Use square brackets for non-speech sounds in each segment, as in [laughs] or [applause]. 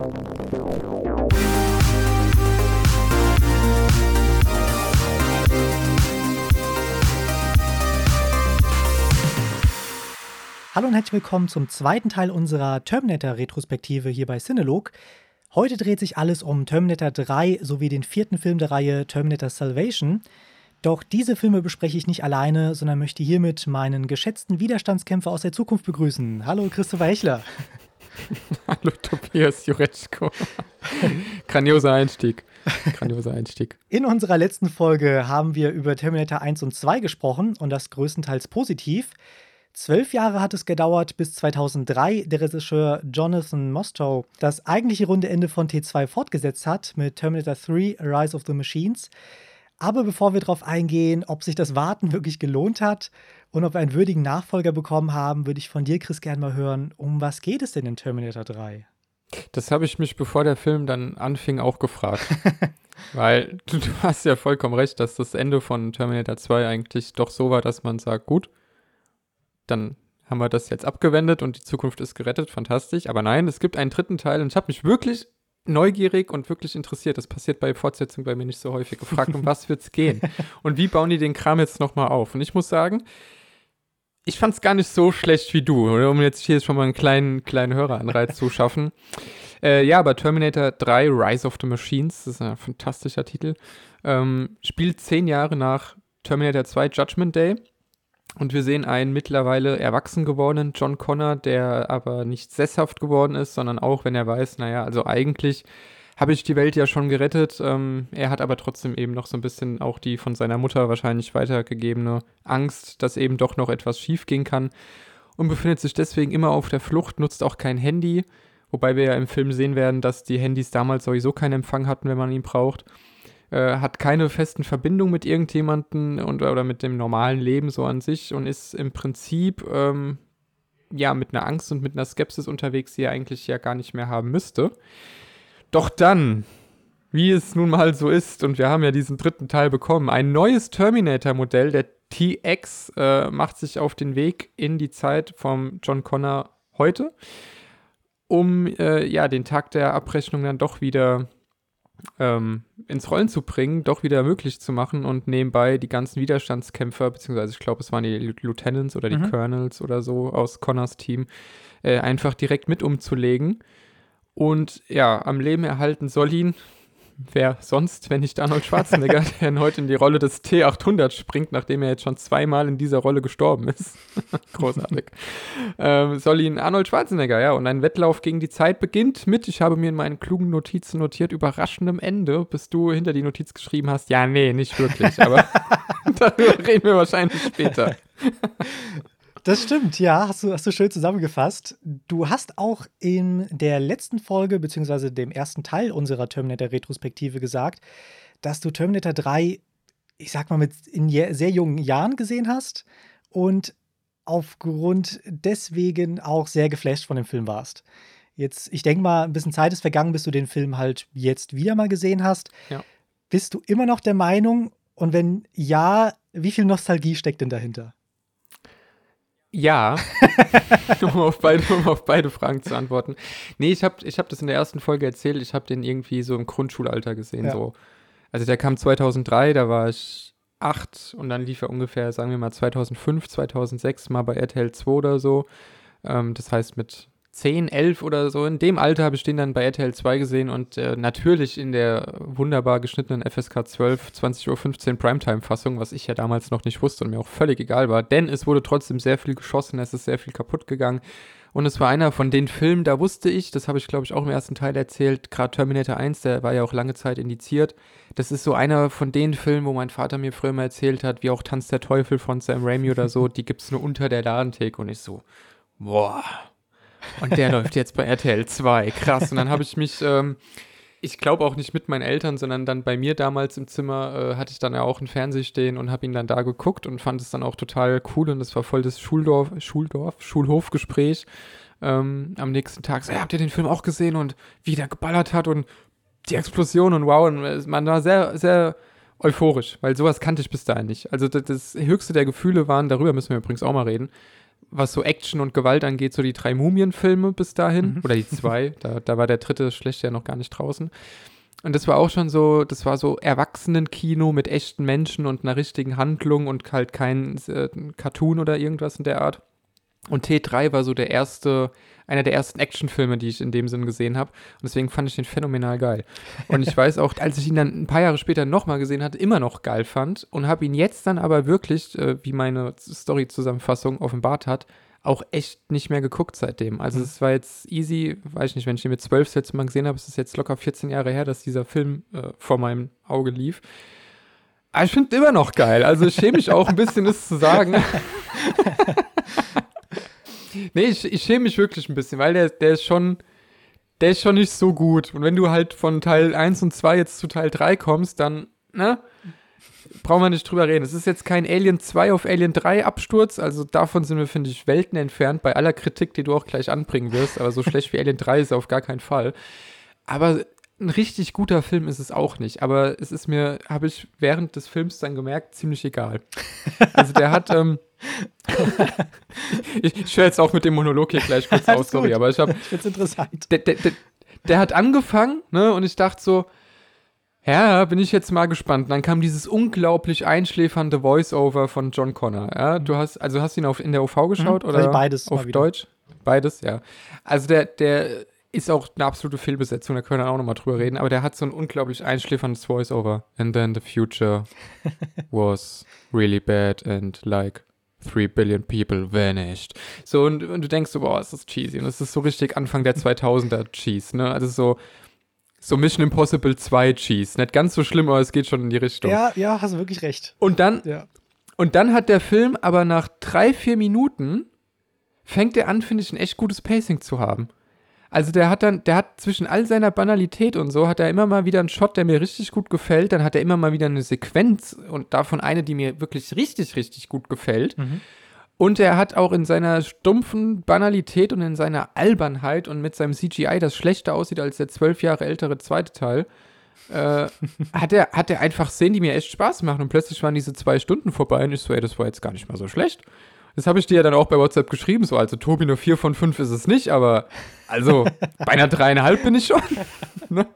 Hallo und herzlich willkommen zum zweiten Teil unserer Terminator-Retrospektive hier bei Cinelog. Heute dreht sich alles um Terminator 3 sowie den vierten Film der Reihe Terminator Salvation. Doch diese Filme bespreche ich nicht alleine, sondern möchte hiermit meinen geschätzten Widerstandskämpfer aus der Zukunft begrüßen. Hallo Christopher Hechler. [laughs] Hallo Tobias Jureczko. Grandioser Einstieg. Grandioser Einstieg. In unserer letzten Folge haben wir über Terminator 1 und 2 gesprochen und das größtenteils positiv. Zwölf Jahre hat es gedauert, bis 2003 der Regisseur Jonathan Mostow das eigentliche runde Ende von T2 fortgesetzt hat mit Terminator 3 Rise of the Machines. Aber bevor wir darauf eingehen, ob sich das Warten wirklich gelohnt hat und ob wir einen würdigen Nachfolger bekommen haben, würde ich von dir, Chris, gerne mal hören, um was geht es denn in Terminator 3? Das habe ich mich, bevor der Film dann anfing, auch gefragt. [laughs] Weil du, du, hast ja vollkommen recht, dass das Ende von Terminator 2 eigentlich doch so war, dass man sagt, gut, dann haben wir das jetzt abgewendet und die Zukunft ist gerettet, fantastisch. Aber nein, es gibt einen dritten Teil und ich habe mich wirklich neugierig und wirklich interessiert. Das passiert bei Fortsetzungen bei mir nicht so häufig. Gefragt, um was wird es gehen? [laughs] Und wie bauen die den Kram jetzt nochmal auf? Und ich muss sagen, ich fand es gar nicht so schlecht wie du, oder? um jetzt hier schon mal einen kleinen, kleinen Höreranreiz zu schaffen. [laughs] Äh, ja, aber Terminator 3 Rise of the Machines, das ist ein fantastischer Titel, ähm, spielt zehn Jahre nach Terminator 2 Judgment Day und wir sehen einen mittlerweile erwachsen gewordenen John Connor, der aber nicht sesshaft geworden ist, sondern auch, wenn er weiß, naja, also eigentlich habe ich die Welt ja schon gerettet. Ähm, er hat aber trotzdem eben noch so ein bisschen auch die von seiner Mutter wahrscheinlich weitergegebene Angst, dass eben doch noch etwas schiefgehen kann und befindet sich deswegen immer auf der Flucht, nutzt auch kein Handy, wobei wir ja im Film sehen werden, dass die Handys damals sowieso keinen Empfang hatten, wenn man ihn braucht äh, hat keine festen Verbindungen mit irgendjemandem und, oder mit dem normalen Leben so an sich und ist im Prinzip ähm, ja mit einer Angst und mit einer Skepsis unterwegs, die er eigentlich ja gar nicht mehr haben müsste. Doch dann, wie es nun mal so ist, und wir haben ja diesen dritten Teil bekommen, ein neues Terminator-Modell, der TX, äh, macht sich auf den Weg in die Zeit vom John Connor heute, um äh, ja den Tag der Abrechnung dann doch wieder ähm, ins Rollen zu bringen, doch wieder möglich zu machen und nebenbei die ganzen Widerstandskämpfer, beziehungsweise ich glaube, es waren die Lieutenants oder die mhm. Colonels oder so aus Connors Team, äh, einfach direkt mit umzulegen. Und ja, am Leben erhalten soll ihn wer sonst, wenn nicht Arnold Schwarzenegger, [laughs] der heute in die Rolle des T800 springt, nachdem er jetzt schon zweimal in dieser Rolle gestorben ist. [laughs] Großartig. ähm, soll ihn Arnold Schwarzenegger, ja. Und ein Wettlauf gegen die Zeit beginnt mit, ich habe mir in meinen klugen Notizen notiert, überraschendem Ende, bis du hinter die Notiz geschrieben hast, ja, nee, nicht wirklich, aber [laughs] darüber reden wir wahrscheinlich später. Das stimmt, ja, hast du, hast du schön zusammengefasst. Du hast auch in der letzten Folge, beziehungsweise dem ersten Teil unserer Terminator-Retrospektive gesagt, dass du Terminator 3, ich sag mal, mit in sehr jungen Jahren gesehen hast und aufgrund deswegen auch sehr geflasht von dem Film warst. Jetzt, ich denke mal, ein bisschen Zeit ist vergangen, bis du den Film halt jetzt wieder mal gesehen hast. Ja. Bist du immer noch der Meinung? Und wenn ja, wie viel Nostalgie steckt denn dahinter? Ja, [laughs] um, auf beide, um auf beide Fragen zu antworten. Nee, ich habe ich hab das in der ersten Folge erzählt, ich habe den irgendwie so im Grundschulalter gesehen. Ja. So. Also der kam 2003, da war ich acht und dann lief er ungefähr, sagen wir mal 2005, 2006 mal bei RTL 2 oder so. Ähm, das heißt mit 10, 11 oder so. In dem Alter habe ich den dann bei RTL 2 gesehen und äh, natürlich in der wunderbar geschnittenen FSK 12, 20.15 Uhr Primetime-Fassung, was ich ja damals noch nicht wusste und mir auch völlig egal war. Denn es wurde trotzdem sehr viel geschossen, es ist sehr viel kaputt gegangen. Und es war einer von den Filmen, da wusste ich, das habe ich glaube ich auch im ersten Teil erzählt, gerade Terminator 1, der war ja auch lange Zeit indiziert. Das ist so einer von den Filmen, wo mein Vater mir früher mal erzählt hat, wie auch Tanz der Teufel von Sam Raimi oder so, die gibt es nur unter der Ladentheke und ich so, boah, und der läuft jetzt bei RTL 2. Krass. Und dann habe ich mich, ähm, ich glaube auch nicht mit meinen Eltern, sondern dann bei mir damals im Zimmer äh, hatte ich dann ja auch einen Fernseher stehen und habe ihn dann da geguckt und fand es dann auch total cool. Und es war voll das Schuldorf, Schuldorf, Schulhofgespräch. Ähm, am nächsten Tag so, ja, habt ihr den Film auch gesehen und wie der geballert hat und die Explosion und wow. Und man war sehr, sehr euphorisch, weil sowas kannte ich bis dahin nicht. Also das, das höchste der Gefühle waren, darüber müssen wir übrigens auch mal reden, was so Action und Gewalt angeht, so die drei Mumien-Filme bis dahin. Mhm. Oder die zwei. [laughs] da, da war der dritte schlecht ja noch gar nicht draußen. Und das war auch schon so, das war so Erwachsenenkino mit echten Menschen und einer richtigen Handlung und halt kein äh, Cartoon oder irgendwas in der Art. Und T3 war so der erste, einer der ersten Actionfilme, die ich in dem Sinn gesehen habe. Und deswegen fand ich den phänomenal geil. Und ich [laughs] weiß auch, als ich ihn dann ein paar Jahre später nochmal gesehen hatte, immer noch geil fand und habe ihn jetzt dann aber wirklich, äh, wie meine Story-Zusammenfassung offenbart hat, auch echt nicht mehr geguckt seitdem. Also Mhm. es war jetzt easy, weiß ich nicht, wenn ich ihn mit zwölf das letzte Mal gesehen habe, ist es jetzt locker 14 Jahre her, dass dieser Film äh, vor meinem Auge lief. Aber ich finde immer noch geil. Also ich schäme mich auch ein bisschen, das zu sagen. [laughs] nee, ich, ich schäme mich wirklich ein bisschen, weil der, der ist schon, der ist schon nicht so gut. Und wenn du halt von Teil 1 und 2 jetzt zu Teil 3 kommst, dann, ne? Brauchen wir nicht drüber reden. Es ist jetzt kein Alien 2 auf Alien 3 Absturz, also davon sind wir, finde ich, Welten entfernt, bei aller Kritik, die du auch gleich anbringen wirst, aber so schlecht wie Alien 3 ist er auf gar keinen Fall. Aber ein richtig guter Film ist es auch nicht, aber es ist mir, habe ich während des Films dann gemerkt, ziemlich egal. Also der hat, ähm, [laughs] ich, ich höre jetzt auch mit dem Monolog hier gleich kurz [laughs] aus, sorry, aber ich habe, Ich find's interessant. der, der, der, der hat angefangen, ne, und ich dachte so, ja, bin ich jetzt mal gespannt. Und dann kam dieses unglaublich einschläfernde Voice-Over von John Connor. Ja, du hast, also hast du ihn auf, in der OV geschaut Mhm, oder beides auf. Deutsch? Beides, ja. Also der, der ist auch eine absolute Fehlbesetzung, da können wir auch nochmal drüber reden, aber der hat so ein unglaublich einschläferndes Voice-Over. And then the future [laughs] was really bad and like three billion people vanished. So, und, und du denkst so, boah, ist das cheesy. Und das ist so richtig Anfang der 2000er Cheese, ne? Also so, so Mission Impossible 2 Cheese. Nicht ganz so schlimm, aber es geht schon in die Richtung. Ja, ja, hast du wirklich recht. Und dann, Ja. und dann hat der Film aber nach drei, vier Minuten fängt er an, finde ich, ein echt gutes Pacing zu haben. Also der hat dann, der hat zwischen all seiner Banalität und so, hat er immer mal wieder einen Shot, der mir richtig gut gefällt. Dann hat er immer mal wieder eine Sequenz und davon eine, die mir wirklich richtig, richtig gut gefällt. Mhm. Und er hat auch in seiner stumpfen Banalität und in seiner Albernheit und mit seinem CGI, das schlechter aussieht als der zwölf Jahre ältere zweite Teil, äh, hat, er, hat er einfach Szenen, die mir echt Spaß machen. Und plötzlich waren diese zwei Stunden vorbei und ich so, ey, das war jetzt gar nicht mal so schlecht. Das habe ich dir ja dann auch bei WhatsApp geschrieben, so, also Tobi, nur vier von fünf ist es nicht, aber also [laughs] bei einer dreieinhalb bin ich schon. [laughs] ne?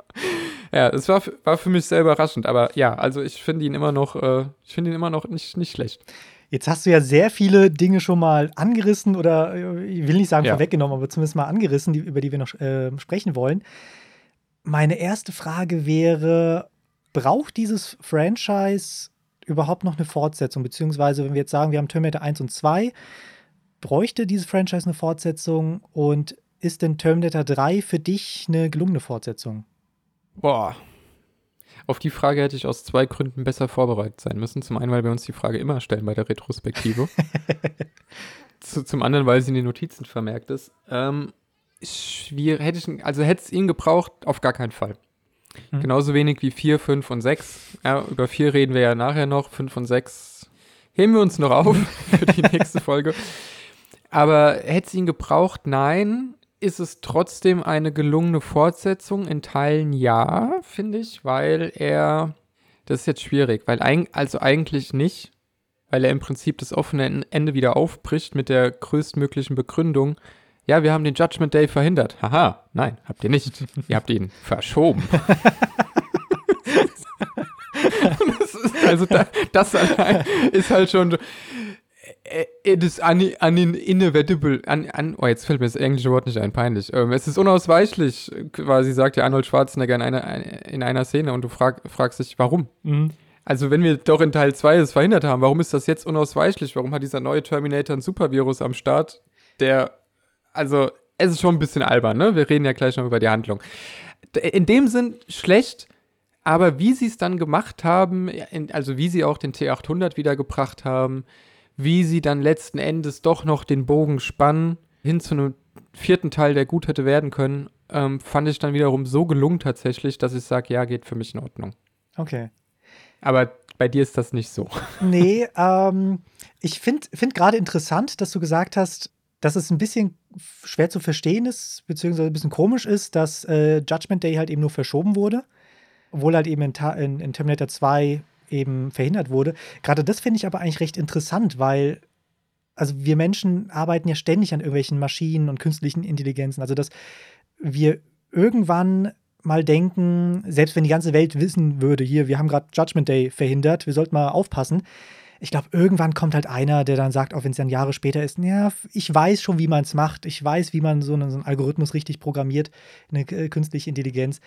Ja, es war, war für mich sehr überraschend, aber ja, also ich finde ihn immer noch, äh, ich finde ihn immer noch nicht, nicht schlecht. Jetzt hast du ja sehr viele Dinge schon mal angerissen oder äh, ich will nicht sagen Ja. vorweggenommen, aber zumindest mal angerissen, die, über die wir noch äh, sprechen wollen. Meine erste Frage wäre: Braucht dieses Franchise überhaupt noch eine Fortsetzung? Beziehungsweise, wenn wir jetzt sagen, wir haben Terminator 1 und 2, bräuchte dieses Franchise eine Fortsetzung und ist denn Terminator 3 für dich eine gelungene Fortsetzung? Boah. Auf die Frage hätte ich aus zwei Gründen besser vorbereitet sein müssen. Zum einen, weil wir uns die Frage immer stellen bei der Retrospektive. [laughs] Zu, zum anderen, weil sie in den Notizen vermerkt ist. Ähm, schwierig, hätte ich, also hätte es ihn gebraucht, auf gar keinen Fall. Mhm. Genauso wenig wie 4, 5 und 6. Ja, über 4 reden wir ja nachher noch. 5 und 6 heben wir uns noch auf [laughs] für die nächste Folge. Aber hätte es ihn gebraucht? Nein. Ist es trotzdem eine gelungene Fortsetzung? In Teilen ja, finde ich, weil er. Das ist jetzt schwierig, weil eig also eigentlich nicht, weil er im Prinzip das offene Ende wieder aufbricht mit der größtmöglichen Begründung. Ja, wir haben den Judgment Day verhindert. Haha, nein, habt ihr nicht. [laughs] ihr habt ihn verschoben. [laughs] das ist, also da, das allein ist halt schon it is un, un, inevitable. Un, un, oh, jetzt fällt mir das englische Wort nicht ein, peinlich. Ähm, es ist unausweichlich, quasi sagt ja Arnold Schwarzenegger in einer, in einer Szene und du frag, fragst dich, warum? Mhm. Also, wenn wir doch in Teil 2 es verhindert haben, warum ist das jetzt unausweichlich? Warum hat dieser neue Terminator einen Supervirus am Start, der, also, es ist schon ein bisschen albern, ne? Wir reden ja gleich noch über die Handlung. In dem Sinn schlecht, aber wie sie es dann gemacht haben, also wie sie auch den T800 wiedergebracht haben, wie sie dann letzten Endes doch noch den Bogen spannen hin zu einem vierten Teil, der gut hätte werden können, ähm, fand ich dann wiederum so gelungen tatsächlich, dass ich sage, ja, geht für mich in Ordnung. Okay. Aber bei dir ist das nicht so. Nee, ähm, ich finde find gerade interessant, dass du gesagt hast, dass es ein bisschen schwer zu verstehen ist, beziehungsweise ein bisschen komisch ist, dass äh, Judgment Day halt eben nur verschoben wurde, obwohl halt eben in, Ta in, in Terminator 2 eben verhindert wurde. Gerade das finde ich aber eigentlich recht interessant, weil also wir Menschen arbeiten ja ständig an irgendwelchen Maschinen und künstlichen Intelligenzen. Also dass wir irgendwann mal denken, selbst wenn die ganze Welt wissen würde, hier, wir haben gerade Judgment Day verhindert, wir sollten mal aufpassen. Ich glaube, irgendwann kommt halt einer, der dann sagt, auch wenn es dann Jahre später ist, ja, ich weiß schon, wie man es macht, ich weiß, wie man so einen, so einen, Algorithmus richtig programmiert, eine äh, künstliche Intelligenz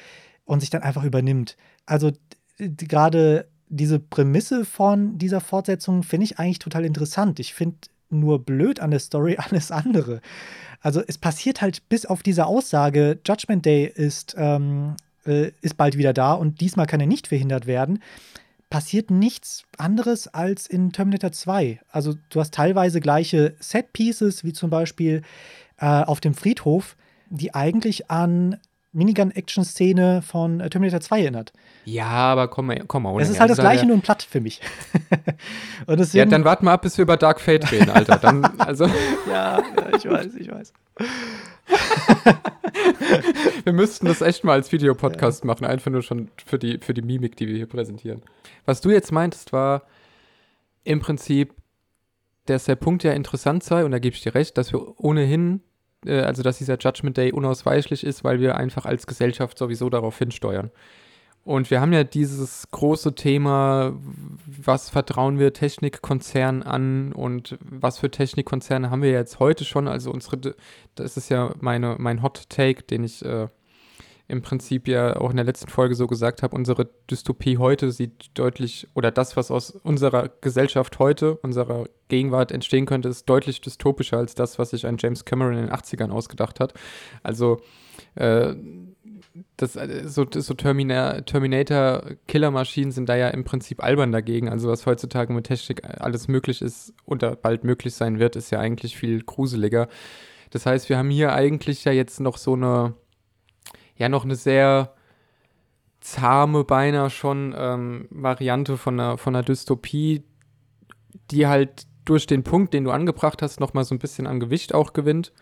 und sich dann einfach übernimmt. Also gerade diese Prämisse von dieser Fortsetzung finde ich eigentlich total interessant. Ich finde nur blöd an der Story [laughs] alles andere. Also es passiert halt bis auf diese Aussage, Judgment Day ist, ähm, äh, ist bald wieder da und diesmal kann er nicht verhindert werden, passiert nichts anderes als in Terminator 2. Also du hast teilweise gleiche Set-Pieces, wie zum Beispiel äh, auf dem Friedhof, die eigentlich an Minigun-Action-Szene von äh, Terminator 2 erinnert. Ja, aber komm mal, komm mal. Es ist halt das gleiche, ja, nur ein Platt für mich. [laughs] deswegen, ja, dann warten wir ab, bis wir über Dark Fate reden, Alter. Dann, also. [laughs] ja, ja, ich weiß, ich weiß. [laughs] wir müssten das echt mal als Videopodcast ja. machen, einfach nur schon für die, für die Mimik, die wir hier präsentieren. Was du jetzt meintest, war im Prinzip, dass der Punkt ja interessant sei, und da gebe ich dir recht, dass wir ohnehin äh, also dass dieser Judgment Day unausweichlich ist, weil wir einfach als Gesellschaft sowieso darauf hinsteuern. Und wir haben ja dieses große Thema, was vertrauen wir Technikkonzernen an und was für Technikkonzerne haben wir jetzt heute schon? Also unsere, das ist ja meine, mein Hot Take, den ich äh, im Prinzip ja auch in der letzten Folge so gesagt habe, unsere Dystopie heute sieht deutlich, oder das, was aus unserer Gesellschaft heute, unserer Gegenwart entstehen könnte, ist deutlich dystopischer als das, was sich ein James Cameron in den 80ern ausgedacht hat. Also, äh, das, so, so Termina Terminator-Killermaschinen sind da ja im Prinzip albern dagegen. Also was heutzutage mit Technik alles möglich ist oder bald möglich sein wird, ist ja eigentlich viel gruseliger. Das heißt, wir haben hier eigentlich ja jetzt noch so eine ja noch eine sehr zahme, beinahe schon ähm, Variante von einer, von einer Dystopie, die halt durch den Punkt, den du angebracht hast, nochmal so ein bisschen an Gewicht auch gewinnt.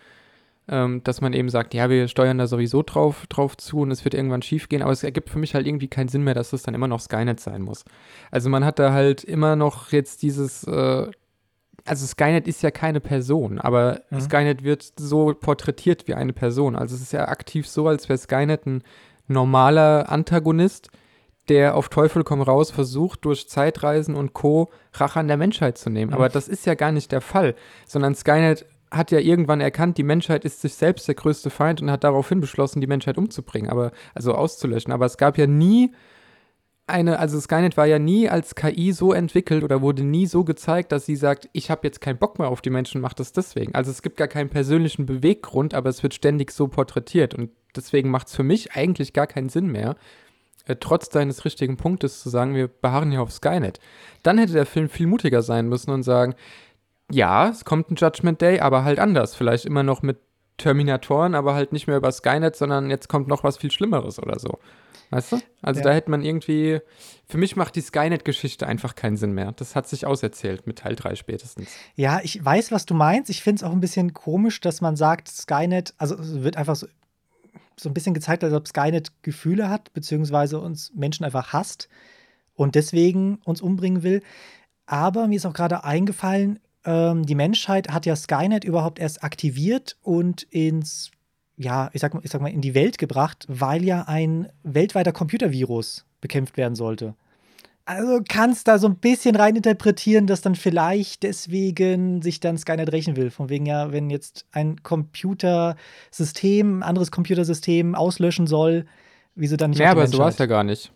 Ähm, dass man eben sagt, ja, wir steuern da sowieso drauf, drauf zu und es wird irgendwann schief gehen, aber es ergibt für mich halt irgendwie keinen Sinn mehr, dass das dann immer noch Skynet sein muss. Also man hat da halt immer noch jetzt dieses, äh, also Skynet ist ja keine Person, aber mhm. Skynet wird so porträtiert wie eine Person. Also es ist ja aktiv so, als wäre Skynet ein normaler Antagonist, der auf Teufel komm raus versucht, durch Zeitreisen und Co. Rache an der Menschheit zu nehmen. Mhm. Aber das ist ja gar nicht der Fall, sondern Skynet hat ja irgendwann erkannt, die Menschheit ist sich selbst der größte Feind und hat daraufhin beschlossen, die Menschheit umzubringen, aber also auszulöschen. Aber es gab ja nie eine, also Skynet war ja nie als KI so entwickelt oder wurde nie so gezeigt, dass sie sagt, ich habe jetzt keinen Bock mehr auf die Menschen, macht das deswegen. Also es gibt gar keinen persönlichen Beweggrund, aber es wird ständig so porträtiert und deswegen macht es für mich eigentlich gar keinen Sinn mehr, äh, trotz deines richtigen Punktes zu sagen, wir beharren hier auf Skynet. Dann hätte der Film viel mutiger sein müssen und sagen, ja, es kommt ein Judgment Day, aber halt anders. Vielleicht immer noch mit Terminatoren, aber halt nicht mehr über Skynet, sondern jetzt kommt noch was viel Schlimmeres oder so. Weißt du? Also ja. da hätte man irgendwie, für mich macht die Skynet-Geschichte einfach keinen Sinn mehr. Das hat sich auserzählt mit Teil 3 spätestens. Ja, ich weiß, was du meinst. Ich finde es auch ein bisschen komisch, dass man sagt, Skynet, also es wird einfach so, so ein bisschen gezeigt, als ob Skynet Gefühle hat, beziehungsweise uns Menschen einfach hasst und deswegen uns umbringen will. Aber mir ist auch gerade eingefallen, ähm, die Menschheit hat ja Skynet überhaupt erst aktiviert und ins ja, ich sag, ich sag mal, in die Welt gebracht, weil ja ein weltweiter Computervirus bekämpft werden sollte. Also kannst da so ein bisschen reininterpretieren, dass dann vielleicht deswegen sich dann Skynet rächen will. Von wegen ja, wenn jetzt ein Computersystem, ein anderes Computersystem auslöschen soll, wieso dann nicht Ja, aber so war es ja gar nicht.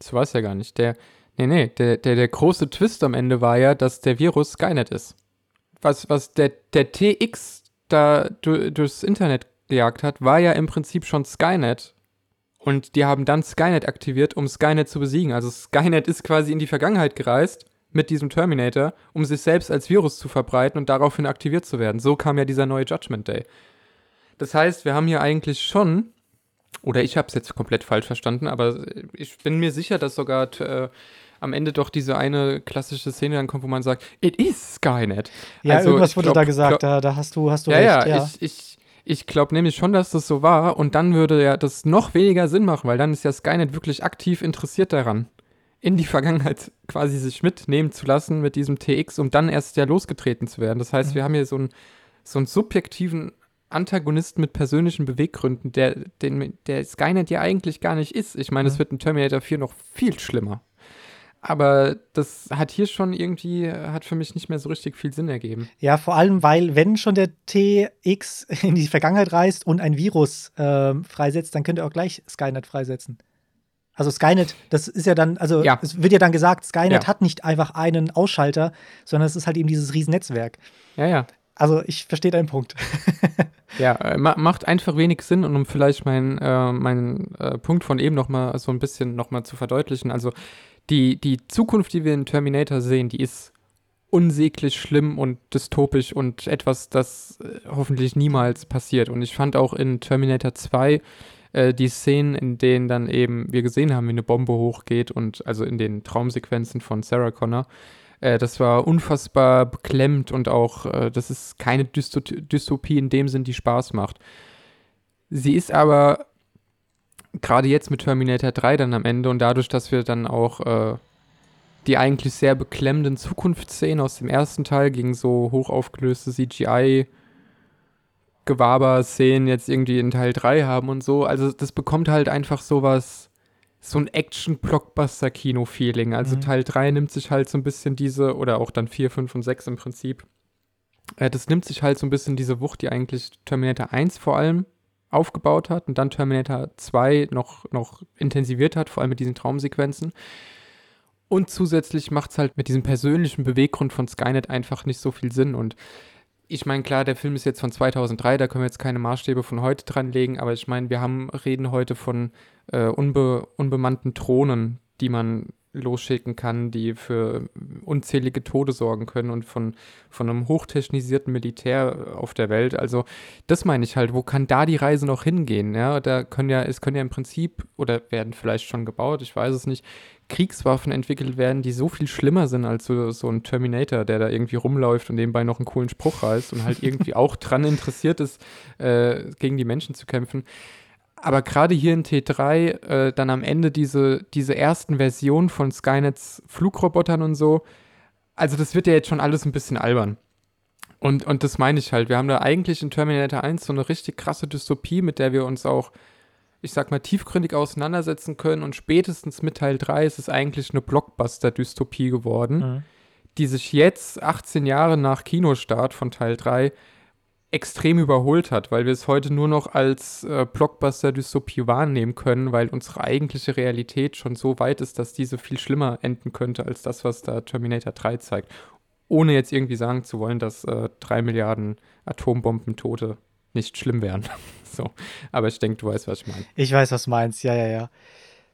So war es ja gar nicht. Der, nee, nee, der, der, der große Twist am Ende war ja, dass der Virus Skynet ist. Was, was der, der TX da durchs Internet gejagt hat, war ja im Prinzip schon Skynet. Und die haben dann Skynet aktiviert, um Skynet zu besiegen. Also Skynet ist quasi in die Vergangenheit gereist mit diesem Terminator, um sich selbst als Virus zu verbreiten und daraufhin aktiviert zu werden. So kam ja dieser neue Judgment Day. Das heißt, wir haben hier eigentlich schon, oder ich habe es jetzt komplett falsch verstanden, aber ich bin mir sicher, dass sogar äh, am Ende doch diese eine klassische Szene dann kommt, wo man sagt, it is Skynet. Ja, also, irgendwas wurde glaub, da gesagt, glaub, da, da, hast du, hast du ja, recht. Ja, ja, ich, ich ich glaube nämlich schon, dass das so war und dann würde ja das noch weniger Sinn machen, weil dann ist ja Skynet wirklich aktiv interessiert daran, in die Vergangenheit quasi sich mitnehmen zu lassen mit diesem TX, um dann erst ja losgetreten zu werden. Das heißt, mhm. wir haben hier so einen, so einen subjektiven Antagonisten mit persönlichen Beweggründen, der, den, der Skynet ja eigentlich gar nicht ist. Ich meine, es mhm. wird in Terminator 4 noch viel schlimmer. Aber das hat hier schon irgendwie, hat für mich nicht mehr so richtig viel Sinn ergeben. Ja, vor allem, weil, wenn schon der TX in die Vergangenheit reist und ein Virus äh, freisetzt, dann könnte er auch gleich Skynet freisetzen. Also Skynet, das ist ja dann, also ja. es wird ja dann gesagt, Skynet ja. hat nicht einfach einen Ausschalter, sondern es ist halt eben dieses Riesennetzwerk. Ja, ja. Also ich verstehe deinen Punkt. [laughs] ja, äh, macht einfach wenig Sinn und um vielleicht meinen äh, mein, äh, Punkt von eben noch mal so ein bisschen noch mal zu verdeutlichen. Also die, die Zukunft, die wir in Terminator sehen, die ist unsäglich schlimm und dystopisch und etwas, das äh, hoffentlich niemals passiert. Und ich fand auch in Terminator 2 äh, die Szenen, in denen dann eben wir gesehen haben, wie eine Bombe hochgeht und also in den Traumsequenzen von Sarah Connor, äh, das war unfassbar beklemmt und auch, äh, das ist keine Dystopie in dem Sinn, die Spaß macht. Sie ist aber gerade jetzt mit Terminator 3 dann am Ende und dadurch, dass wir dann auch äh, die eigentlich sehr beklemmenden Zukunftsszenen aus dem ersten Teil gegen so hochaufgelöste CGI Gewaber-Szenen jetzt irgendwie in Teil 3 haben und so. Also das bekommt halt einfach sowas, so ein Action-Blockbuster-Kino-Feeling. Also mhm. Teil 3 nimmt sich halt so ein bisschen diese, oder auch dann 4, 5 und 6 im Prinzip, äh, das nimmt sich halt so ein bisschen diese Wucht, die eigentlich Terminator 1 vor allem aufgebaut hat und dann Terminator 2 noch, noch intensiviert hat, vor allem mit diesen Traumsequenzen. Und zusätzlich macht es halt mit diesem persönlichen Beweggrund von Skynet einfach nicht so viel Sinn. Und ich meine, klar, der Film ist jetzt von 2003, da können wir jetzt keine Maßstäbe von heute dran legen, aber ich meine, wir haben, reden heute von äh, unbe, unbemannten Drohnen, die man losschicken kann, die für unzählige Tode sorgen können und von, von einem hochtechnisierten Militär auf der Welt. Also das meine ich halt, wo kann da die Reise noch hingehen? Ja, da können ja, es können ja im Prinzip oder werden vielleicht schon gebaut, ich weiß es nicht, Kriegswaffen entwickelt werden, die so viel schlimmer sind als so, so ein Terminator, der da irgendwie rumläuft und nebenbei noch einen coolen Spruch reißt und halt [laughs] irgendwie auch dran interessiert ist, äh, gegen die Menschen zu kämpfen. Aber gerade hier in T3 äh, dann am Ende diese, diese ersten Versionen von Skynets Flugrobotern und so, also das wird ja jetzt schon alles ein bisschen albern. Und, und das meine ich halt. Wir haben da eigentlich in Terminator 1 so eine richtig krasse Dystopie, mit der wir uns auch, ich sag mal, tiefgründig auseinandersetzen können. Und spätestens mit Teil 3 ist es eigentlich eine Blockbuster-Dystopie geworden, mhm. die sich jetzt, 18 Jahre nach Kinostart von Teil 3, extrem überholt hat, weil wir es heute nur noch als äh, Blockbuster-Dystopie wahrnehmen können, weil unsere eigentliche Realität schon so weit ist, dass diese viel schlimmer enden könnte als das, was da Terminator 3 zeigt. Ohne jetzt irgendwie sagen zu wollen, dass äh, drei Milliarden Atombombentote nicht schlimm wären. [laughs] so. Aber ich denke, du weißt, was ich meine. Ich weiß, was du meinst, ja, ja, ja.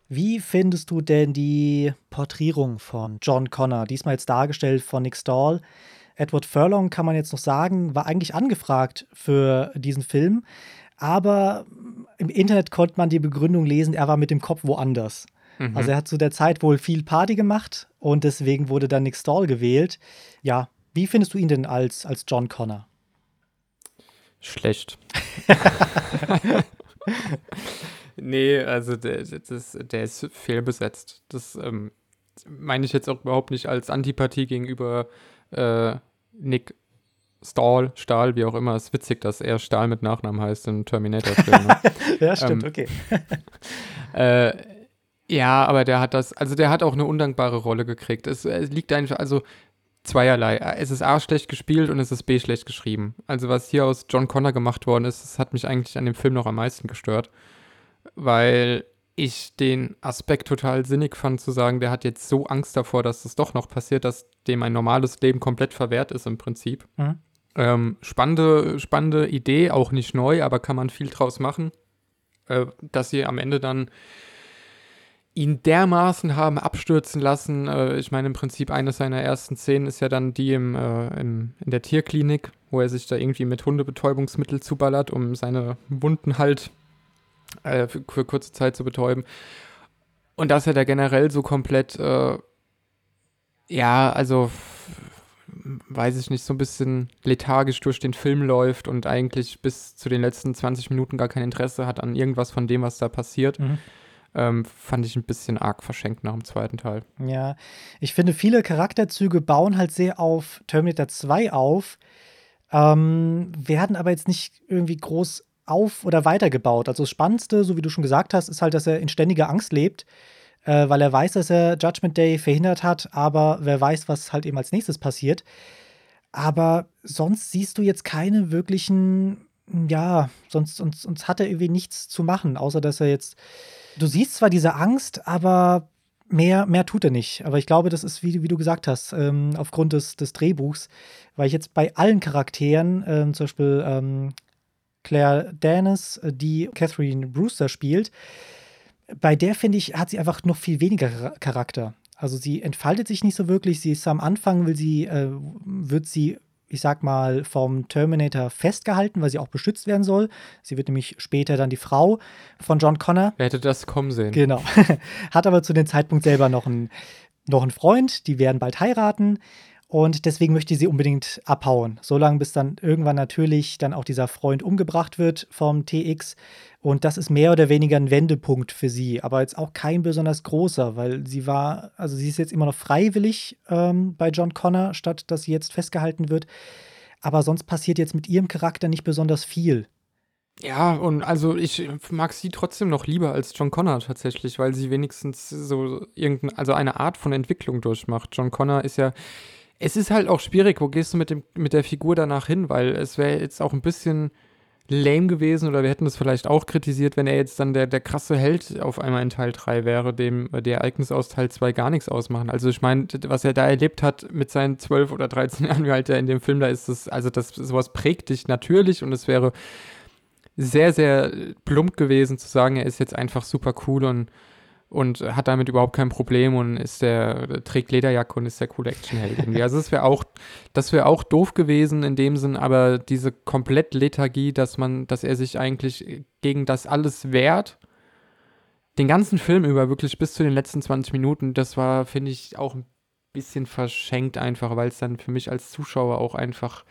Wie findest du denn die Porträtierung von John Connor? Diesmal jetzt dargestellt von Nick Stahl. Edward Furlong, kann man jetzt noch sagen, war eigentlich angefragt für diesen Film. Aber im Internet konnte man die Begründung lesen, er war mit dem Kopf woanders. Mhm. Also er hat zu der Zeit wohl viel Party gemacht und deswegen wurde dann Nick Stahl gewählt. Ja, wie findest du ihn denn als, als John Connor? Schlecht. [laughs] nee, also der, das, der ist fehlbesetzt. Das ähm, meine ich jetzt auch überhaupt nicht als Antipathie gegenüber äh, Nick Stahl, Stahl, wie auch immer. Es ist witzig, dass er Stahl mit Nachnamen heißt im Terminator-Film. Ne? [laughs] ja, stimmt, ähm, okay. [laughs] äh, ja, aber der hat das, also der hat auch eine undankbare Rolle gekriegt. Es, es liegt einfach, also zweierlei. Es ist A schlecht gespielt und es ist B schlecht geschrieben. Also was hier aus John Connor gemacht worden ist, das hat mich eigentlich an dem Film noch am meisten gestört. Weil ich den Aspekt total sinnig fand, zu sagen, der hat jetzt so Angst davor, dass das doch noch passiert, dass dem ein normales Leben komplett verwehrt ist im Prinzip. Mhm. Ähm, spannende, spannende Idee, auch nicht neu, aber kann man viel draus machen, äh, dass sie am Ende dann ihn dermaßen haben abstürzen lassen. Äh, ich meine, im Prinzip eine seiner ersten Szenen ist ja dann die im, äh, im, in der Tierklinik, wo er sich da irgendwie mit Hundebetäubungsmittel zuballert, um seine Wunden halt äh, für, für, kurze Zeit zu betäuben. Und dass er da generell so komplett, äh, ja, also weiß ich nicht, so ein bisschen lethargisch durch den Film läuft und eigentlich bis zu den letzten 20 Minuten gar kein Interesse hat an irgendwas von dem, was da passiert. Mhm. ähm, fand ich ein bisschen arg verschenkt nach dem zweiten Teil. Ja, ich finde, viele Charakterzüge bauen halt sehr auf Terminator 2 auf, ähm, werden aber jetzt nicht irgendwie groß auf- oder weitergebaut. Also das Spannendste, so wie du schon gesagt hast, ist halt, dass er in ständiger Angst lebt, äh, weil er weiß, dass er Judgment Day verhindert hat, aber wer weiß, was halt eben als nächstes passiert. Aber sonst siehst du jetzt keine wirklichen, ja, sonst, sonst, sonst hat er irgendwie nichts zu machen, außer dass er jetzt. Du siehst zwar diese Angst, aber mehr, mehr tut er nicht. Aber ich glaube, das ist, wie, wie du gesagt hast, ähm, aufgrund des, des Drehbuchs, weil ich jetzt bei allen Charakteren, ähm, zum Beispiel ähm, Claire Danes, die Catherine Brewster spielt, bei der finde ich, hat sie einfach noch viel weniger Charakter. Also sie entfaltet sich nicht so wirklich. Sie ist am Anfang, will sie, äh, wird sie, ich sag mal, vom Terminator festgehalten, weil sie auch beschützt werden soll. Sie wird nämlich später dann die Frau von John Connor. Wer hätte das kommen sehen? Genau. [laughs] Hat aber zu dem Zeitpunkt selber noch einen, noch einen Freund. Die werden bald heiraten. Und deswegen möchte sie unbedingt abhauen. Solange bis dann irgendwann natürlich dann auch dieser Freund umgebracht wird vom TX. Und das ist mehr oder weniger ein Wendepunkt für sie, aber jetzt auch kein besonders großer, weil sie war, also sie ist jetzt immer noch freiwillig ähm, bei John Connor, statt dass sie jetzt festgehalten wird. Aber sonst passiert jetzt mit ihrem Charakter nicht besonders viel. Ja, und also ich mag sie trotzdem noch lieber als John Connor tatsächlich, weil sie wenigstens so irgendeine, also eine Art von Entwicklung durchmacht. John Connor ist ja es ist halt auch schwierig, wo gehst du mit, dem, mit der Figur danach hin, weil es wäre jetzt auch ein bisschen lame gewesen oder wir hätten das vielleicht auch kritisiert, wenn er jetzt dann der, der krasse Held auf einmal in Teil 3 wäre, dem die Ereignisse aus Teil 2 gar nichts ausmachen. Also ich meine, was er da erlebt hat mit seinen 12 oder 13 Jahren, wie alt er in dem Film da ist, das, also das, sowas prägt dich natürlich und es wäre sehr, sehr plump gewesen zu sagen, er ist jetzt einfach super cool und und hat damit überhaupt kein Problem und ist der, trägt Lederjacke und ist der coole Actionheld irgendwie. Also das wäre auch, das wäre auch doof gewesen in dem Sinn, aber diese komplett Lethargie, dass man, dass er sich eigentlich gegen das alles wehrt, den ganzen Film über, wirklich bis zu den letzten 20 Minuten, das war, finde ich, auch ein bisschen verschenkt einfach, weil es dann für mich als Zuschauer auch einfach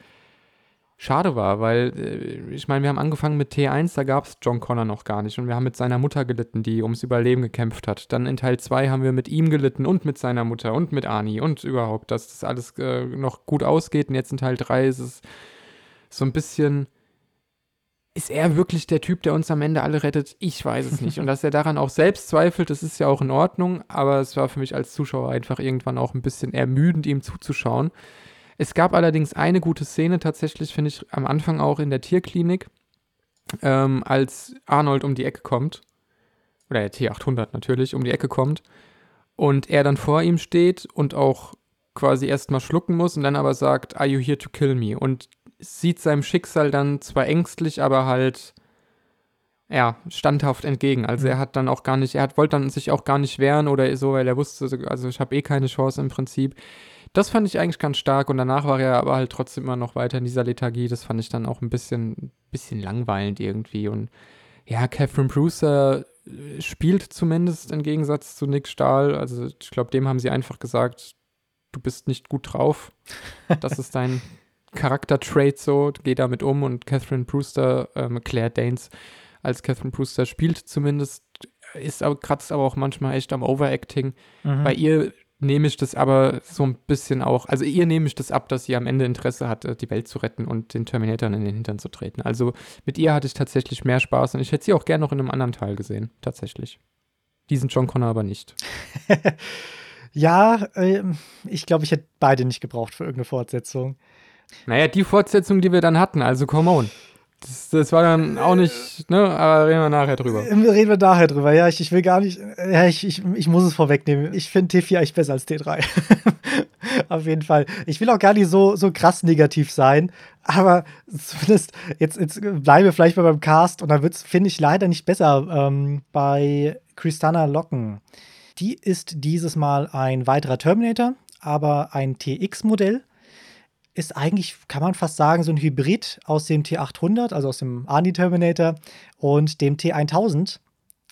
schade war, weil äh, ich meine, wir haben angefangen mit T1, da gab es John Connor noch gar nicht und wir haben mit seiner Mutter gelitten, die ums Überleben gekämpft hat. Dann in Teil 2 haben wir mit ihm gelitten und mit seiner Mutter und mit Ani und überhaupt, dass das alles äh, noch gut ausgeht und jetzt in Teil 3 ist es so ein bisschen ist er wirklich der Typ, der uns am Ende alle rettet? Ich weiß es nicht. [laughs] Und dass er daran auch selbst zweifelt, das ist ja auch in Ordnung, aber es war für mich als Zuschauer einfach irgendwann auch ein bisschen ermüdend, ihm zuzuschauen. Es gab allerdings eine gute Szene tatsächlich, finde ich, am Anfang auch in der Tierklinik, ähm, als Arnold um die Ecke kommt, oder der T800 natürlich, um die Ecke kommt, und er dann vor ihm steht und auch quasi erstmal schlucken muss und dann aber sagt, Are you here to kill me? Und sieht seinem Schicksal dann zwar ängstlich, aber halt ja, standhaft entgegen. Also mhm. er hat dann auch gar nicht, er hat, wollte dann sich auch gar nicht wehren oder so, weil er wusste, also ich habe eh keine Chance im Prinzip. Das fand ich eigentlich ganz stark und danach war er aber halt trotzdem immer noch weiter in dieser Lethargie. Das fand ich dann auch ein bisschen, bisschen langweilend irgendwie. Und ja, Catherine Brewster äh, spielt zumindest im Gegensatz zu Nick Stahl. Also ich glaube, dem haben sie einfach gesagt, du bist nicht gut drauf. Das ist dein [laughs] Charakter-Trait so, geh damit um. Und Catherine Brewster, ähm, Claire Danes als Catherine Brewster spielt zumindest, ist aber kratzt aber auch manchmal echt am Overacting. Mhm. Bei ihr nehme ich das aber so ein bisschen auch, also ihr nehme ich das ab, dass sie am Ende Interesse hat, äh, die Welt zu retten und den Terminator in den Hintern zu treten. Also mit ihr hatte ich tatsächlich mehr Spaß und ich hätte sie auch gerne noch in einem anderen Teil gesehen, tatsächlich. Diesen John Connor aber nicht. [laughs] ja, äh, ich glaube, ich hätte beide nicht gebraucht für irgendeine Fortsetzung. Naja, die Fortsetzung, die wir dann hatten, also come on. Das, das, war dann auch nicht, ne? Aber reden wir nachher drüber. Reden wir nachher drüber, ja. Ich, ich will gar nicht, ja, ich, ich, ich muss es vorwegnehmen. Ich finde T4 eigentlich besser als T3. [laughs] Auf jeden Fall. Ich will auch gar nicht so, so krass negativ sein, aber zumindest, jetzt, jetzt bleiben wir vielleicht mal beim Cast und dann wird es, finde ich, leider nicht besser ähm, bei Christana Locken. Die ist dieses Mal ein weiterer Terminator, aber ein TX-Modell ist eigentlich, kann man fast sagen, so ein Hybrid aus dem T800, also aus dem Arnie Terminator und dem T1000.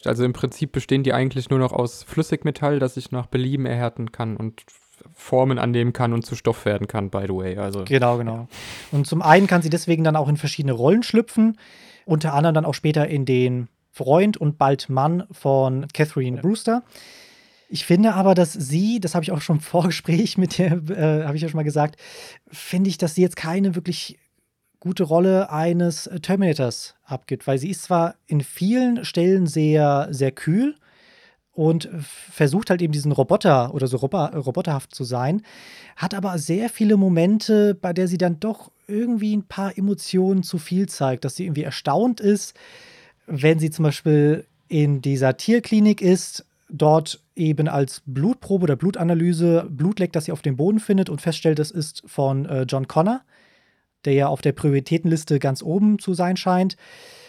Also im Prinzip bestehen die eigentlich nur noch aus Flüssigmetall, das ich nach Belieben erhärten kann und Formen annehmen kann und zu Stoff werden kann, by the way. Also, genau, genau. Ja. Und zum einen kann sie deswegen dann auch in verschiedene Rollen schlüpfen, unter anderem dann auch später in den Freund und bald Mann von Catherine Brewster. Ich finde aber, dass sie, das habe ich auch schon im [laughs] Vorgespräch mit der, äh, habe ich ja schon mal gesagt, finde ich, dass sie jetzt keine wirklich gute Rolle eines Terminators abgibt, weil sie ist zwar in vielen Stellen sehr, sehr kühl und versucht halt eben diesen Roboter oder so roboterhaft zu sein, hat aber sehr viele Momente, bei der sie dann doch irgendwie ein paar Emotionen zu viel zeigt, dass sie irgendwie erstaunt ist, wenn sie zum Beispiel in dieser Tierklinik ist, dort eben als Blutprobe oder Blutanalyse Blut leckt, das sie auf dem Boden findet und feststellt, das ist von äh, John Connor, der ja auf der Prioritätenliste ganz oben zu sein scheint.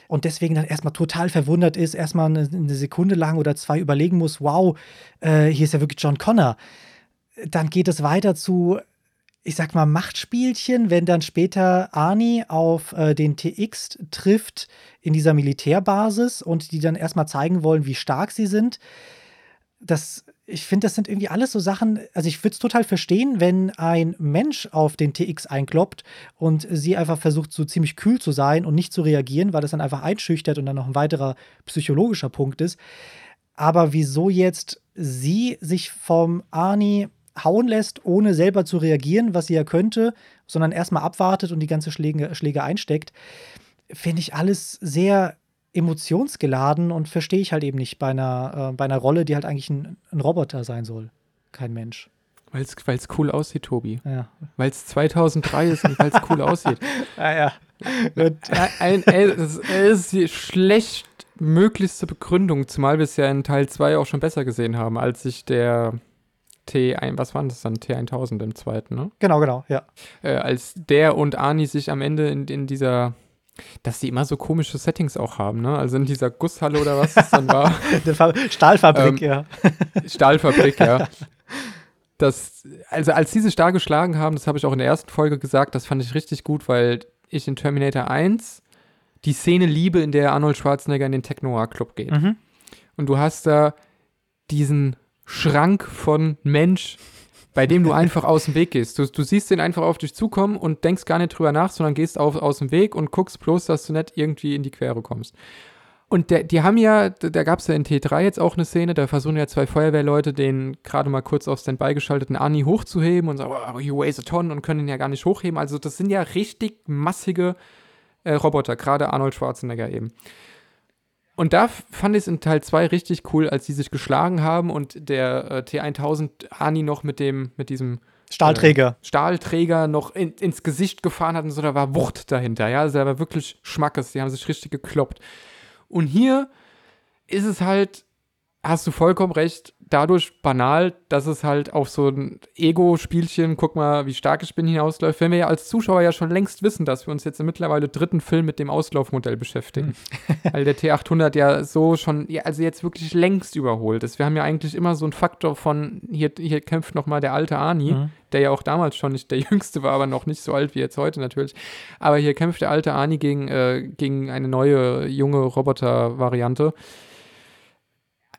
Und deswegen dann erstmal total verwundert ist, erstmal eine, eine Sekunde lang oder zwei überlegen muss, wow, äh, hier ist ja wirklich John Connor. Dann geht es weiter zu, ich sag mal, Machtspielchen, wenn dann später Arnie auf äh, den TX trifft in dieser Militärbasis und die dann erstmal zeigen wollen, wie stark sie sind das, ich finde, das sind irgendwie alles so Sachen, also ich würde es total verstehen, wenn ein Mensch auf den TX einkloppt und sie einfach versucht, so ziemlich kühl zu sein und nicht zu reagieren, weil das dann einfach einschüchtert und dann noch ein weiterer psychologischer Punkt ist. Aber wieso jetzt sie sich vom Arnie hauen lässt, ohne selber zu reagieren, was sie ja könnte, sondern erstmal abwartet und die ganze Schläge, Schläge einsteckt, finde ich alles sehr emotionsgeladen und verstehe ich halt eben nicht bei einer, äh, bei einer Rolle, die halt eigentlich ein, ein Roboter sein soll. Kein Mensch. Weil es cool aussieht, Tobi. Ja. Weil es 2003 ist und weil es cool aussieht. [laughs] Ah, ja. [laughs] Ein, das ist die schlechtmöglichste Begründung, zumal wir es ja in Teil 2 auch schon besser gesehen haben, als sich der T1, was war das dann? T1000 im zweiten, ne? Genau, genau, ja. Äh, als der und Ani sich am Ende in, in dieser dass die immer so komische Settings auch haben, ne? Also in dieser Gusshalle oder was es dann war. [laughs] Stahlfabrik, ähm, ja. [laughs] Stahlfabrik, ja. [laughs] Das, also als sie sich da geschlagen haben, das habe ich auch in der ersten Folge gesagt, das fand ich richtig gut, weil ich in Terminator 1 die Szene liebe, in der Arnold Schwarzenegger in den Technoir-Club geht. Mhm. Und du hast da diesen Schrank von Mensch, bei dem du [laughs] einfach aus dem Weg gehst. Du, du siehst den einfach auf dich zukommen und denkst gar nicht drüber nach, sondern gehst auf, aus dem Weg und guckst bloß, dass du nicht irgendwie in die Quere kommst. Und der, die haben ja, da gab es ja in T3 jetzt auch eine Szene, da versuchen ja zwei Feuerwehrleute, den gerade mal kurz auf Standby geschalteten Ani hochzuheben und sagen, oh, you weigh a ton und können ihn ja gar nicht hochheben. Also das sind ja richtig massige äh, Roboter, gerade Arnold Schwarzenegger eben. Und da fand ich es in Teil 2 richtig cool, als die sich geschlagen haben und der äh, T1000 Ani noch mit dem, mit diesem Stahlträger. Äh, Stahlträger noch in, ins Gesicht gefahren hat und so, da war Wucht dahinter, ja. Also da war wirklich Schmackes, die haben sich richtig gekloppt. Und hier ist es halt, hast du vollkommen recht, dadurch banal, dass es halt auf so ein Ego-Spielchen, guck mal, wie stark ich bin, hinausläuft, wenn wir ja als Zuschauer ja schon längst wissen, dass wir uns jetzt im mittlerweile dritten Film mit dem Auslaufmodell beschäftigen. Mhm. [laughs] Weil der T800 ja so schon, ja, also jetzt wirklich längst überholt ist. Wir haben ja eigentlich immer so einen Faktor von, hier, hier kämpft noch mal der alte Arnie, mhm. der ja auch damals schon nicht der [laughs] Jüngste war, aber noch nicht so alt wie jetzt heute natürlich. Aber hier kämpft der alte Arnie gegen, äh, gegen eine neue, junge Roboter-Variante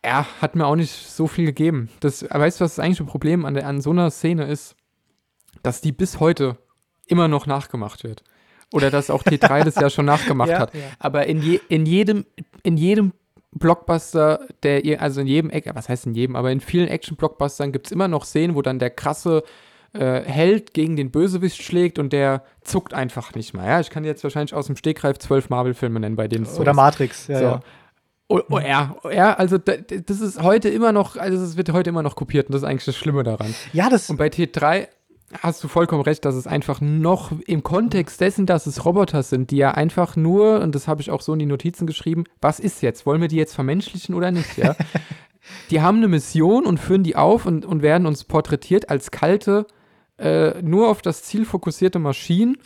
ja, hat mir auch nicht so viel gegeben. Das, weißt du, was das eigentliche Problem an, der, an so einer Szene ist? Dass die bis heute immer noch nachgemacht wird. Oder dass auch T3 [laughs] das ja schon nachgemacht ja, hat. Ja. Aber in, je, in, jedem, in jedem Blockbuster, der, also in jedem, was heißt in jedem, aber in vielen Action-Blockbustern gibt es immer noch Szenen, wo dann der krasse äh, Held gegen den Bösewicht schlägt und der zuckt einfach nicht mal. Ja, ich kann jetzt wahrscheinlich aus dem Stegreif zwölf Marvel-Filme nennen, bei denen es so Oder ist. Matrix, ja, so. ja. Oh, oh, ja, ja, also das ist heute immer noch, also es wird heute immer noch kopiert und das ist eigentlich das Schlimme daran. Ja, das. Und bei T3 hast du vollkommen recht, dass es einfach noch im Kontext dessen, dass es Roboter sind, die ja einfach nur, und das habe ich auch so in die Notizen geschrieben, was ist jetzt? Wollen wir die jetzt vermenschlichen oder nicht? Ja? [laughs] die haben eine Mission und führen die auf und, und werden uns porträtiert als kalte, äh, nur auf das Ziel fokussierte Maschinen,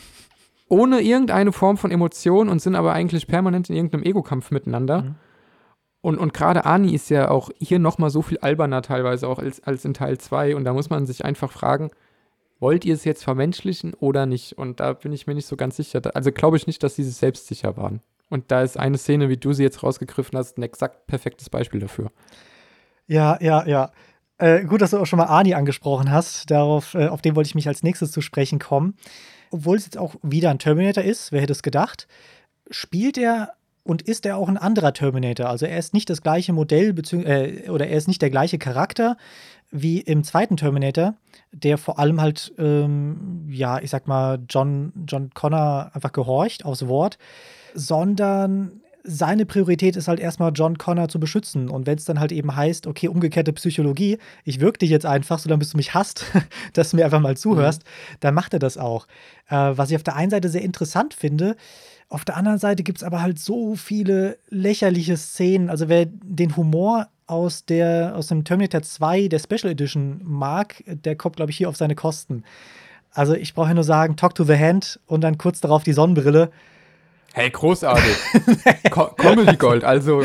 ohne irgendeine Form von Emotion und sind aber eigentlich permanent in irgendeinem Ego-Kampf miteinander. Mhm. Und, und gerade Ani ist ja auch hier nochmal so viel alberner teilweise auch als, als in Teil 2. Und da muss man sich einfach fragen, wollt ihr es jetzt vermenschlichen oder nicht? Und da bin ich mir nicht so ganz sicher. Also glaube ich nicht, dass sie selbstsicher waren. Und da ist eine Szene, wie du sie jetzt rausgegriffen hast, ein exakt perfektes Beispiel dafür. Ja, ja, ja. Äh, gut, dass du auch schon mal Ani angesprochen hast. Darauf, äh, auf den wollte ich mich als nächstes zu sprechen kommen. Obwohl es jetzt auch wieder ein Terminator ist, wer hätte es gedacht, spielt er und ist er auch ein anderer Terminator. Also er ist nicht das gleiche Modell äh, oder er ist nicht der gleiche Charakter wie im zweiten Terminator, der vor allem halt, ähm, ja, ich sag mal, John, John Connor einfach gehorcht aufs Wort, sondern seine Priorität ist halt erstmal John Connor zu beschützen. Und wenn es dann halt eben heißt, okay, umgekehrte Psychologie, ich wirke dich jetzt einfach, solange bis du mich hasst, [laughs] dass du mir einfach mal zuhörst, mhm. dann macht er das auch. Äh, was ich auf der einen Seite sehr interessant finde, auf der anderen Seite gibt es aber halt so viele lächerliche Szenen. Also wer den Humor aus, der, aus dem Terminator 2 der Special Edition mag, der kommt, glaube ich, hier auf seine Kosten. Also ich brauche nur sagen, Talk to the Hand und dann kurz darauf die Sonnenbrille. Hey, großartig. [laughs] Co Comedy Gold, also.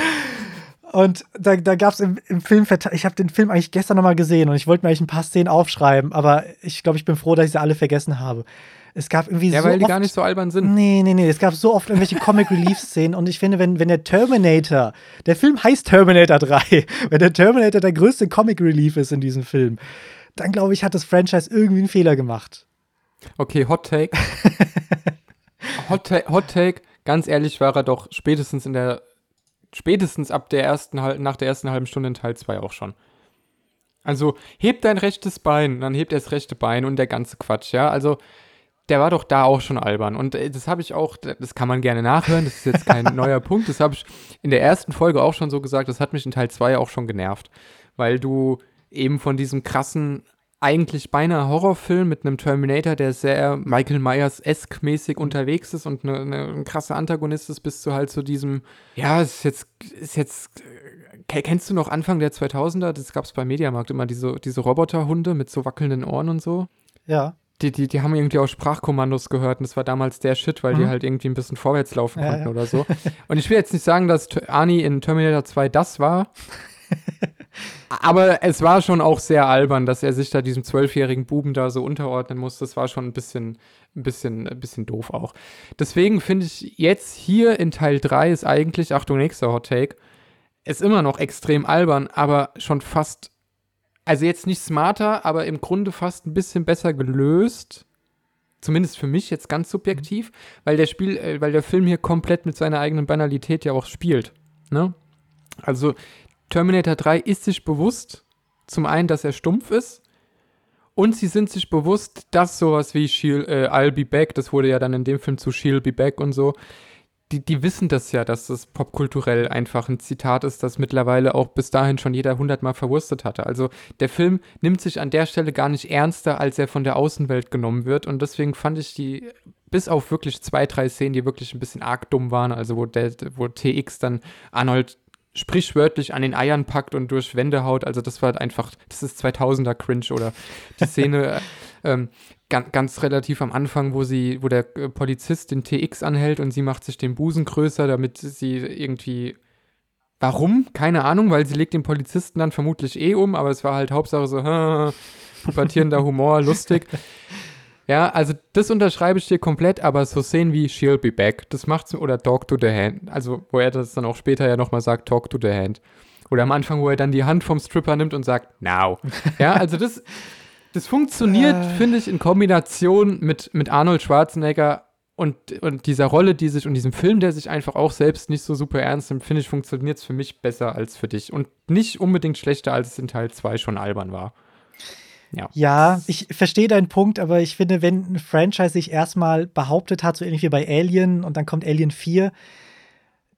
Und da, da gab es im, im Film, ich habe den Film eigentlich gestern nochmal gesehen und ich wollte mir eigentlich ein paar Szenen aufschreiben, aber ich glaube, ich bin froh, dass ich sie alle vergessen habe. Es gab irgendwie ja, so. Ja, weil die oft, gar nicht so albern sind. Nee, nee, nee. Es gab so oft irgendwelche Comic Relief-Szenen und ich finde, wenn, wenn der Terminator, der Film heißt Terminator 3, [laughs] wenn der Terminator der größte Comic Relief ist in diesem Film, dann glaube ich, hat das Franchise irgendwie einen Fehler gemacht. Okay, Hot Take. [laughs] Hot, ta Hot Take, ganz ehrlich, war er doch spätestens in der, spätestens ab der ersten, nach der ersten halben Stunde in Teil 2 auch schon. Also, hebt dein rechtes Bein, dann hebt er das rechte Bein und der ganze Quatsch, ja. Also, der war doch da auch schon albern. Und äh, das habe ich auch, das kann man gerne nachhören, das ist jetzt kein [laughs] neuer Punkt. Das habe ich in der ersten Folge auch schon so gesagt, das hat mich in Teil 2 auch schon genervt. Weil du eben von diesem krassen, eigentlich beinahe Horrorfilm mit einem Terminator, der sehr Michael Myers-esk mäßig unterwegs ist und eine, eine, ein krasser Antagonist ist, bis zu halt zu diesem, ja, ist jetzt, ist jetzt, kennst du noch Anfang der 2000er? Das gab es beim Mediamarkt immer, diese, diese Roboterhunde mit so wackelnden Ohren und so. Ja die, die, die haben irgendwie auch Sprachkommandos gehört und das war damals der Shit, weil mhm. die halt irgendwie ein bisschen vorwärts laufen konnten ja. oder so. [laughs] Und ich will jetzt nicht sagen, dass Arnie in Terminator 2 das war. [laughs] aber es war schon auch sehr albern, dass er sich da diesem zwölfjährigen Buben da so unterordnen muss. Das war schon ein bisschen, ein bisschen, ein bisschen doof auch. Deswegen finde ich jetzt hier in Teil 3 ist eigentlich, Achtung, nächster Hot Take, ist immer noch extrem albern, aber schon fast also jetzt nicht smarter, aber im Grunde fast ein bisschen besser gelöst. Zumindest für mich jetzt ganz subjektiv, weil der Spiel, äh, weil der Film hier komplett mit seiner eigenen Banalität ja auch spielt. Ne? Also Terminator 3 ist sich bewusst, zum einen, dass er stumpf ist, und sie sind sich bewusst, dass sowas wie äh, I'll be back, das wurde ja dann in dem Film zu She'll be back und so, die, die wissen das ja, dass das popkulturell einfach ein Zitat ist, das mittlerweile auch bis dahin schon jeder hundertmal verwurstet hatte. Also der Film nimmt sich an der Stelle gar nicht ernster, als er von der Außenwelt genommen wird. Und deswegen fand ich die, bis auf wirklich zwei, drei Szenen, die wirklich ein bisschen arg dumm waren, also wo, der, wo TX dann Arnold sprichwörtlich an den Eiern packt und durch Wände haut. Also das war halt einfach, das ist 2000er Cringe oder die Szene, [laughs] ähm, ganz, ganz relativ am Anfang, wo sie, wo der äh, Polizist den TX anhält und sie macht sich den Busen größer, damit sie irgendwie Warum? Keine Ahnung, weil sie legt den Polizisten dann vermutlich eh um, aber es war halt Hauptsache so, [laughs] pubertierender Humor, lustig. Ja, also das unterschreibe ich dir komplett, aber so Szenen wie She'll be back, das macht's, oder Talk to the Hand, also wo er das dann auch später ja nochmal sagt, Talk to the Hand. Oder am Anfang, wo er dann die Hand vom Stripper nimmt und sagt, now. [laughs] Ja, also das, das funktioniert, äh. finde ich, in Kombination mit, mit Arnold Schwarzenegger und, und dieser Rolle, die sich und diesem Film, der sich einfach auch selbst nicht so super ernst nimmt, finde ich, funktioniert es für mich besser als für dich. Und nicht unbedingt schlechter, als es in Teil 2 schon albern war. Ja. ja, ich verstehe deinen Punkt, aber ich finde, wenn ein Franchise sich erstmal behauptet hat, so ähnlich wie bei Alien und dann kommt Alien 4,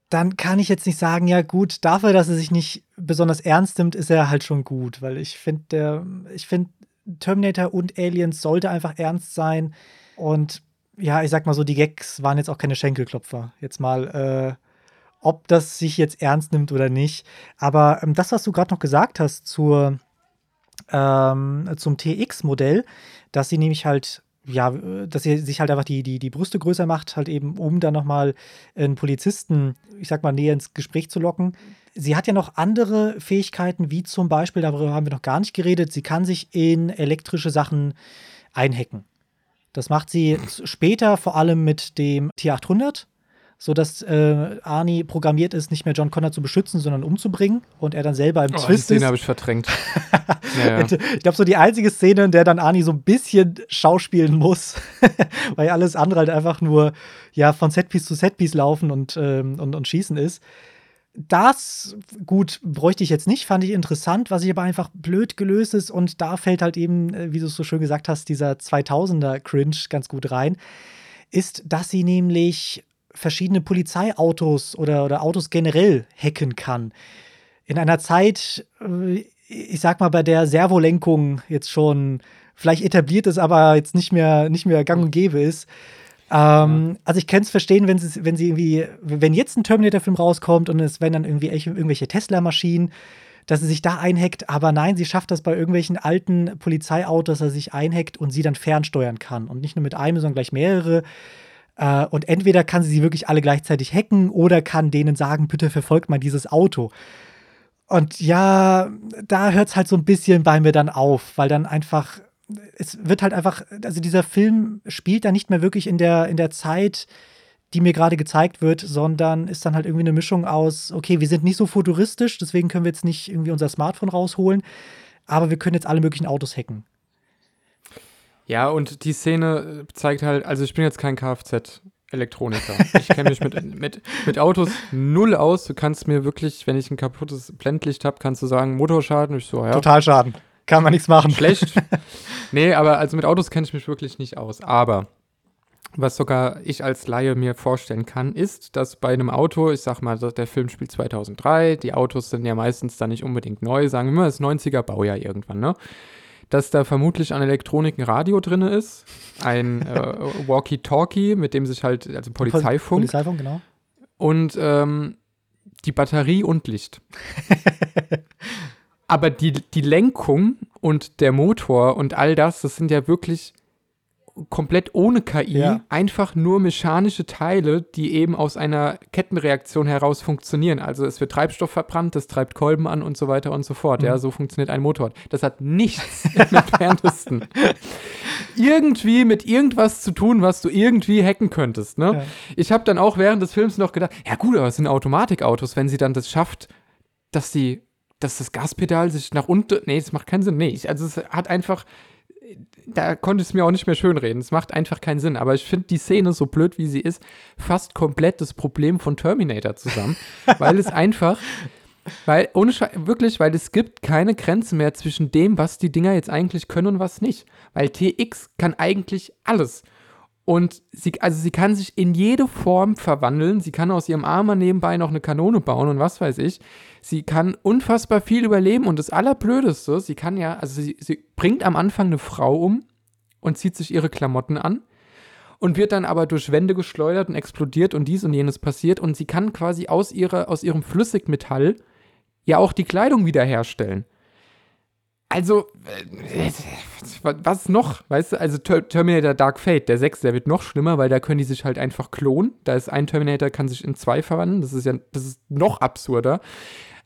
dann kann ich jetzt nicht sagen, ja gut, dafür, dass er sich nicht besonders ernst nimmt, ist er halt schon gut, weil ich finde, ich finde, Terminator und Aliens sollte einfach ernst sein. Und ja, ich sag mal so, die Gags waren jetzt auch keine Schenkelklopfer. Jetzt mal, äh, ob das sich jetzt ernst nimmt oder nicht. Aber ähm, das, was du gerade noch gesagt hast zur, ähm, zum TX-Modell, dass sie nämlich halt ja, dass sie sich halt einfach die, die, die Brüste größer macht, halt eben, um dann nochmal einen Polizisten, ich sag mal, näher ins Gespräch zu locken. Sie hat ja noch andere Fähigkeiten, wie zum Beispiel, darüber haben wir noch gar nicht geredet, sie kann sich in elektrische Sachen einhacken. Das macht sie später vor allem mit dem T800, sodass äh, Arnie programmiert ist, nicht mehr John Connor zu beschützen, sondern umzubringen und er dann selber im Oh, die Twist Szene ist. habe ich verdrängt. [laughs] ja, ja. Ich glaube, so die einzige Szene, in der dann Arnie so ein bisschen schauspielen muss, [laughs] weil alles andere halt einfach nur ja, von Setpiece zu Setpiece laufen und, ähm, und, und schießen ist. Das, gut, bräuchte ich jetzt nicht, fand ich interessant, was ich aber einfach blöd gelöst ist. Und da fällt halt eben, äh, wie du es so schön gesagt hast, dieser 2000er-Cringe ganz gut rein, ist, dass sie nämlich verschiedene Polizeiautos oder, oder Autos generell hacken kann. In einer Zeit, äh, ich sag mal, bei der Servolenkung jetzt schon vielleicht etabliert ist, aber jetzt nicht mehr, nicht mehr gang und gäbe ist. Ähm, Also ich kann es verstehen, wenn sie, wenn sie irgendwie, wenn jetzt ein Terminator-Film rauskommt und es werden dann irgendwie irgendwelche Tesla-Maschinen, dass sie sich da einhackt, aber nein, sie schafft das bei irgendwelchen alten Polizeiautos, dass sie sich einhackt und sie dann fernsteuern kann. Und nicht nur mit einem, sondern gleich mehrere. Äh, und entweder kann sie sie wirklich alle gleichzeitig hacken oder kann denen sagen, bitte verfolgt mal dieses Auto. Und ja, da hört es halt so ein bisschen bei mir dann auf, weil dann einfach, es wird halt einfach, also dieser Film spielt da nicht mehr wirklich in der, in der Zeit, die mir gerade gezeigt wird, sondern ist dann halt irgendwie eine Mischung aus, okay, wir sind nicht so futuristisch, deswegen können wir jetzt nicht irgendwie unser Smartphone rausholen, aber wir können jetzt alle möglichen Autos hacken. Ja, und die Szene äh, zeigt halt, also ich bin jetzt kein Kfz-Elektroniker. [laughs] Ich kenne mich mit, mit, mit Autos null aus. Du kannst mir wirklich, wenn ich ein kaputtes Blendlicht habe, kannst du sagen, Motorschaden. Ich so, ja, Total Schaden. Kann man nichts machen. schlecht. [laughs] nee, aber also mit Autos kenne ich mich wirklich nicht aus. Aber was sogar ich als Laie mir vorstellen kann, ist, dass bei einem Auto, ich sag mal, der Film spielt 2003, die Autos sind ja meistens dann nicht unbedingt neu, sagen wir mal, das 90er Baujahr irgendwann, ne? Dass da vermutlich an Elektronik ein Radio drin ist, ein äh, Walkie-Talkie, mit dem sich halt, also Polizeifunk Polizeifunk, genau. und ähm, die Batterie und Licht. [laughs] Aber die, die Lenkung und der Motor und all das, das sind ja wirklich komplett ohne KI, Ja. einfach nur mechanische Teile, die eben aus einer Kettenreaktion heraus funktionieren. Also es wird Treibstoff verbrannt, das treibt Kolben an und so weiter und so fort. Ja, Mhm. so funktioniert ein Motor. Das hat nichts [laughs] im entferntesten irgendwie mit irgendwas zu tun, was du irgendwie hacken könntest. Ne? Ja. Ich habe dann auch während des Films noch gedacht, ja gut, aber es sind Automatikautos, wenn sie dann das schafft, dass die, dass das Gaspedal sich nach unten, nee, das macht keinen Sinn. Nee, also es hat einfach, da konnte es mir auch nicht mehr schönreden. Es macht einfach keinen Sinn. Aber ich finde die Szene, so blöd wie sie ist, fast komplett das Problem von Terminator zusammen, [laughs] weil es einfach weil, ohne Sche wirklich, weil es gibt keine Grenze mehr zwischen dem, was die Dinger jetzt eigentlich können und was nicht. Weil TX kann eigentlich alles. Und sie, also sie kann sich in jede Form verwandeln. Sie kann aus ihrem Armer nebenbei noch eine Kanone bauen und was weiß ich. Sie kann unfassbar viel überleben und das Allerblödeste, sie kann ja, also sie, sie bringt am Anfang eine Frau um und zieht sich ihre Klamotten an und wird dann aber durch Wände geschleudert und explodiert und dies und jenes passiert und sie kann quasi aus, ihrer, aus ihrem Flüssigmetall ja auch die Kleidung wiederherstellen. Also, äh, was noch? Weißt du, also Ter Terminator Dark Fate, der 6, der wird noch schlimmer, weil da können die sich halt einfach klonen. Da ist ein Terminator, kann sich in zwei verwandeln. Das ist ja, das ist noch absurder.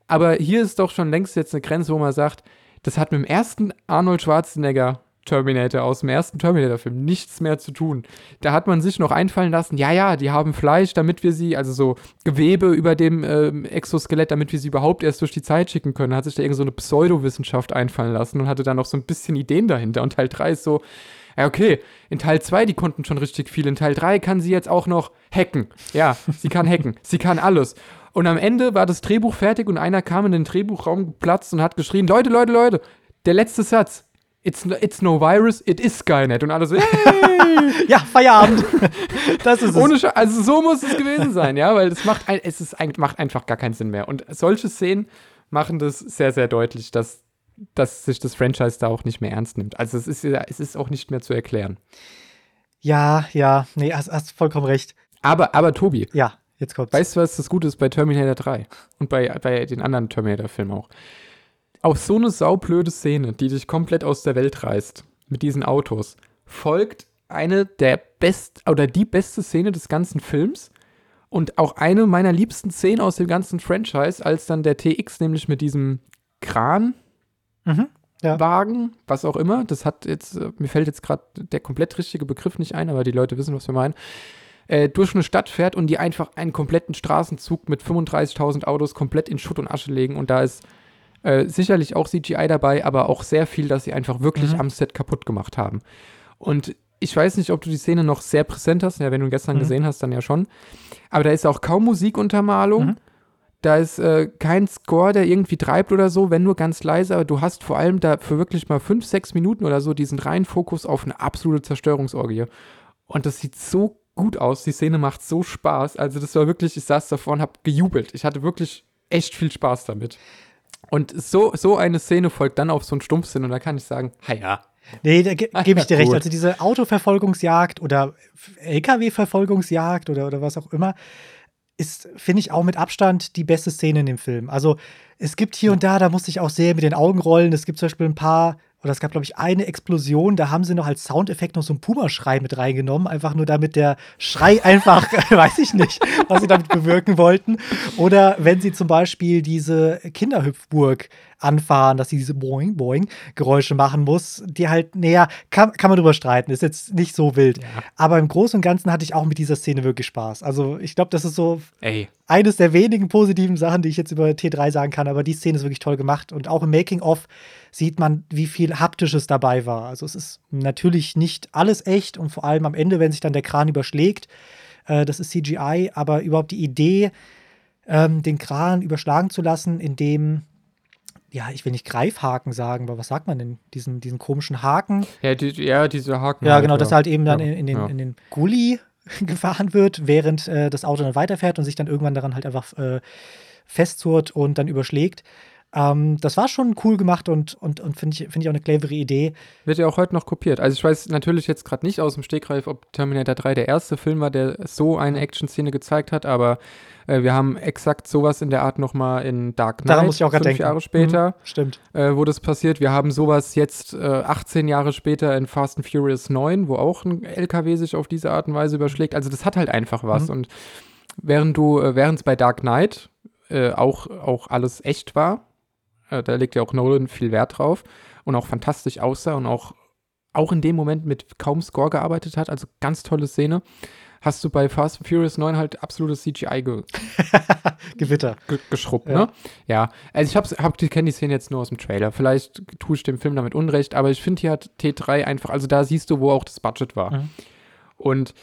Aber hier ist doch schon längst jetzt eine Grenze, wo man sagt, das hat mit dem ersten Arnold Schwarzenegger Terminator aus dem ersten Terminator-Film nichts mehr zu tun. Da hat man sich noch einfallen lassen, ja, ja, die haben Fleisch, damit wir sie, also so Gewebe über dem ähm, Exoskelett, damit wir sie überhaupt erst durch die Zeit schicken können. Hat sich da irgend so eine Pseudowissenschaft einfallen lassen und hatte dann noch so ein bisschen Ideen dahinter. Und Teil 3 ist so, ja, okay, in Teil 2, die konnten schon richtig viel. In Teil 3 kann sie jetzt auch noch hacken. Ja, sie kann hacken. sie kann alles. Und am Ende war das Drehbuch fertig und einer kam in den Drehbuchraum geplatzt und hat geschrien: Leute, Leute, Leute, der letzte Satz. It's no, it's no virus, it is Skynet. Und alle so, hey! [laughs] Ja, Feierabend. [laughs] das ist es. Ohne Sche also so muss es gewesen sein, ja, weil es macht, ein, es ist ein, macht einfach gar keinen Sinn mehr. Und solche Szenen machen das sehr, sehr deutlich, dass, dass sich das Franchise da auch nicht mehr ernst nimmt. Also es ist, es ist auch nicht mehr zu erklären. ja, ja, nee, hast, hast vollkommen recht. Aber, aber Tobi, Ja, jetzt kommt's. weißt du, was das Gute ist bei Terminator 3 und bei, bei den anderen Terminator-Filmen auch? Auf so eine saublöde Szene, die dich komplett aus der Welt reißt, mit diesen Autos, folgt eine der best oder die beste Szene des ganzen Films und auch eine meiner liebsten Szenen aus dem ganzen Franchise, als dann der TX nämlich mit diesem Kran Mhm. Ja. Wagen, was auch immer. Das hat jetzt, äh, mir fällt jetzt gerade der komplett richtige Begriff nicht ein, aber die Leute wissen, was wir meinen. äh, durch eine Stadt fährt und die einfach einen kompletten Straßenzug mit 35.000 Autos komplett in Schutt und Asche legen. Und da ist äh, sicherlich auch CGI dabei, aber auch sehr viel, dass sie einfach wirklich Mhm. am Set kaputt gemacht haben. Und ich weiß nicht, ob du die Szene noch sehr präsent hast. Ja, wenn du ihn gestern Mhm. gesehen hast, dann ja schon. Aber da ist auch kaum Musikuntermalung. Mhm. Da ist äh, kein Score, der irgendwie treibt oder so, wenn nur ganz leise. Aber du hast vor allem da für wirklich mal fünf, sechs Minuten oder so diesen reinen Fokus auf eine absolute Zerstörungsorgie. Und das sieht so gut aus. Die Szene macht so Spaß. Also das war wirklich, ich saß davor und habe gejubelt. Ich hatte wirklich echt viel Spaß damit. Und so, so eine Szene folgt dann auf so einen Stumpfsinn und da kann ich sagen, ha ja. Nee, da ge gebe ich [laughs] dir recht. Also diese Autoverfolgungsjagd oder LKW-Verfolgungsjagd oder, oder was auch immer, ist, finde ich, auch mit Abstand die beste Szene in dem Film. Also es gibt hier und da, da musste ich auch sehr mit den Augen rollen. Es gibt zum Beispiel ein paar, oder es gab, glaube ich, eine Explosion, da haben sie noch als Soundeffekt noch so einen Puma-Schrei mit reingenommen, einfach nur damit der Schrei [laughs] einfach, [laughs] weiß ich nicht, was sie damit bewirken wollten. Oder wenn sie zum Beispiel diese Kinderhüpfburg anfahren, dass sie diese Boing, Boing Geräusche machen muss, die halt, naja, kann, kann man drüber streiten, ist jetzt nicht so wild. Ja. Aber im Großen und Ganzen hatte ich auch mit dieser Szene wirklich Spaß. Also ich glaube, das ist so Ey, eines der wenigen positiven Sachen, die ich jetzt über T3 sagen kann, aber die Szene ist wirklich toll gemacht und auch im Making-of sieht man, wie viel Haptisches dabei war. Also es ist natürlich nicht alles echt und vor allem am Ende, wenn sich dann der Kran überschlägt, äh, das ist CGI, aber überhaupt die Idee, ähm, den Kran überschlagen zu lassen, indem ja, ich will nicht Greifhaken sagen, aber was sagt man denn? Diesen, diesen komischen Haken. ja, die, ja diese Haken. Ja, halt, genau, dass er halt eben dann Ja, in, in, den, ja. in den Gully [laughs] gefahren wird, während äh, das Auto dann weiterfährt und sich dann irgendwann daran halt einfach äh, festzurrt und dann überschlägt. Ähm, das war schon cool gemacht und, und, und finde ich, find ich auch eine clevere Idee. Wird ja auch heute noch kopiert. Also ich weiß natürlich jetzt gerade nicht aus dem Stegreif, ob Terminator 3 der erste Film war, der so eine Action-Szene gezeigt hat, aber äh, wir haben exakt sowas in der Art nochmal in Dark Knight, Daran muss ich auch gerade denken. Jahre später, Mhm, stimmt. äh, wo das passiert. Wir haben sowas jetzt äh, 18 Jahre später in Fast and Furious 9, wo auch ein LKW sich auf diese Art und Weise überschlägt. Also das hat halt einfach was. Mhm. Und während du, äh, während es bei Dark Knight äh, auch, auch alles echt war, äh, da legt ja auch Nolan viel Wert drauf und auch fantastisch aussah und auch, auch in dem Moment mit kaum Score gearbeitet hat, also ganz tolle Szene, hast du bei Fast and Furious 9 halt absolutes CGI ge [laughs] Gewitter. ge geschrubbt, Ja. ne? Ja, also ich hab's, hab, die kenne die Szene jetzt nur aus dem Trailer. Vielleicht tue ich dem Film damit Unrecht, aber ich finde hier hat T3 einfach, also da siehst du, wo auch das Budget war. Mhm. Und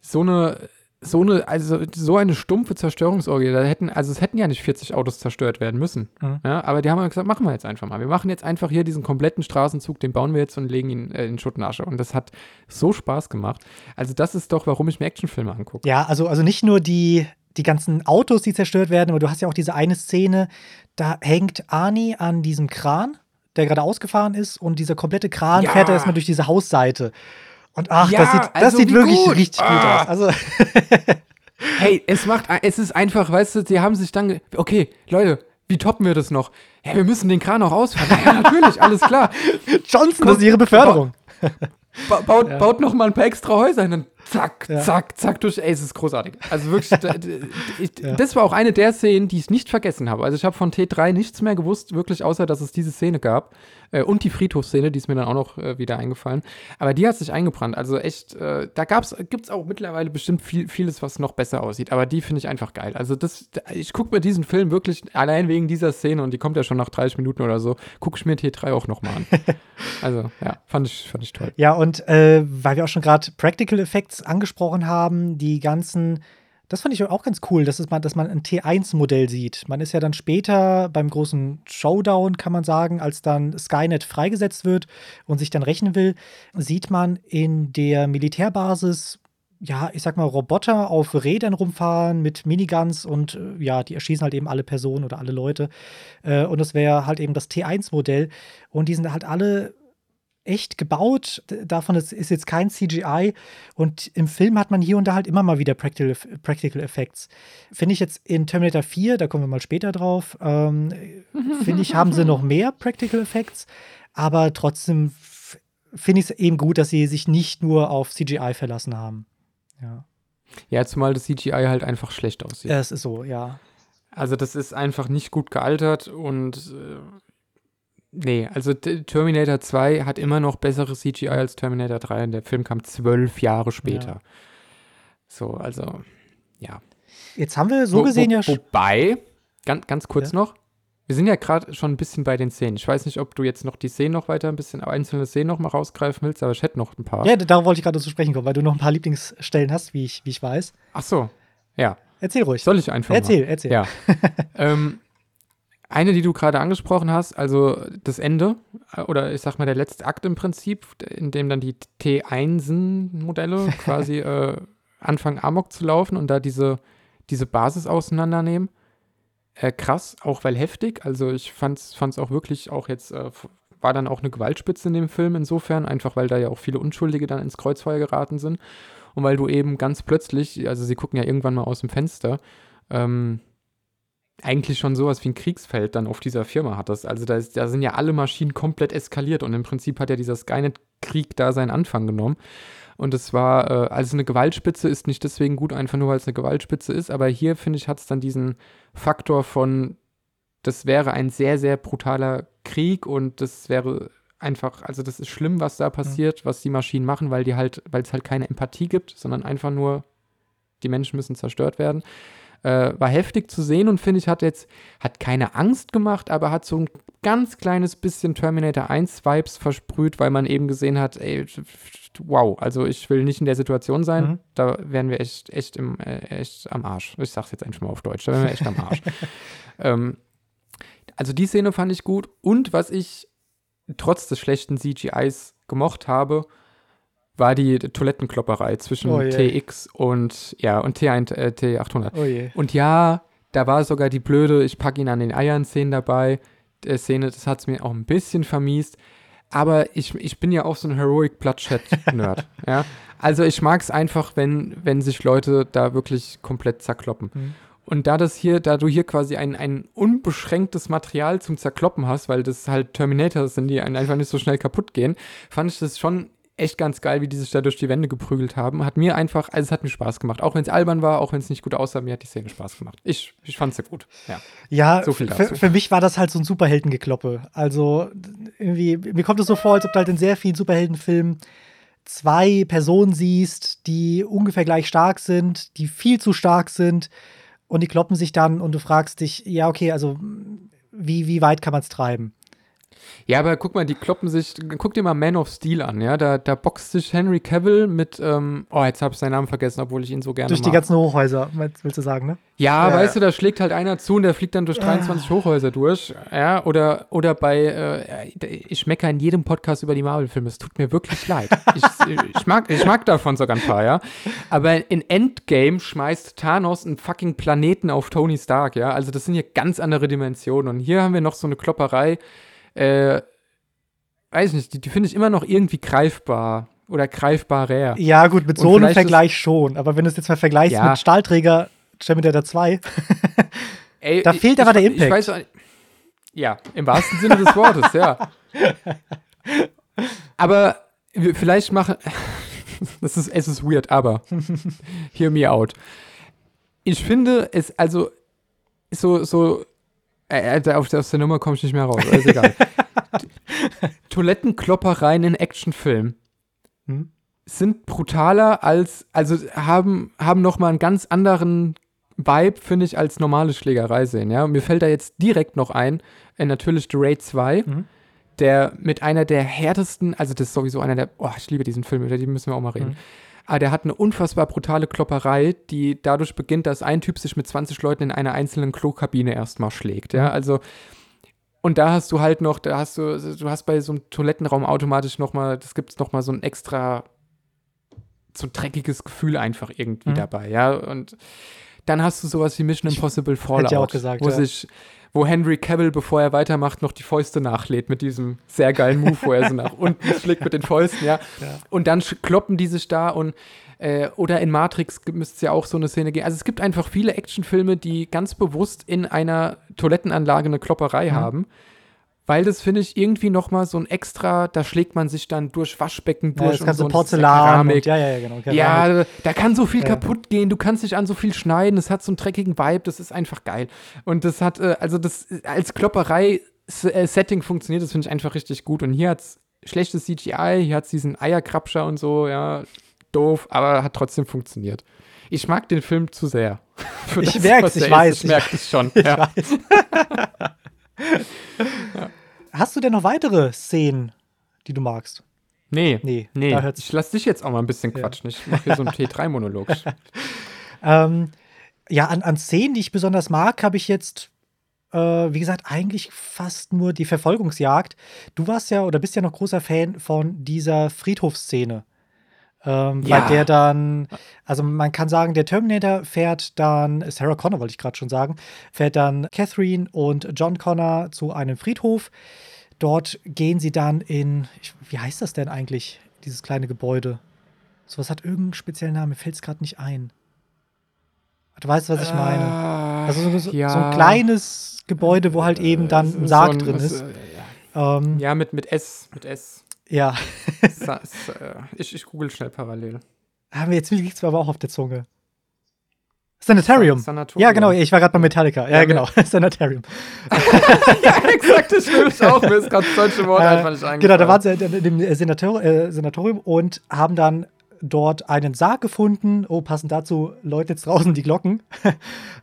so eine, so eine, also so eine stumpfe Zerstörungsorgie, da hätten, also es hätten ja nicht 40 Autos zerstört werden müssen. Mhm. Ja, aber die haben halt gesagt, machen wir jetzt einfach mal. Wir machen jetzt einfach hier diesen kompletten Straßenzug, den bauen wir jetzt und legen ihn äh, in Schutt und Asche. Und das hat so Spaß gemacht. Also das ist doch, warum ich mir Actionfilme angucke. Ja, also, also nicht nur die, die ganzen Autos, die zerstört werden, aber du hast ja auch diese eine Szene, da hängt Arnie an diesem Kran, der gerade ausgefahren ist, und dieser komplette Kran Ja. fährt er erstmal durch diese Hausseite. Und ach, Ja, das sieht, das also sieht wirklich gut. richtig gut Ah. aus. Also, [laughs] Hey, es macht, es ist einfach, weißt du, sie haben sich dann, okay, Leute, wie toppen wir das noch? Ja, wir müssen den Kran auch ausfahren. Ja, natürlich, alles klar. [laughs] Johnson, das ist ihre Beförderung. Ba baut, Ja. baut noch mal ein paar extra Häuser und dann zack, Ja. zack, zack durch. Ey, es ist großartig. Also wirklich, da, ich, Ja. das war auch eine der Szenen, die ich nicht vergessen habe. Also ich habe von T3 nichts mehr gewusst, wirklich, außer dass es diese Szene gab. Äh, und die Friedhofsszene, die ist mir dann auch noch äh, wieder eingefallen. Aber die hat sich eingebrannt. Also echt, äh, da gibt es auch mittlerweile bestimmt viel, vieles, was noch besser aussieht. Aber die finde ich einfach geil. Also das, ich gucke mir diesen Film wirklich allein wegen dieser Szene und die kommt ja schon nach 30 Minuten oder so, gucke ich mir T3 auch noch mal an. [laughs] also ja, fand ich, fand ich toll. Ja, und äh, weil wir auch schon gerade Practical Effects angesprochen haben, die ganzen, das fand ich auch ganz cool, dass, es man, dass man ein T1-Modell sieht. Man ist ja dann später beim großen Showdown, kann man sagen, als dann Skynet freigesetzt wird und sich dann rächen will, sieht man in der Militärbasis ja, ich sag mal, Roboter auf Rädern rumfahren mit Miniguns und äh, ja, die erschießen halt eben alle Personen oder alle Leute. Äh, und das wäre halt eben das T1-Modell. Und die sind halt alle echt gebaut. Davon ist, ist jetzt kein CGI. Und im Film hat man hier und da halt immer mal wieder Practical, Practical Effects. Finde ich jetzt in Terminator 4, da kommen wir mal später drauf, ähm, [laughs] finde ich, haben sie noch mehr Practical Effects. Aber trotzdem finde ich es eben gut, dass sie sich nicht nur auf CGI verlassen haben. Ja, Ja, zumal das CGI halt einfach schlecht aussieht. es ist so, ja. Also das ist einfach nicht gut gealtert und äh, nee, also Terminator 2 hat immer noch bessere CGI als Terminator 3 und der Film kam zwölf Jahre später. So, also, ja. Jetzt haben wir so Wo- gesehen wo, ja schon. Wobei, ganz, ganz kurz Ja. noch, wir sind ja gerade schon ein bisschen bei den Szenen. Ich weiß nicht, ob du jetzt noch die Szenen noch weiter ein bisschen, einzelne Szenen noch mal rausgreifen willst, aber ich hätte noch ein paar. Ja, darauf wollte ich gerade zu sprechen kommen, weil du noch ein paar Lieblingsstellen hast, wie ich, wie ich weiß. Ach so, ja. Erzähl ruhig. Soll ich einfach erzähl, mal? erzähl. Ja. [laughs] ähm, eine, die du gerade angesprochen hast, also das Ende, äh, oder ich sag mal der letzte Akt im Prinzip, in dem dann die T1-Modelle [laughs] quasi äh, anfangen Amok zu laufen und da diese, diese Basis auseinandernehmen. Äh, krass, auch weil heftig. Also ich fand's, fand's auch wirklich auch jetzt, äh, war dann auch eine Gewaltspitze in dem Film insofern, einfach weil da ja auch viele Unschuldige dann ins Kreuzfeuer geraten sind. Und weil du eben ganz plötzlich, also sie gucken ja irgendwann mal aus dem Fenster, ähm, eigentlich schon sowas wie ein Kriegsfeld dann auf dieser Firma hattest. Also da, ist, da sind ja alle Maschinen komplett eskaliert und im Prinzip hat ja dieser Skynet-Krieg da seinen Anfang genommen. Und es war, äh, also eine Gewaltspitze ist nicht deswegen gut, einfach nur weil es eine Gewaltspitze ist, aber hier, finde ich, hat es dann diesen Faktor von, das wäre ein sehr, sehr brutaler Krieg und das wäre einfach, also das ist schlimm, was da passiert, was die Maschinen machen, weil die halt, weil es halt keine Empathie gibt, sondern einfach nur, die Menschen müssen zerstört werden. Äh, war heftig zu sehen und finde ich, hat jetzt, hat keine Angst gemacht, aber hat so ein ganz kleines bisschen Terminator 1 Vibes versprüht, weil man eben gesehen hat, ey, wow, also ich will nicht in der Situation sein, Mhm. da wären wir echt, echt, im, äh, echt am Arsch. Ich sag's jetzt einfach mal auf Deutsch, da wären wir echt am Arsch. [laughs] ähm, also die Szene fand ich gut und was ich trotz des schlechten CGIs gemocht habe, war die Toilettenklopperei zwischen Oh. TX und ja und T1, äh, T800. Oh je. Und ja, da war sogar die blöde, ich packe ihn an den Eiern Szene dabei. Äh, Szene, das hat es mir auch ein bisschen vermiest. Aber ich, ich bin ja auch so ein Heroic Bloodshed-Nerd. [laughs] ja? Also ich mag es einfach, wenn, wenn sich Leute da wirklich komplett zerkloppen. Mhm. Und da das hier, da du hier quasi ein, ein unbeschränktes Material zum Zerkloppen hast, weil das halt Terminators sind, die einen einfach nicht so schnell kaputt gehen, fand ich das schon echt ganz geil, wie die sich da durch die Wände geprügelt haben. Hat mir einfach, also es hat mir Spaß gemacht. Auch wenn es albern war, auch wenn es nicht gut aussah, mir hat die Szene Spaß gemacht. Ich, ich fand sie gut. Ja. Ja, So viel für, für mich war das halt so ein Superheldengekloppe. Also irgendwie, mir kommt es so vor, als ob du halt in sehr vielen Superheldenfilmen zwei Personen siehst, die ungefähr gleich stark sind, die viel zu stark sind und die kloppen sich dann und du fragst dich, ja, okay, also wie, wie weit kann man es treiben? Ja, aber guck mal, die kloppen sich, guck dir mal Man of Steel an, ja, da, da boxt sich Henry Cavill mit, ähm, oh, jetzt habe ich seinen Namen vergessen, obwohl ich ihn so gerne Durch die mag. ganzen Hochhäuser, willst du sagen, ne? Ja, Ja, weißt ja. du, da schlägt halt einer zu und der fliegt dann durch 23 Hochhäuser durch. Ja, oder, oder bei, äh, ich meckere in jedem Podcast über die Marvel-Filme. Es tut mir wirklich leid. Ich, ich, mag, ich mag davon sogar ein paar, ja. Aber in Endgame schmeißt Thanos einen fucking Planeten auf Tony Stark, ja. Also das sind hier ganz andere Dimensionen. Und hier haben wir noch so eine Klopperei, äh, weiß nicht, die, die finde ich immer noch irgendwie greifbar oder greifbarer. Ja, gut, mit so einem Vergleich schon. Aber wenn du es jetzt mal vergleichst Ja. mit Stahlträger Terminator 2, [laughs] Ey, Da ich- fehlt ich, aber der Ich Impact. weiß, auch nicht- ja, im wahrsten Sinne des Wortes, ja. [laughs] Aber vielleicht machen. [laughs] Das ist, es ist weird, aber hear me out. Ich finde es, also, so, so, äh, äh, auf, aus der Nummer komme ich nicht mehr raus, ist egal. [laughs] Toilettenkloppereien in Actionfilmen Hm? sind brutaler als, also haben, haben nochmal einen ganz anderen Vibe, finde ich, als normale Schlägerei sehen, ja. Mir fällt da jetzt direkt noch ein, äh, natürlich The Raid 2, Mhm. der mit einer der härtesten, also das ist sowieso einer der, oh, ich liebe diesen Film, über den müssen wir auch mal reden. Mhm. Aber der hat eine unfassbar brutale Klopperei, die dadurch beginnt, dass ein Typ sich mit 20 Leuten in einer einzelnen Klokabine erstmal schlägt, ja. Mhm. Also und da hast du halt noch, da hast du, du hast bei so einem Toilettenraum automatisch nochmal, das gibt es nochmal so ein extra, so ein dreckiges Gefühl einfach irgendwie Mhm. dabei, ja. Und dann hast du sowas wie Mission Impossible Fallout, ja auch gesagt, wo ja. sich, wo Henry Cavill, bevor er weitermacht, noch die Fäuste nachlädt mit diesem sehr geilen Move, wo er so nach unten [laughs] schlägt mit den Fäusten, ja. Ja. Und dann kloppen die sich da und äh, oder in Matrix müsste es ja auch so eine Szene geben. Also es gibt einfach viele Actionfilme, die ganz bewusst in einer Toilettenanlage eine Klopperei Mhm. haben. Weil das finde ich irgendwie noch mal so ein extra, da schlägt man sich dann durch Waschbecken Ja, durch das und so ja Porzellan und ja, ja, ja, genau. Keramik. Ja, da kann so viel Ja. kaputt gehen, du kannst dich an so viel schneiden, es hat so einen dreckigen Vibe, das ist einfach geil. Und das hat, äh, also das als Klopperei-Setting funktioniert, das finde ich einfach richtig gut. Und hier hat es schlechtes CGI, hier hat es diesen Eierkrabscher und so, ja, doof, aber hat trotzdem funktioniert. Ich mag den Film zu sehr. [laughs] ich merke ich weiß. Ich merke es schon. [laughs] Ich ja. weiß. [laughs] Hast du denn noch weitere Szenen, die du magst? Nee, Nee, nee. Ich lass dich jetzt auch mal ein bisschen Ja. quatschen. Ich mache hier so einen [laughs] T3-Monolog. Ähm, ja, an, an Szenen, die ich besonders mag, habe ich jetzt, äh, wie gesagt, eigentlich fast nur die Verfolgungsjagd. Du warst ja oder bist ja noch großer Fan von dieser Friedhofsszene. Ähm, Ja. Bei der dann, also man kann sagen, der Terminator fährt dann, Sarah Connor wollte ich gerade schon sagen, fährt dann Catherine und John Connor zu einem Friedhof. Dort gehen sie dann in, ich, wie heißt das denn eigentlich, dieses kleine Gebäude? Sowas hat irgendeinen speziellen Namen, mir fällt es gerade nicht ein. Du weißt, was ich meine. Ah, Also so, so, ja. so ein kleines Gebäude, wo halt eben dann ein So Sarg ein- drin ist. äh, Ja, Ähm, ja mit, mit S. Mit S. ja. Äh, ich, ich google schnell parallel. Haben wir jetzt liegt es aber auch auf der Zunge. Sanitarium. Sa- Sanatorium. Ja, genau, ich war gerade bei Metallica. Ja, Ja, genau, [laughs] Sanitarium. [laughs] ja, exakt, das stimmt [laughs] auch. Mir ist gerade das deutsche Wort Äh, einfach nicht eingefallen. Genau, da waren sie in dem Senator, äh, Senatorium und haben dann dort einen Sarg gefunden. Oh, passend dazu läutet jetzt draußen die Glocken.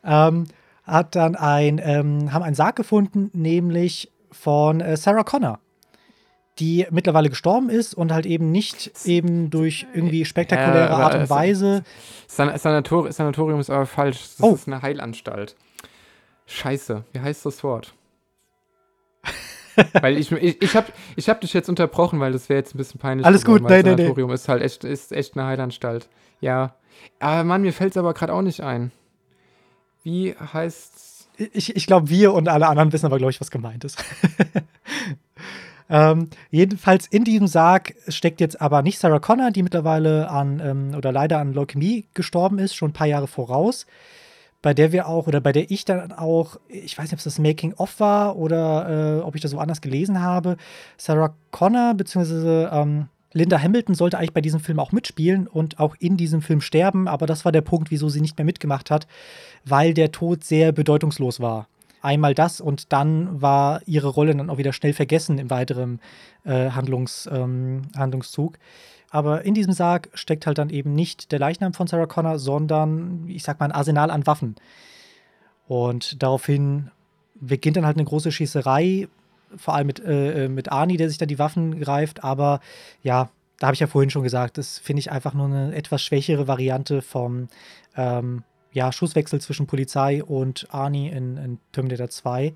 ähm, hat dann ein, ähm, haben einen Sarg gefunden, nämlich von äh, Sarah Connor, die mittlerweile gestorben ist und halt eben nicht eben durch irgendwie spektakuläre Ja, Art und Weise. San Sanator Sanatorium ist aber falsch. Das Oh. ist eine Heilanstalt. Scheiße, wie heißt das Wort? [laughs] weil ich, ich, ich habe ich hab dich jetzt unterbrochen, weil das wäre jetzt ein bisschen peinlich. Alles geworden, gut, nee, nee. Sanatorium ist halt echt, ist echt eine Heilanstalt. Ja. Aber Mann, mir fällt es aber gerade auch nicht ein. Wie heißt's? Ich, ich glaube, wir und alle anderen wissen aber, glaube ich, was gemeint ist. [laughs] ähm, jedenfalls in diesem Sarg steckt jetzt aber nicht Sarah Connor, die mittlerweile an ähm, oder leider an Leukämie gestorben ist, schon ein paar Jahre voraus. Bei der wir auch, oder bei der ich dann auch, ich weiß nicht, ob es das Making-of war oder äh, ob ich das woanders gelesen habe. Sarah Connor bzw. Ähm, Linda Hamilton sollte eigentlich bei diesem Film auch mitspielen und auch in diesem Film sterben, aber das war der Punkt, wieso sie nicht mehr mitgemacht hat, weil der Tod sehr bedeutungslos war. Einmal das und dann war ihre Rolle dann auch wieder schnell vergessen im weiteren äh, Handlungs, ähm, Handlungszug. Aber in diesem Sarg steckt halt dann eben nicht der Leichnam von Sarah Connor, sondern, ich sag mal, ein Arsenal an Waffen. Und daraufhin beginnt dann halt eine große Schießerei, vor allem mit, äh, mit Arnie, der sich da die Waffen greift. Aber ja, da habe ich ja vorhin schon gesagt, das finde ich einfach nur eine etwas schwächere Variante vom ähm, ja, Schusswechsel zwischen Polizei und Arnie in, in Terminator 2.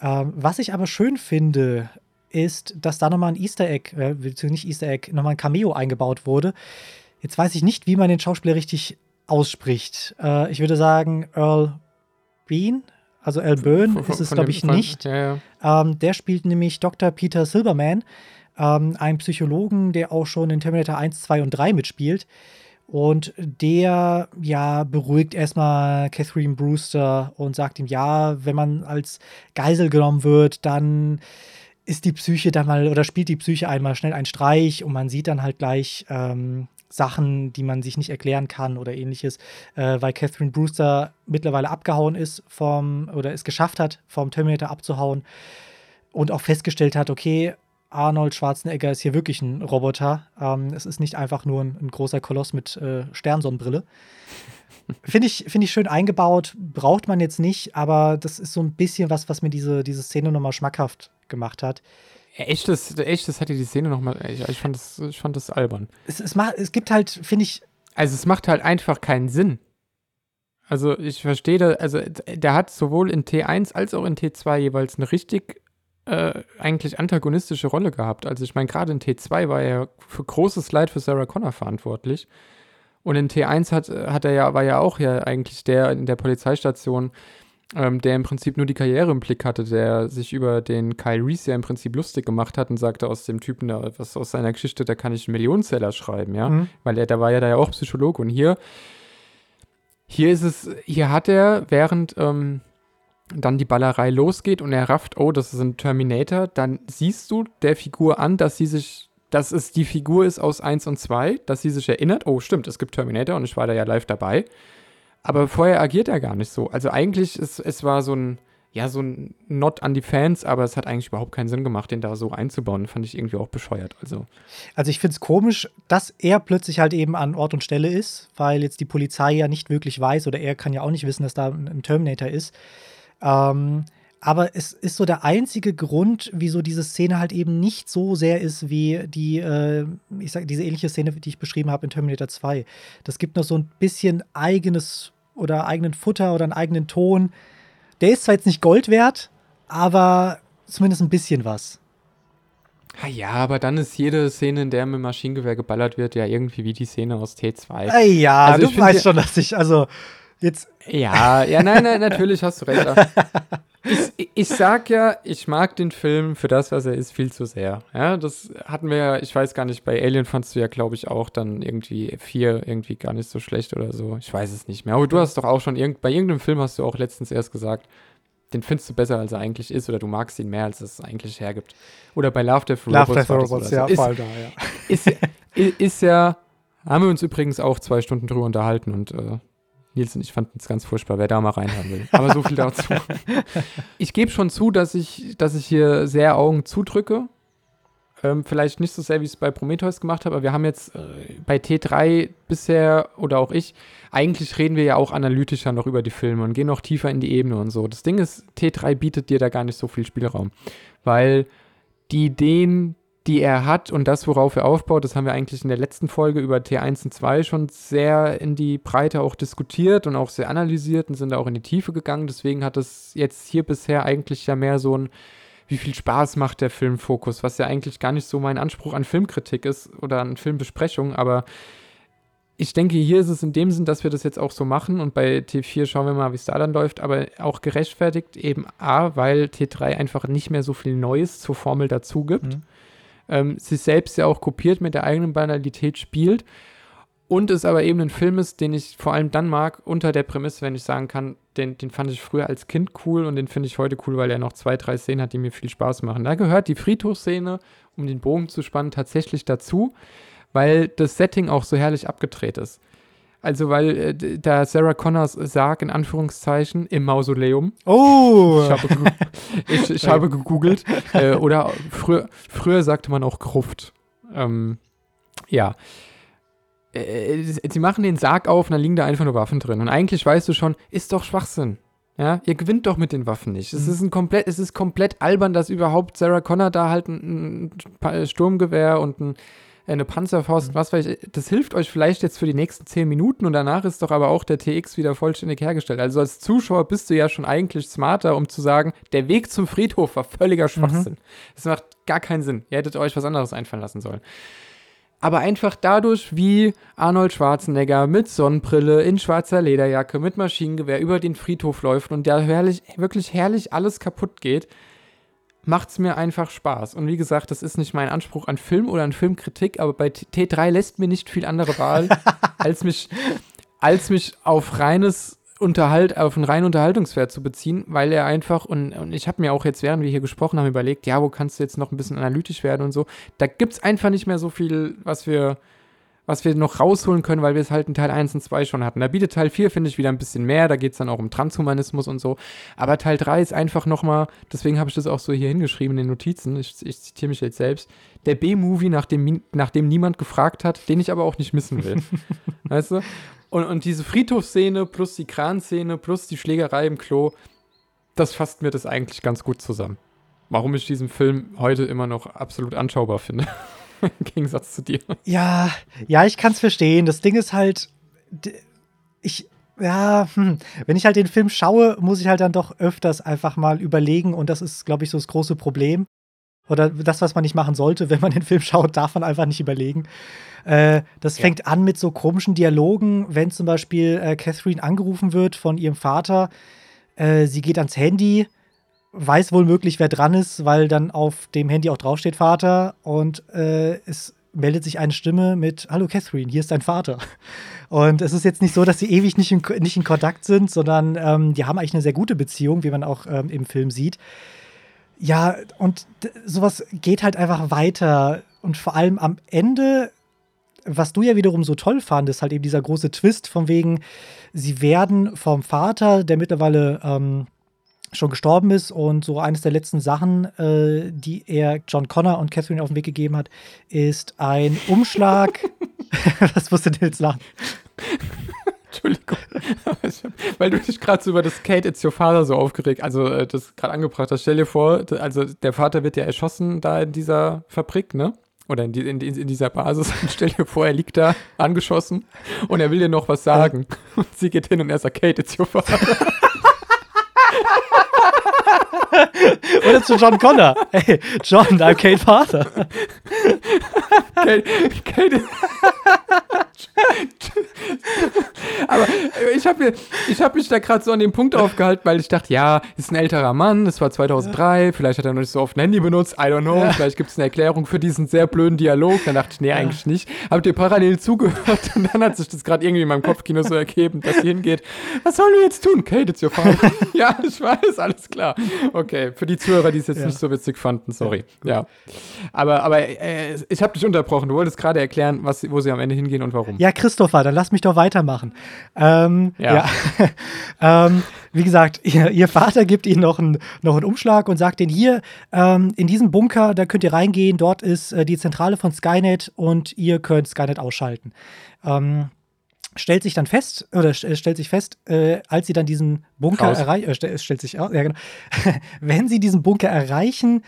Ähm, was ich aber schön finde, ist, dass da nochmal ein Easter Egg, äh, beziehungsweise nicht Easter Egg, nochmal ein Cameo eingebaut wurde. Jetzt weiß ich nicht, wie man den Schauspieler richtig ausspricht. Äh, ich würde sagen, Earl Bean, also Earl Byrne ist es, glaube ich, von- nicht. Ja, ja. Ähm, der spielt nämlich Dr. Peter Silberman, ähm, ein Psychologen, der auch schon in Terminator 1, 2 und 3 mitspielt. Und der, ja, beruhigt erstmal Catherine Brewster und sagt ihm, ja, wenn man als Geisel genommen wird, dann ist die Psyche dann mal oder spielt die Psyche einmal schnell einen Streich und man sieht dann halt gleich ähm, Sachen, die man sich nicht erklären kann oder ähnliches, äh, weil Catherine Brewster mittlerweile abgehauen ist vom oder es geschafft hat, vom Terminator abzuhauen und auch festgestellt hat, okay, Arnold Schwarzenegger ist hier wirklich ein Roboter. Ähm, es ist nicht einfach nur ein, ein großer Koloss mit äh, Sternsonnenbrille. Finde ich, find ich schön eingebaut, braucht man jetzt nicht, aber das ist so ein bisschen was, was mir diese, diese Szene nochmal schmackhaft gemacht hat. Echtes, echtes hatte die Szene nochmal. Ich, ich, fand das, ich fand das albern. Es, es, macht, es gibt halt, finde ich, Also es macht halt einfach keinen Sinn. Also ich verstehe da, also der hat sowohl in T1 als auch in T2 jeweils eine richtig äh, eigentlich antagonistische Rolle gehabt. Also ich meine, gerade in T2 war er für großes Leid für Sarah Connor verantwortlich. Und in T1 hat, hat er ja, war ja auch ja eigentlich der in der Polizeistation, ähm, der im Prinzip nur die Karriere im Blick hatte, der sich über den Kyle Reese ja im Prinzip lustig gemacht hat und sagte aus dem Typen, da, was aus seiner Geschichte, da kann ich einen Millionenseller schreiben, ja. Mhm. Weil er, da war ja da ja auch Psychologe. Und hier, hier ist es, hier hat er, während ähm, dann die Ballerei losgeht und er rafft, oh, das ist ein Terminator, dann siehst du der Figur an, dass sie sich, dass es die Figur ist aus 1 und 2, dass sie sich erinnert, oh, stimmt, es gibt Terminator und ich war da ja live dabei. Aber vorher agiert er gar nicht so. Also eigentlich ist es war so ein, ja, so ein Not an die Fans, aber es hat eigentlich überhaupt keinen Sinn gemacht, den da so einzubauen. Fand ich irgendwie auch bescheuert. Also, also ich finde es komisch, dass er plötzlich halt eben an Ort und Stelle ist, weil jetzt die Polizei ja nicht wirklich weiß oder er kann ja auch nicht wissen, dass da ein Terminator ist. Ähm, aber es ist so der einzige Grund, wieso diese Szene halt eben nicht so sehr ist wie die, äh, ich sag, diese ähnliche Szene, die ich beschrieben habe in Terminator 2. Das gibt noch so ein bisschen eigenes oder eigenen Futter oder einen eigenen Ton. Der ist zwar jetzt nicht Gold wert, aber zumindest ein bisschen was. Ja, aber dann ist jede Szene, in der mit Maschinengewehr geballert wird, ja irgendwie wie die Szene aus T2. Ey, ja, also du weißt schon, dass ich, also jetzt. Ja, ja, nein, nein, natürlich hast du recht. ich, ich sag ja, ich mag den Film für das, was er ist, viel zu sehr. Ja, das hatten wir ja, ich weiß gar nicht, bei Alien fandst du ja, glaube ich, auch dann irgendwie vier irgendwie gar nicht so schlecht oder so. Ich weiß es nicht mehr. Aber du hast doch auch schon, irgend, bei irgendeinem Film hast du auch letztens erst gesagt, den findest du besser, als er eigentlich ist, oder du magst ihn mehr, als es eigentlich hergibt. Oder bei Love Death Robots. Love Death Robots, ja, ist, da, ja. Ist, ist, ist, ja, haben wir uns übrigens auch zwei Stunden drüber unterhalten und äh, Nils und ich fanden es ganz furchtbar, wer da mal reinhören will. Aber so viel dazu. [laughs] Ich gebe schon zu, dass ich, dass ich hier sehr Augen zudrücke. Ähm, vielleicht nicht so sehr, wie ich es bei Prometheus gemacht habe, aber wir haben jetzt äh, bei T3 bisher oder auch ich, eigentlich reden wir ja auch analytischer noch über die Filme und gehen noch tiefer in die Ebene und so. Das Ding ist, T3 bietet dir da gar nicht so viel Spielraum, weil die Ideen, die er hat und das, worauf er aufbaut, das haben wir eigentlich in der letzten Folge über T1 und 2 schon sehr in die Breite auch diskutiert und auch sehr analysiert und sind auch in die Tiefe gegangen. Deswegen hat es jetzt hier bisher eigentlich ja mehr so ein, wie viel Spaß macht der Filmfokus, was ja eigentlich gar nicht so mein Anspruch an Filmkritik ist oder an Filmbesprechung, aber ich denke, hier ist es in dem Sinn, dass wir das jetzt auch so machen und bei T4 schauen wir mal, wie es da dann läuft, aber auch gerechtfertigt eben A, weil T3 einfach nicht mehr so viel Neues zur Formel dazu gibt. Mhm ähm, sich selbst ja auch kopiert, mit der eigenen Banalität spielt und es aber eben ein Film ist, den ich vor allem dann mag, unter der Prämisse, wenn ich sagen kann, den, den fand ich früher als Kind cool und den finde ich heute cool, weil er noch zwei, drei Szenen hat, die mir viel Spaß machen. Da gehört die Friedhofsszene, um den Bogen zu spannen, tatsächlich dazu, weil das Setting auch so herrlich abgedreht ist. Also, weil äh, da Sarah Connors Sarg in Anführungszeichen im Mausoleum. Oh! Ich habe, [laughs] ich, ich habe gegoogelt. Äh, oder früher, früher sagte man auch Gruft. Ähm, ja. Äh, sie machen den Sarg auf und dann liegen da einfach nur Waffen drin. Und eigentlich weißt du schon, ist doch Schwachsinn. Ja, ihr gewinnt doch mit den Waffen nicht. Es mhm. ist ein komplett, es ist komplett albern, dass überhaupt Sarah Connor da halt ein, ein Sturmgewehr und ein eine Panzerfaust, was weiß ich, das hilft euch vielleicht jetzt für die nächsten zehn Minuten und danach ist doch aber auch der TX wieder vollständig hergestellt. Also als Zuschauer bist du ja schon eigentlich smarter, um zu sagen, der Weg zum Friedhof war völliger mhm. Schwachsinn. Mhm. Das macht gar keinen Sinn. Ihr hättet euch was anderes einfallen lassen sollen. Aber einfach dadurch, wie Arnold Schwarzenegger mit Sonnenbrille, in schwarzer Lederjacke, mit Maschinengewehr über den Friedhof läuft und der herrlich, wirklich herrlich alles kaputt geht, macht es mir einfach Spaß. Und wie gesagt, das ist nicht mein Anspruch an Film oder an Filmkritik, aber bei T3 lässt mir nicht viel andere Wahl, [laughs] als mich, als mich auf reines Unterhalt, auf einen reinen Unterhaltungswert zu beziehen, weil er einfach, und, und ich habe mir auch jetzt, während wir hier gesprochen haben, überlegt, ja, wo kannst du jetzt noch ein bisschen analytisch werden und so. Da gibt es einfach nicht mehr so viel, was wir was wir noch rausholen können, weil wir es halt in Teil 1 und 2 schon hatten. Da bietet Teil 4, finde ich, wieder ein bisschen mehr. Da geht es dann auch um Transhumanismus und so. Aber Teil 3 ist einfach nochmal, deswegen habe ich das auch so hier hingeschrieben in den Notizen. Ich, ich zitiere mich jetzt selbst. Der B-Movie, nach dem, nach dem niemand gefragt hat, den ich aber auch nicht missen will. [laughs] weißt du? Und, und diese Friedhofsszene plus die Kranszene plus die Schlägerei im Klo, das fasst mir das eigentlich ganz gut zusammen. Warum ich diesen Film heute immer noch absolut anschaubar finde. [laughs] Im Gegensatz zu dir. Ja, ja, ich kann es verstehen. Das Ding ist halt, ich, ja, hm, wenn ich halt den Film schaue, muss ich halt dann doch öfters einfach mal überlegen und das ist, glaube ich, so das große Problem. Oder das, was man nicht machen sollte, wenn man den Film schaut, darf man einfach nicht überlegen. Äh, das fängt ja. an mit so komischen Dialogen, wenn zum Beispiel äh, Catherine angerufen wird von ihrem Vater. Äh, sie geht ans Handy weiß wohl möglich, wer dran ist, weil dann auf dem Handy auch draufsteht Vater und äh, es meldet sich eine Stimme mit Hallo Catherine, hier ist dein Vater. Und es ist jetzt nicht so, dass sie ewig nicht in, nicht in Kontakt sind, sondern ähm, die haben eigentlich eine sehr gute Beziehung, wie man auch ähm, im Film sieht. Ja, und sowas geht halt einfach weiter. Und vor allem am Ende, was du ja wiederum so toll fandest, halt eben dieser große Twist von wegen, sie werden vom Vater, der mittlerweile ähm, schon gestorben ist und so eines der letzten Sachen, äh, die er John Connor und Catherine auf den Weg gegeben hat, ist ein Umschlag. [laughs] [laughs] Was musst du denn jetzt lachen? Entschuldigung. [laughs] Weil du dich gerade so über das Kate It's Your Father so aufgeregt, also äh, das gerade angebracht hast. Stell dir vor, also der Vater wird ja erschossen da in dieser Fabrik, ne? Oder in, in, in dieser Basis. Und stell dir vor, er liegt da angeschossen und er will dir noch was sagen. Und sie geht hin und er sagt, Kate It's Your Father. [laughs] Oder zu John Connor. Hey, John, I'm Kate Father. [laughs] Kate, Kate. Aber ich habe hab mich da gerade so an dem Punkt aufgehalten, weil ich dachte, ja, ist ein älterer Mann, das war 2003, vielleicht hat er noch nicht so oft ein Handy benutzt, I don't know, ja. vielleicht gibt es eine Erklärung für diesen sehr blöden Dialog. Dann dachte ich, nee, ja. eigentlich nicht. Habt ihr parallel zugehört und dann hat sich das gerade irgendwie in meinem Kopfkino so ergeben, dass sie hingeht. Was sollen wir jetzt tun? Kate, it's your father. [laughs] ja, ich weiß, alles klar. Okay, für die Zuhörer, die es jetzt ja. nicht so witzig fanden, sorry. Ja. Aber, aber äh, ich habe dich unterbrochen. Du wolltest gerade erklären, was, wo sie am Ende hingehen und warum. Ja, Christopher, dann lass mich doch weitermachen. Ähm, ja. ja. [laughs] ähm, wie gesagt, ihr, ihr, Vater gibt ihnen noch, ein, noch einen Umschlag und sagt ihnen hier, ähm, in diesem Bunker, da könnt ihr reingehen, dort ist äh, die Zentrale von Skynet und ihr könnt Skynet ausschalten. Ähm, stellt sich dann fest, oder stellt sich fest, äh, als sie dann diesen Bunker erreichen, äh, stellt sich aus, ja genau, [laughs] wenn sie diesen Bunker erreichen,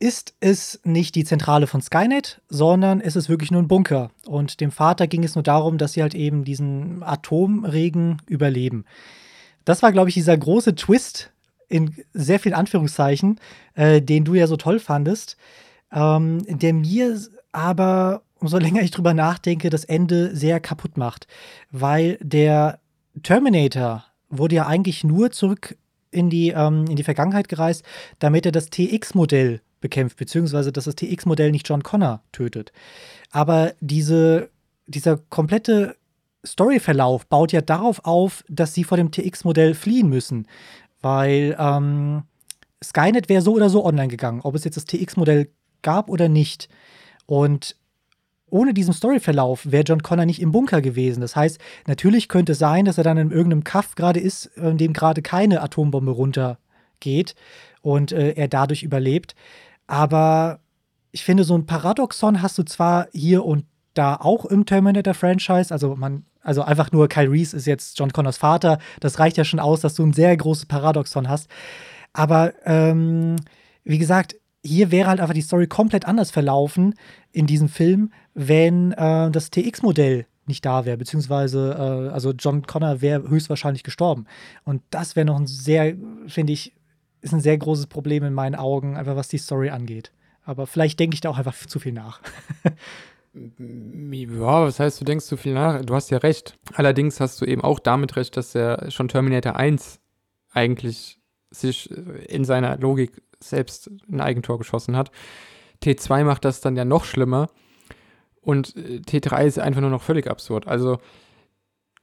ist es nicht die Zentrale von Skynet, sondern es ist wirklich nur ein Bunker. Und dem Vater ging es nur darum, dass sie halt eben diesen Atomregen überleben. Das war, glaube ich, dieser große Twist in sehr vielen Anführungszeichen, äh, den du ja so toll fandest, ähm, der mir aber, umso länger ich drüber nachdenke, das Ende sehr kaputt macht. Weil der Terminator wurde ja eigentlich nur zurück in die, ähm, in die Vergangenheit gereist, damit er das TX-Modell bekämpft, beziehungsweise dass das TX-Modell nicht John Connor tötet. Aber diese, dieser komplette Storyverlauf baut ja darauf auf, dass sie vor dem TX-Modell fliehen müssen, weil ähm, Skynet wäre so oder so online gegangen, ob es jetzt das TX-Modell gab oder nicht. Und ohne diesen Storyverlauf wäre John Connor nicht im Bunker gewesen. Das heißt, natürlich könnte es sein, dass er dann in irgendeinem Kaff gerade ist, in dem gerade keine Atombombe runtergeht und äh, er dadurch überlebt. Aber ich finde, so ein Paradoxon hast du zwar hier und da auch im Terminator-Franchise. Also man, also einfach nur Kyle Reese ist jetzt John Connors Vater. Das reicht ja schon aus, dass du ein sehr großes Paradoxon hast. Aber ähm, wie gesagt, hier wäre halt einfach die Story komplett anders verlaufen in diesem Film, wenn äh, das TX-Modell nicht da wäre, beziehungsweise äh, also John Connor wäre höchstwahrscheinlich gestorben. Und das wäre noch ein sehr, finde ich, ist ein sehr großes Problem in meinen Augen, einfach was die Story angeht. Aber vielleicht denke ich da auch einfach zu viel nach. ja, was heißt, du denkst zu viel nach? Du hast ja recht. Allerdings hast du eben auch damit recht, dass er schon Terminator 1 eigentlich sich in seiner Logik selbst ein Eigentor geschossen hat. T2 macht das dann ja noch schlimmer. Und äh, T3 ist einfach nur noch völlig absurd. Also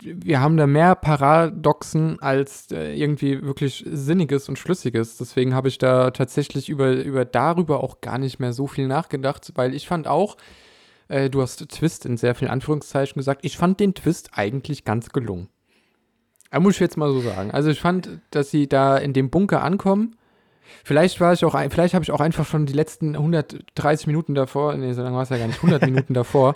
wir haben da mehr Paradoxen als äh, irgendwie wirklich Sinniges und Schlüssiges. Deswegen habe ich da tatsächlich über, über darüber auch gar nicht mehr so viel nachgedacht, weil ich fand auch, äh, du hast Twist in sehr vielen Anführungszeichen gesagt, ich fand den Twist eigentlich ganz gelungen. Da muss ich jetzt mal so sagen. Also ich fand, dass sie da in dem Bunker ankommen. Vielleicht war ich auch, vielleicht habe ich auch einfach schon die letzten 130 Minuten davor, nee, so lange war es ja gar nicht, 100 [laughs] Minuten davor,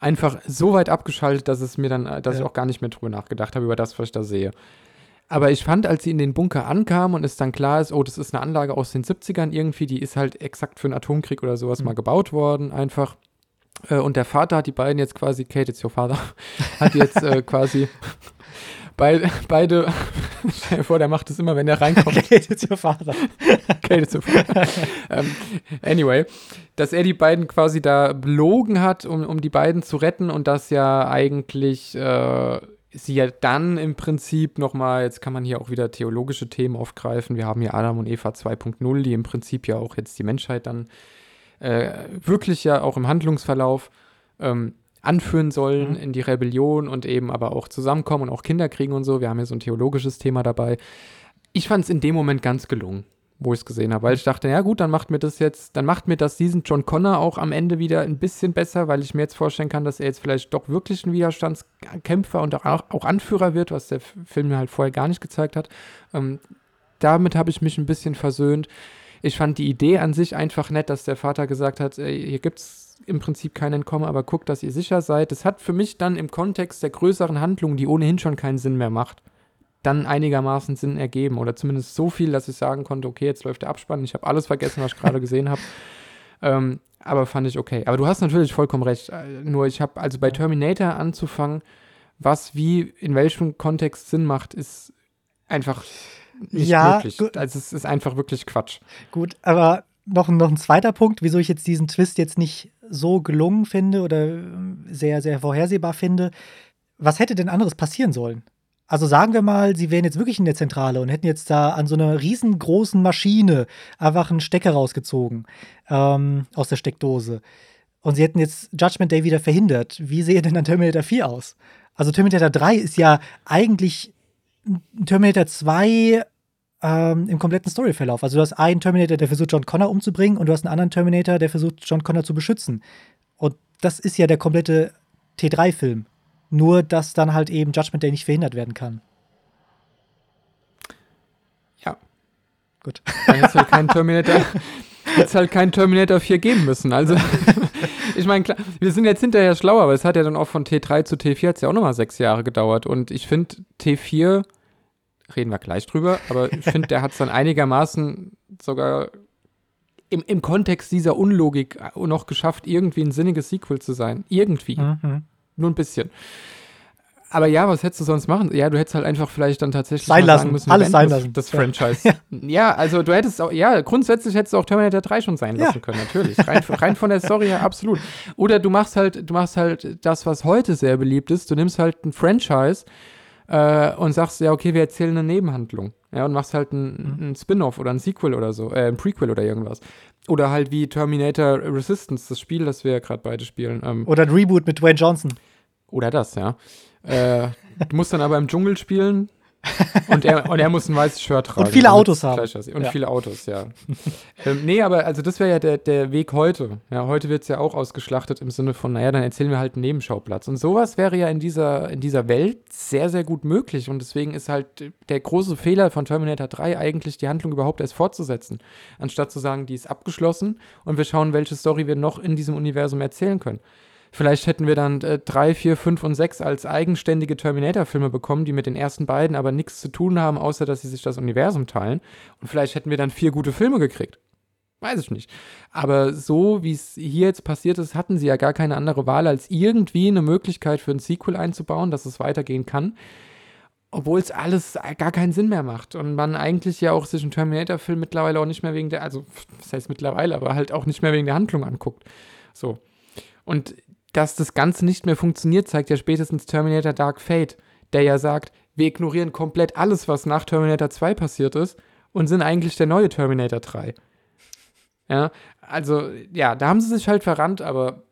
einfach so weit abgeschaltet, dass es mir dann, dass ja. ich auch gar nicht mehr drüber nachgedacht habe, über das, was ich da sehe. Aber ich fand, als sie in den Bunker ankamen und es dann klar ist, oh, das ist eine Anlage aus den 70ern irgendwie, die ist halt exakt für einen Atomkrieg oder sowas mhm. mal gebaut worden, einfach. Äh, und der Vater hat die beiden jetzt quasi, Kate, it's your father, [laughs] hat jetzt äh, quasi Beide, beide [laughs] stell dir vor, der macht es immer, wenn er reinkommt. [laughs] Kate it's your father. [laughs] Kate it's your father. um, anyway, dass er die beiden quasi da belogen hat, um, um die beiden zu retten und dass ja eigentlich äh, sie ja dann im Prinzip nochmal, jetzt kann man hier auch wieder theologische Themen aufgreifen. Wir haben hier Adam und Eva 2.0, die im Prinzip ja auch jetzt die Menschheit dann äh, wirklich ja auch im Handlungsverlauf ähm, anführen sollen mhm. in die Rebellion und eben aber auch zusammenkommen und auch Kinder kriegen und so. Wir haben hier so ein theologisches Thema dabei. Ich fand es in dem Moment ganz gelungen, wo ich es gesehen habe, weil ich dachte, ja gut, dann macht mir das jetzt, dann macht mir das diesen John Connor auch am Ende wieder ein bisschen besser, weil ich mir jetzt vorstellen kann, dass er jetzt vielleicht doch wirklich ein Widerstandskämpfer und auch, auch Anführer wird, was der Film mir halt vorher gar nicht gezeigt hat. Ähm, damit habe ich mich ein bisschen versöhnt. Ich fand die Idee an sich einfach nett, dass der Vater gesagt hat, ey, hier gibt es im Prinzip kein Entkommen, aber guckt, dass ihr sicher seid. Das hat für mich dann im Kontext der größeren Handlung, die ohnehin schon keinen Sinn mehr macht, dann einigermaßen Sinn ergeben. Oder zumindest so viel, dass ich sagen konnte, okay, jetzt läuft der Abspann, ich habe alles vergessen, was ich gerade gesehen habe. [laughs] Ähm, aber fand ich okay. Aber du hast natürlich vollkommen recht. Äh, nur ich habe, also bei Terminator anzufangen, was wie in welchem Kontext Sinn macht, ist einfach nicht ja, möglich. Gut. Also es ist einfach wirklich Quatsch. Gut, aber noch, noch ein zweiter Punkt, wieso ich jetzt diesen Twist jetzt nicht so gelungen finde oder ähm, sehr, sehr vorhersehbar finde. Was hätte denn anderes passieren sollen? Also sagen wir mal, sie wären jetzt wirklich in der Zentrale und hätten jetzt da an so einer riesengroßen Maschine einfach einen Stecker rausgezogen ähm, aus der Steckdose. Und sie hätten jetzt Judgment Day wieder verhindert. Wie sähe denn dann Terminator 4 aus? Also Terminator 3 ist ja eigentlich Terminator 2 ähm, im kompletten Storyverlauf. Also du hast einen Terminator, der versucht, John Connor umzubringen und du hast einen anderen Terminator, der versucht, John Connor zu beschützen. Und das ist ja der komplette T3-Film. Nur, dass dann halt eben Judgment Day nicht verhindert werden kann. Ja. Gut. Dann hätte es halt keinen Terminator, [laughs] halt keinen Terminator 4 geben müssen. Also, [laughs] ich meine, klar, wir sind jetzt hinterher schlauer, aber es hat ja dann auch von T3 zu T4 hat ja auch nochmal sechs Jahre gedauert. Und ich finde, T4, reden wir gleich drüber, aber ich finde, der hat es dann einigermaßen sogar im, im Kontext dieser Unlogik noch geschafft, irgendwie ein sinniges Sequel zu sein. Irgendwie. Mhm. Nur ein bisschen. Aber ja, was hättest du sonst machen? Ja, du hättest halt einfach vielleicht dann tatsächlich sein lassen, müssen, alles sein lassen. Das, das Franchise. Ja. ja. also du hättest auch, ja, grundsätzlich hättest du auch Terminator 3 schon sein lassen ja. können, natürlich. Rein, rein, von der Story her, absolut. Oder du machst halt, du machst halt das, was heute sehr beliebt ist. Du nimmst halt ein Franchise äh, und sagst, ja, okay, wir erzählen eine Nebenhandlung. Ja, und machst halt ein, mhm. ein Spin-off oder ein Sequel oder so, äh, ein Prequel oder irgendwas. Oder halt wie Terminator Resistance, das Spiel, das wir ja gerade beide spielen. Ähm, oder ein Reboot mit Dwayne Johnson. Oder das, ja. Äh, du musst dann aber im Dschungel spielen [laughs] und er, und er muss ein weißes Shirt tragen. Und viele Autos haben. Und ja. viele Autos, ja. [laughs] ähm, nee, aber also das wäre ja der, der Weg heute. Ja, heute wird es ja auch ausgeschlachtet im Sinne von, naja, dann erzählen wir halt einen Nebenschauplatz. Und sowas wäre ja in dieser, in dieser Welt sehr, sehr gut möglich. Und deswegen ist halt der große Fehler von Terminator 3 eigentlich, die Handlung überhaupt erst fortzusetzen. Anstatt zu sagen, die ist abgeschlossen und wir schauen, welche Story wir noch in diesem Universum erzählen können. Vielleicht hätten wir dann äh, drei, vier, fünf und sechs als eigenständige Terminator-Filme bekommen, die mit den ersten beiden aber nichts zu tun haben, außer dass sie sich das Universum teilen. Und vielleicht hätten wir dann vier gute Filme gekriegt. Weiß ich nicht. Aber so, wie es hier jetzt passiert ist, hatten sie ja gar keine andere Wahl, als irgendwie eine Möglichkeit für ein Sequel einzubauen, dass es weitergehen kann. Obwohl es alles gar keinen Sinn mehr macht. Und man eigentlich ja auch sich einen Terminator-Film mittlerweile auch nicht mehr wegen der, also, das heißt mittlerweile, aber halt auch nicht mehr wegen der Handlung anguckt. So. Und dass das Ganze nicht mehr funktioniert, zeigt ja spätestens Terminator Dark Fate, der ja sagt, wir ignorieren komplett alles, was nach Terminator 2 passiert ist und sind eigentlich der neue Terminator 3. Ja, also, ja, da haben sie sich halt verrannt, aber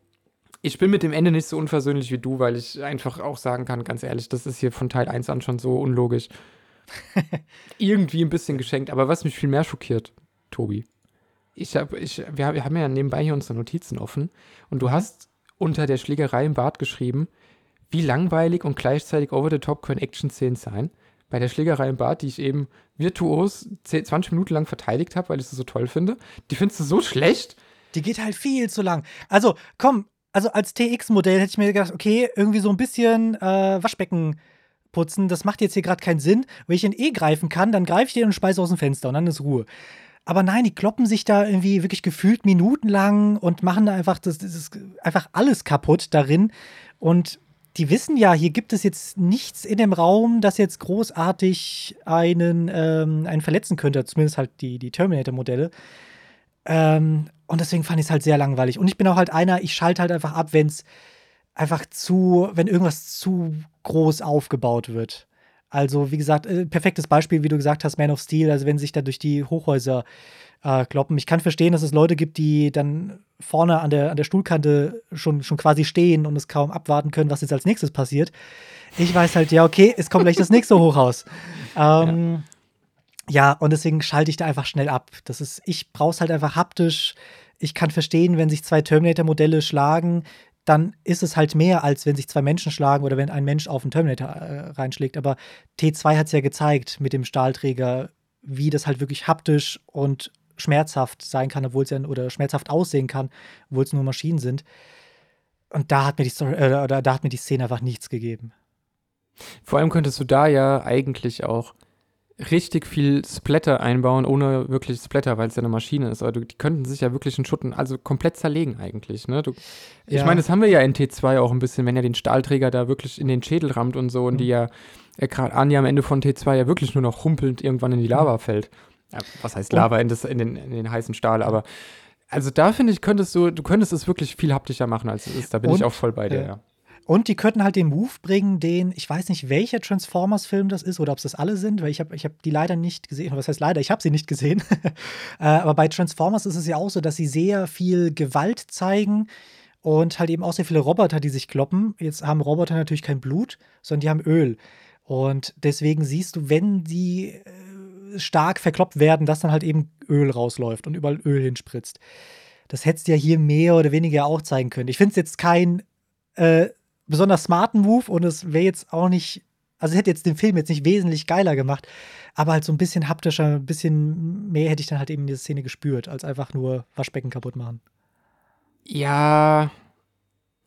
ich bin mit dem Ende nicht so unversöhnlich wie du, weil ich einfach auch sagen kann, ganz ehrlich, das ist hier von Teil 1 an schon so unlogisch. [laughs] Irgendwie ein bisschen geschenkt, aber was mich viel mehr schockiert, Tobi. Ich hab, ich, wir, wir haben ja nebenbei hier unsere Notizen offen und du hast unter der Schlägerei im Bad geschrieben, wie langweilig und gleichzeitig over the top können Action-Szenen sein. Bei der Schlägerei im Bad, die ich eben virtuos 20 Minuten lang verteidigt habe, weil ich sie so toll finde, die findest du so schlecht. Die geht halt viel zu lang. Also, komm, also als TX-Modell hätte ich mir gedacht, okay, irgendwie so ein bisschen äh, Waschbecken putzen, das macht jetzt hier gerade keinen Sinn. Wenn ich ihn eh greifen kann, dann greife ich den und speise aus dem Fenster und dann ist Ruhe. Aber nein, die kloppen sich da irgendwie wirklich gefühlt minutenlang und machen da einfach, das, das ist einfach alles kaputt darin. Und die wissen ja, hier gibt es jetzt nichts in dem Raum, das jetzt großartig einen, ähm, einen verletzen könnte, zumindest halt die, die Terminator-Modelle. Ähm, und deswegen fand ich es halt sehr langweilig. Und ich bin auch halt einer, ich schalte halt einfach ab, wenn es einfach zu, wenn irgendwas zu groß aufgebaut wird. Also, wie gesagt, äh, perfektes Beispiel, wie du gesagt hast, Man of Steel, also wenn sich da durch die Hochhäuser äh, kloppen. Ich kann verstehen, dass es Leute gibt, die dann vorne an der, an der Stuhlkante schon, schon quasi stehen und es kaum abwarten können, was jetzt als nächstes passiert. Ich weiß halt, ja, okay, es kommt gleich das nächste Hochhaus. [laughs] Ähm, ja. ja, und deswegen schalte ich da einfach schnell ab. Das ist, ich brauche es halt einfach haptisch. Ich kann verstehen, wenn sich zwei Terminator-Modelle schlagen, dann ist es halt mehr, als wenn sich zwei Menschen schlagen oder wenn ein Mensch auf einen Terminator äh, reinschlägt. Aber T2 hat es ja gezeigt mit dem Stahlträger, wie das halt wirklich haptisch und schmerzhaft sein kann, obwohl es ja oder schmerzhaft aussehen kann, obwohl es nur Maschinen sind. Und da hat mir die Story, äh, da hat mir die Szene einfach nichts gegeben. Vor allem könntest du da ja eigentlich auch richtig viel Splatter einbauen, ohne wirklich Splatter, weil es ja eine Maschine ist. Aber du, die könnten sich ja wirklich einen Schutten, also komplett zerlegen eigentlich. Ne? Du, ja. Ich meine, das haben wir ja in T2 auch ein bisschen, wenn er den Stahlträger da wirklich in den Schädel rammt und so und mhm. die ja, äh, gerade Anja am Ende von T2 ja wirklich nur noch humpelnd irgendwann in die Lava mhm. fällt. Ja, was heißt Lava in, das, in, den, in den heißen Stahl, aber also da finde ich, könntest du, du könntest es wirklich viel haptischer machen, als es ist. Da bin und, ich auch voll bei dir, äh, ja. Und die könnten halt den Move bringen, den, ich weiß nicht, welcher Transformers-Film das ist oder ob es das alle sind, weil ich habe ich hab die leider nicht gesehen. Was heißt leider? Ich habe sie nicht gesehen. [laughs] äh, aber bei Transformers ist es ja auch so, dass sie sehr viel Gewalt zeigen und halt eben auch sehr viele Roboter, die sich kloppen. Jetzt haben Roboter natürlich kein Blut, sondern die haben Öl. Und deswegen siehst du, wenn die äh, stark verkloppt werden, dass dann halt eben Öl rausläuft und überall Öl hinspritzt. Das hättest du ja hier mehr oder weniger auch zeigen können. Ich finde es jetzt kein äh, besonders smarten Move und es wäre jetzt auch nicht, also es hätte jetzt den Film jetzt nicht wesentlich geiler gemacht, aber halt so ein bisschen haptischer, ein bisschen mehr hätte ich dann halt eben in dieser Szene gespürt, als einfach nur Waschbecken kaputt machen. Ja,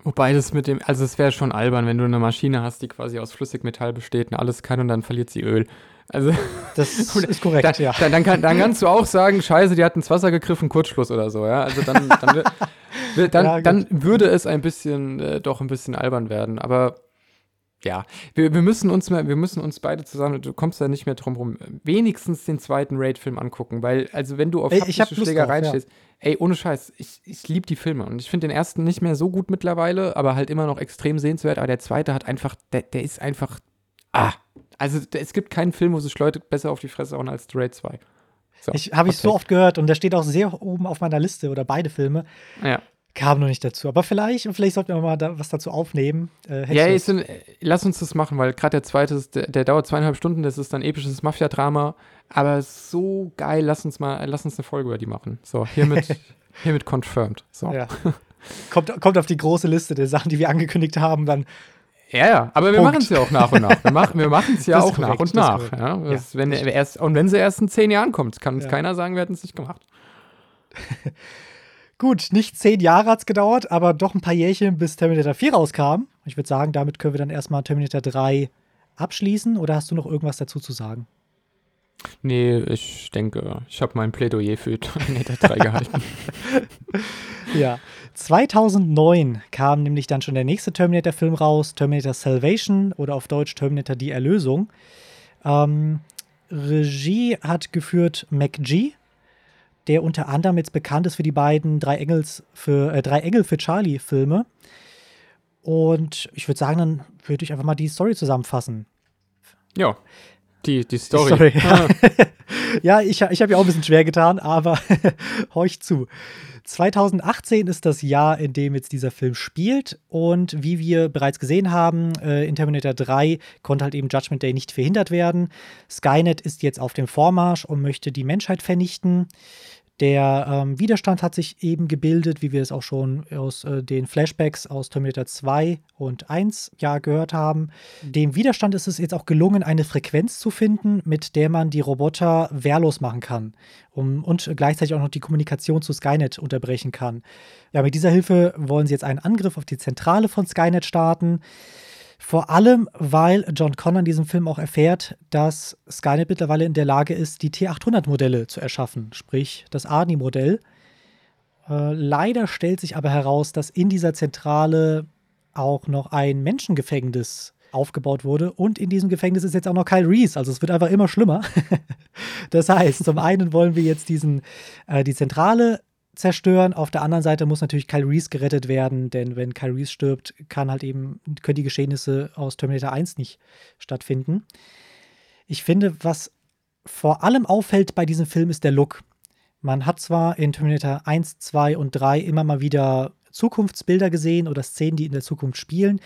Wobei das mit dem, also es wäre schon albern, wenn du eine Maschine hast, die quasi aus Flüssigmetall besteht und alles kann und dann verliert sie Öl. Also, [laughs] das ist korrekt, dann, ja. Dann, dann, kann, dann, kannst du auch sagen, scheiße, die hat ins Wasser gegriffen, Kurzschluss oder so, ja. Also dann, dann, dann, ja, dann würde es ein bisschen, äh, doch ein bisschen albern werden. Aber ja, wir, wir müssen uns mehr, wir müssen uns beide zusammen, du kommst da nicht mehr drum rum, wenigstens den zweiten Raid-Film angucken, weil, also wenn du auf ey, haptische Schlägereien ja. stehst, ey, ohne Scheiß, ich, ich liebe die Filme und ich finde den ersten nicht mehr so gut mittlerweile, aber halt immer noch extrem sehenswert, aber der zweite hat einfach, der, der ist einfach, ah, also es gibt keinen Film, wo sich Leute besser auf die Fresse hauen als The Raid 2. So, ich habe ich so oft gehört und der steht auch sehr oben auf meiner Liste oder beide Filme. Ja. Kam noch nicht dazu. Aber vielleicht, und vielleicht sollten wir mal da was dazu aufnehmen. Äh, ja, ist, lass uns das machen, weil gerade der zweite, ist, der, der, dauert zweieinhalb Stunden, das ist ein episches Mafia-Drama. Aber so geil, lass uns mal, lass uns eine Folge über die machen. So, hiermit, [laughs] hiermit confirmed. So. Ja. Kommt, kommt auf die große Liste der Sachen, die wir angekündigt haben, dann ja, ja, aber wir machen es ja auch nach und nach. Wir machen wir es ja auch korrekt, nach und nach. Ja, das, ja, wenn erst, und wenn sie erst in zehn Jahren kommt, kann uns ja. keiner sagen, wir hätten es nicht gemacht. [laughs] Gut, nicht zehn Jahre hat es gedauert, aber doch ein paar Jährchen, bis Terminator 4 rauskam. Ich würde sagen, damit können wir dann erstmal Terminator 3 abschließen. Oder hast du noch irgendwas dazu zu sagen? Nee, ich denke, ich habe mein Plädoyer für [laughs] Terminator 3 gehalten. [laughs] ja. 2009 kam nämlich dann schon der nächste Terminator-Film raus, Terminator Salvation oder auf Deutsch Terminator Die Erlösung. Ähm, Regie hat geführt McG, der unter anderem jetzt bekannt ist für die beiden Drei, Engels für, äh, Drei Engel für Charlie-Filme. Und ich würde sagen, dann würde ich einfach mal die Story zusammenfassen. Ja, die, die Story. Story ja. [laughs] ja, ich, ich habe ja auch ein bisschen schwer getan, aber [laughs] horch zu. 2018 ist das Jahr, in dem jetzt dieser Film spielt. Und wie wir bereits gesehen haben, äh, in Terminator 3 konnte halt eben Judgment Day nicht verhindert werden. Skynet ist jetzt auf dem Vormarsch und möchte die Menschheit vernichten. Der ähm, Widerstand hat sich eben gebildet, wie wir es auch schon aus äh, den Flashbacks aus Terminator 2 und 1 ja gehört haben. Dem Widerstand ist es jetzt auch gelungen, eine Frequenz zu finden, mit der man die Roboter wehrlos machen kann um, und gleichzeitig auch noch die Kommunikation zu Skynet unterbrechen kann. Ja, mit dieser Hilfe wollen sie jetzt einen Angriff auf die Zentrale von Skynet starten. Vor allem, weil John Connor in diesem Film auch erfährt, dass Skynet mittlerweile in der Lage ist, die T800-Modelle zu erschaffen, sprich das ARNI-Modell. Äh, leider stellt sich aber heraus, dass in dieser Zentrale auch noch ein Menschengefängnis aufgebaut wurde. Und in diesem Gefängnis ist jetzt auch noch Kyle Reese. Also es wird einfach immer schlimmer. [laughs] das heißt, zum einen wollen wir jetzt diesen, äh, die Zentrale zerstören. Auf der anderen Seite muss natürlich Kyle Reese gerettet werden, denn wenn Kyle Reese stirbt, kann halt eben, können die Geschehnisse aus Terminator 1 nicht stattfinden. Ich finde, was vor allem auffällt bei diesem Film, ist der Look. Man hat zwar in Terminator 1, 2 und 3 immer mal wieder Zukunftsbilder gesehen oder Szenen, die in der Zukunft spielen,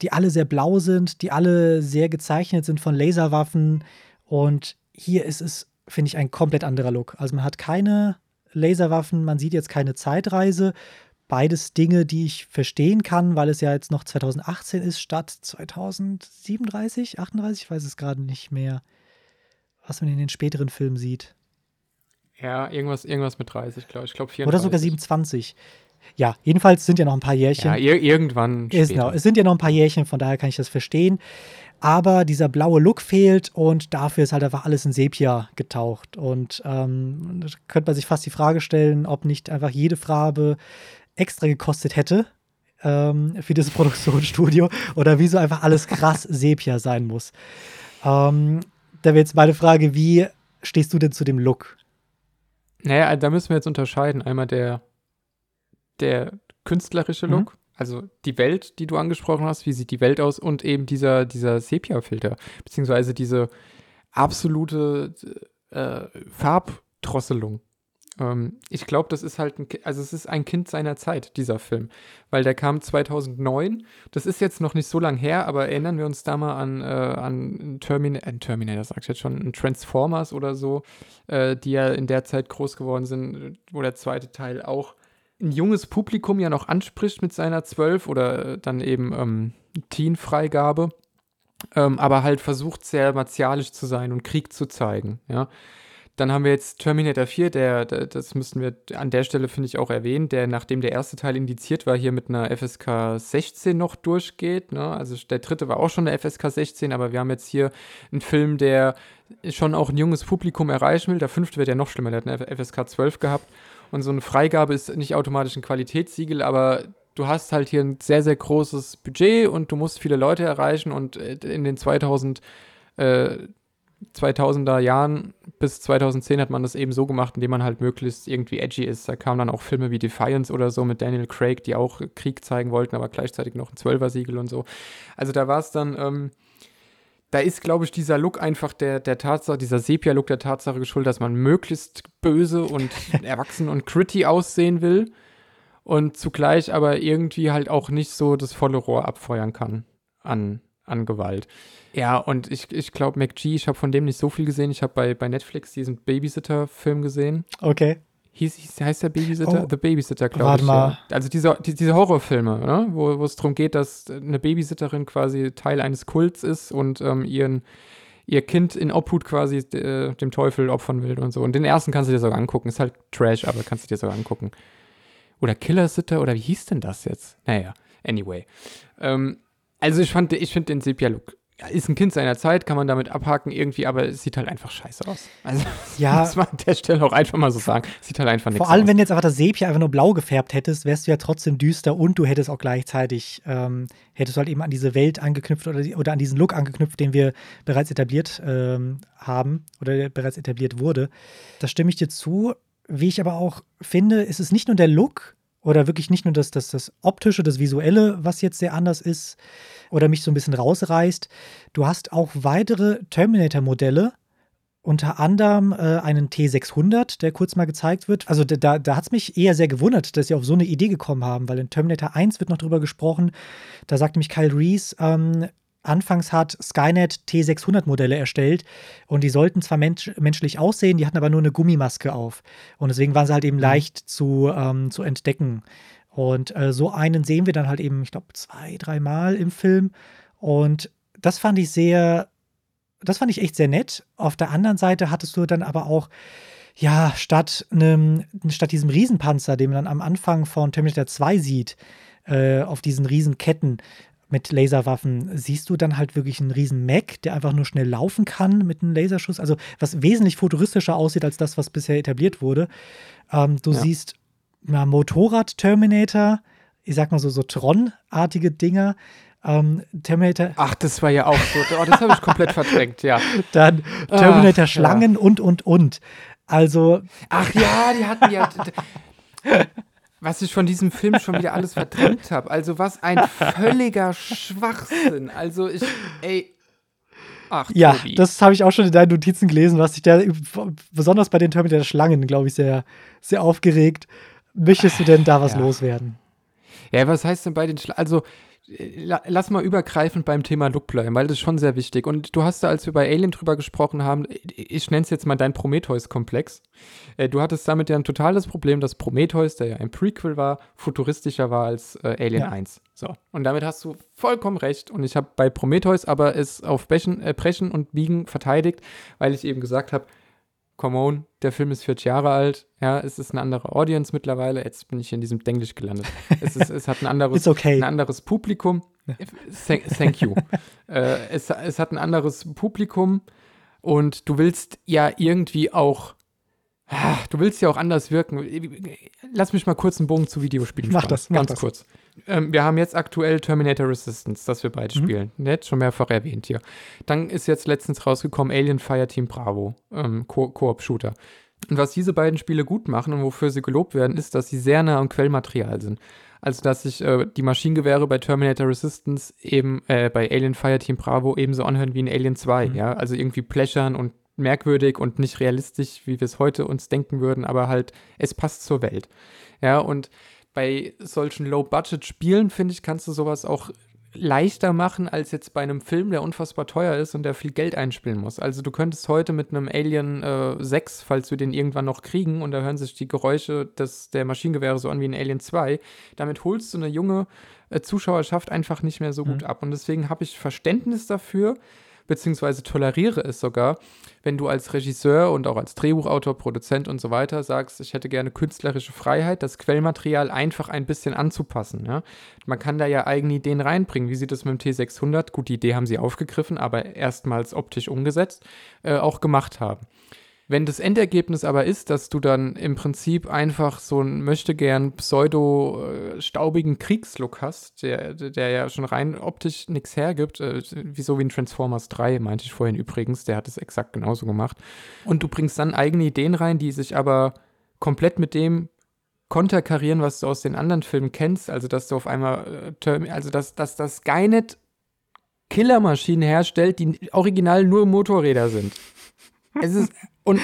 die alle sehr blau sind, die alle sehr gezeichnet sind von Laserwaffen. Und hier ist es, finde ich, ein komplett anderer Look. Also man hat keine Laserwaffen, man sieht jetzt keine Zeitreise. Beides Dinge, die ich verstehen kann, weil es ja jetzt noch 2018 ist, statt 2037, 38, ich weiß es gerade nicht mehr. was man in den späteren Filmen sieht. Ja, irgendwas, irgendwas mit 30, glaube ich. Ich glaube 34. Oder sogar 27. Ja, jedenfalls sind ja noch ein paar Jährchen. Ja, ir irgendwann. Ist, genau, es sind ja noch ein paar Jährchen, von daher kann ich das verstehen. Aber dieser blaue Look fehlt und dafür ist halt einfach alles in Sepia getaucht. Und ähm, da könnte man sich fast die Frage stellen, ob nicht einfach jede Farbe extra gekostet hätte ähm, für dieses [laughs] Produktionsstudio oder wieso einfach alles krass [laughs] Sepia sein muss. Ähm, da wäre jetzt meine Frage, wie stehst du denn zu dem Look? Naja, da müssen wir jetzt unterscheiden. Einmal der, der künstlerische Look, mhm. also die Welt, die du angesprochen hast, wie sieht die Welt aus und eben dieser, dieser Sepia-Filter, beziehungsweise diese absolute äh, Farbdrosselung. Ähm, ich glaube, das ist halt ein, also es ist ein Kind seiner Zeit, dieser Film, weil der kam 2009. Das ist jetzt noch nicht so lang her, aber erinnern wir uns da mal an, äh, an Termin äh, Terminator, sag ich jetzt schon, Transformers oder so, äh, die ja in der Zeit groß geworden sind, wo der zweite Teil auch ein junges Publikum ja noch anspricht mit seiner 12 oder äh, dann eben ähm, Teen-Freigabe, ähm, aber halt versucht sehr martialisch zu sein und Krieg zu zeigen, ja. Dann haben wir jetzt Terminator 4, der, der das müssten wir an der Stelle, finde ich, auch erwähnen, der, nachdem der erste Teil indiziert war, hier mit einer FSK 16 noch durchgeht. Ne? Also der dritte war auch schon eine FSK 16, aber wir haben jetzt hier einen Film, der schon auch ein junges Publikum erreichen will. Der fünfte wird ja noch schlimmer, der hat eine FSK 12 gehabt. Und so eine Freigabe ist nicht automatisch ein Qualitätssiegel, aber du hast halt hier ein sehr, sehr großes Budget und du musst viele Leute erreichen und äh, in den 2000 äh, 2000er Jahren bis 2010 hat man das eben so gemacht, indem man halt möglichst irgendwie edgy ist. Da kamen dann auch Filme wie Defiance oder so mit Daniel Craig, die auch Krieg zeigen wollten, aber gleichzeitig noch ein Zwölfer-Siegel und so. Also da war es dann, ähm, da ist, glaube ich, dieser Look einfach der, der Tatsache, dieser Sepia-Look der Tatsache geschuldet, dass man möglichst böse und [laughs] erwachsen und gritty aussehen will und zugleich aber irgendwie halt auch nicht so das volle Rohr abfeuern kann an, an Gewalt. Ja, und ich, ich glaube, McG, ich habe von dem nicht so viel gesehen. Ich habe bei, bei Netflix diesen Babysitter-Film gesehen. Okay. Hieß, hieß, heißt der Babysitter? Oh, The Babysitter, glaube ich. Mal. Ja. Also diese, die, diese Horrorfilme, ne? wo, wo es darum geht, dass eine Babysitterin quasi Teil eines Kults ist und ähm, ihren, ihr Kind in Obhut quasi äh, dem Teufel opfern will und so. Und den ersten kannst du dir sogar angucken. Ist halt Trash, aber kannst du dir sogar angucken. Oder Killersitter, oder wie hieß denn das jetzt? Naja, anyway. Ähm, also ich fand, ich finde den Sepia-Look ja, ist ein Kind seiner Zeit, kann man damit abhaken irgendwie, aber es sieht halt einfach scheiße aus. Also, [laughs] ja. muss man an der Stelle auch einfach mal so sagen. Sieht halt einfach nichts Vor allem, aus. wenn jetzt einfach das Sepia einfach nur blau gefärbt hättest, wärst du ja trotzdem düster und du hättest auch gleichzeitig, ähm, hättest du halt eben an diese Welt angeknüpft oder, oder an diesen Look angeknüpft, den wir bereits etabliert ähm, haben oder der bereits etabliert wurde. Da stimme ich dir zu. Wie ich aber auch finde, ist es nicht nur der Look oder wirklich nicht nur das, das, das Optische, das Visuelle, was jetzt sehr anders ist, oder mich so ein bisschen rausreißt. Du hast auch weitere Terminator-Modelle, unter anderem äh, einen T600, der kurz mal gezeigt wird. Also da, da hat es mich eher sehr gewundert, dass sie auf so eine Idee gekommen haben, weil in Terminator 1 wird noch drüber gesprochen. Da sagt nämlich Kyle Reese, ähm, anfangs hat Skynet T600-Modelle erstellt und die sollten zwar mensch menschlich aussehen, die hatten aber nur eine Gummimaske auf. Und deswegen waren sie halt eben mhm. leicht zu, ähm, zu entdecken. Und äh, so einen sehen wir dann halt eben, ich glaube, zwei, dreimal im Film. Und das fand ich sehr, das fand ich echt sehr nett. Auf der anderen Seite hattest du dann aber auch, ja, statt, einem, statt diesem Riesenpanzer, den man dann am Anfang von Terminator 2 sieht, äh, auf diesen Riesenketten mit Laserwaffen, siehst du dann halt wirklich einen riesen Mac, der einfach nur schnell laufen kann mit einem Laserschuss. Also was wesentlich futuristischer aussieht als das, was bisher etabliert wurde. Ähm, du ja. siehst na, Motorrad-Terminator, ich sag mal so, so Tron-artige Dinger. Ähm, Terminator. Ach, das war ja auch so. Oh, das habe ich komplett verdrängt, ja. [laughs] Dann Terminator-Schlangen ja. und, und, und. Also. Ach ja, die hatten ja. [laughs] was ich von diesem Film schon wieder alles verdrängt habe. Also, was ein völliger Schwachsinn. Also, ich, ey. Ach, ja, Tobi. das habe ich auch schon in deinen Notizen gelesen, was sich da besonders bei den Terminator-Schlangen, glaube ich, sehr, sehr aufgeregt. Möchtest du denn da was ja. loswerden? Ja, was heißt denn bei den Schlangen? Also, lass mal übergreifend beim Thema Look bleiben, weil das ist schon sehr wichtig. Und du hast da, als wir bei Alien drüber gesprochen haben, ich nenne es jetzt mal dein Prometheus-Komplex. Äh, du hattest damit ja ein totales Problem, dass Prometheus, der ja ein Prequel war, futuristischer war als äh, Alien ja. 1. So. Und damit hast du vollkommen recht. Und ich habe bei Prometheus aber es auf Brechen, äh, Brechen und Biegen verteidigt, weil ich eben gesagt habe, come on, der Film ist 40 Jahre alt, ja, es ist eine andere Audience mittlerweile, jetzt bin ich in diesem Denglisch gelandet. Es, ist, es hat ein anderes, [laughs] okay. ein anderes Publikum. Thank, you. [laughs] äh, es, es hat ein anderes Publikum und du willst ja irgendwie auch Ach, du willst ja auch anders wirken. Lass mich mal kurz einen Bogen zu Videospielen Mach das, mach ganz das. kurz. Ähm, wir haben jetzt aktuell Terminator Resistance, das wir beide mhm. spielen. Jetzt schon mehrfach erwähnt hier. Dann ist jetzt letztens rausgekommen Alien Fireteam Bravo, ähm, Koop-Shooter. Und was diese beiden Spiele gut machen und wofür sie gelobt werden, ist, dass sie sehr nah am Quellmaterial sind. Also, dass sich äh, die Maschinengewehre bei Terminator Resistance eben äh, bei Alien Fireteam Bravo ebenso anhören wie in Alien 2, mhm. ja. Also irgendwie plächern und merkwürdig und nicht realistisch, wie wir es heute uns denken würden, aber halt, es passt zur Welt. Ja, und bei solchen Low-Budget-Spielen, finde ich, kannst du sowas auch leichter machen als jetzt bei einem Film, der unfassbar teuer ist und der viel Geld einspielen muss. Also du könntest heute mit einem Alien äh, 6, falls wir den irgendwann noch kriegen, und da hören sich die Geräusche des, der Maschinengewehre so an wie in Alien 2, damit holst du eine junge äh, Zuschauerschaft einfach nicht mehr so gut mhm. ab. Und deswegen habe ich Verständnis dafür, beziehungsweise toleriere es sogar, wenn du als Regisseur und auch als Drehbuchautor, Produzent und so weiter sagst, ich hätte gerne künstlerische Freiheit, das Quellmaterial einfach ein bisschen anzupassen. Ja? Man kann da ja eigene Ideen reinbringen. Wie sieht es mit dem T600? Gut, die Idee haben sie aufgegriffen, aber erstmals optisch umgesetzt, äh, auch gemacht haben. Wenn das Endergebnis aber ist, dass du dann im Prinzip einfach so einen möchte gern pseudo-staubigen Kriegslook hast, der, der ja schon rein optisch nichts hergibt, äh, wie so wie in Transformers 3, meinte ich vorhin übrigens, der hat es exakt genauso gemacht. Und du bringst dann eigene Ideen rein, die sich aber komplett mit dem konterkarieren, was du aus den anderen Filmen kennst, also dass du auf einmal, äh, also dass, dass das Skynet Killermaschinen herstellt, die original nur Motorräder sind. Es ist und,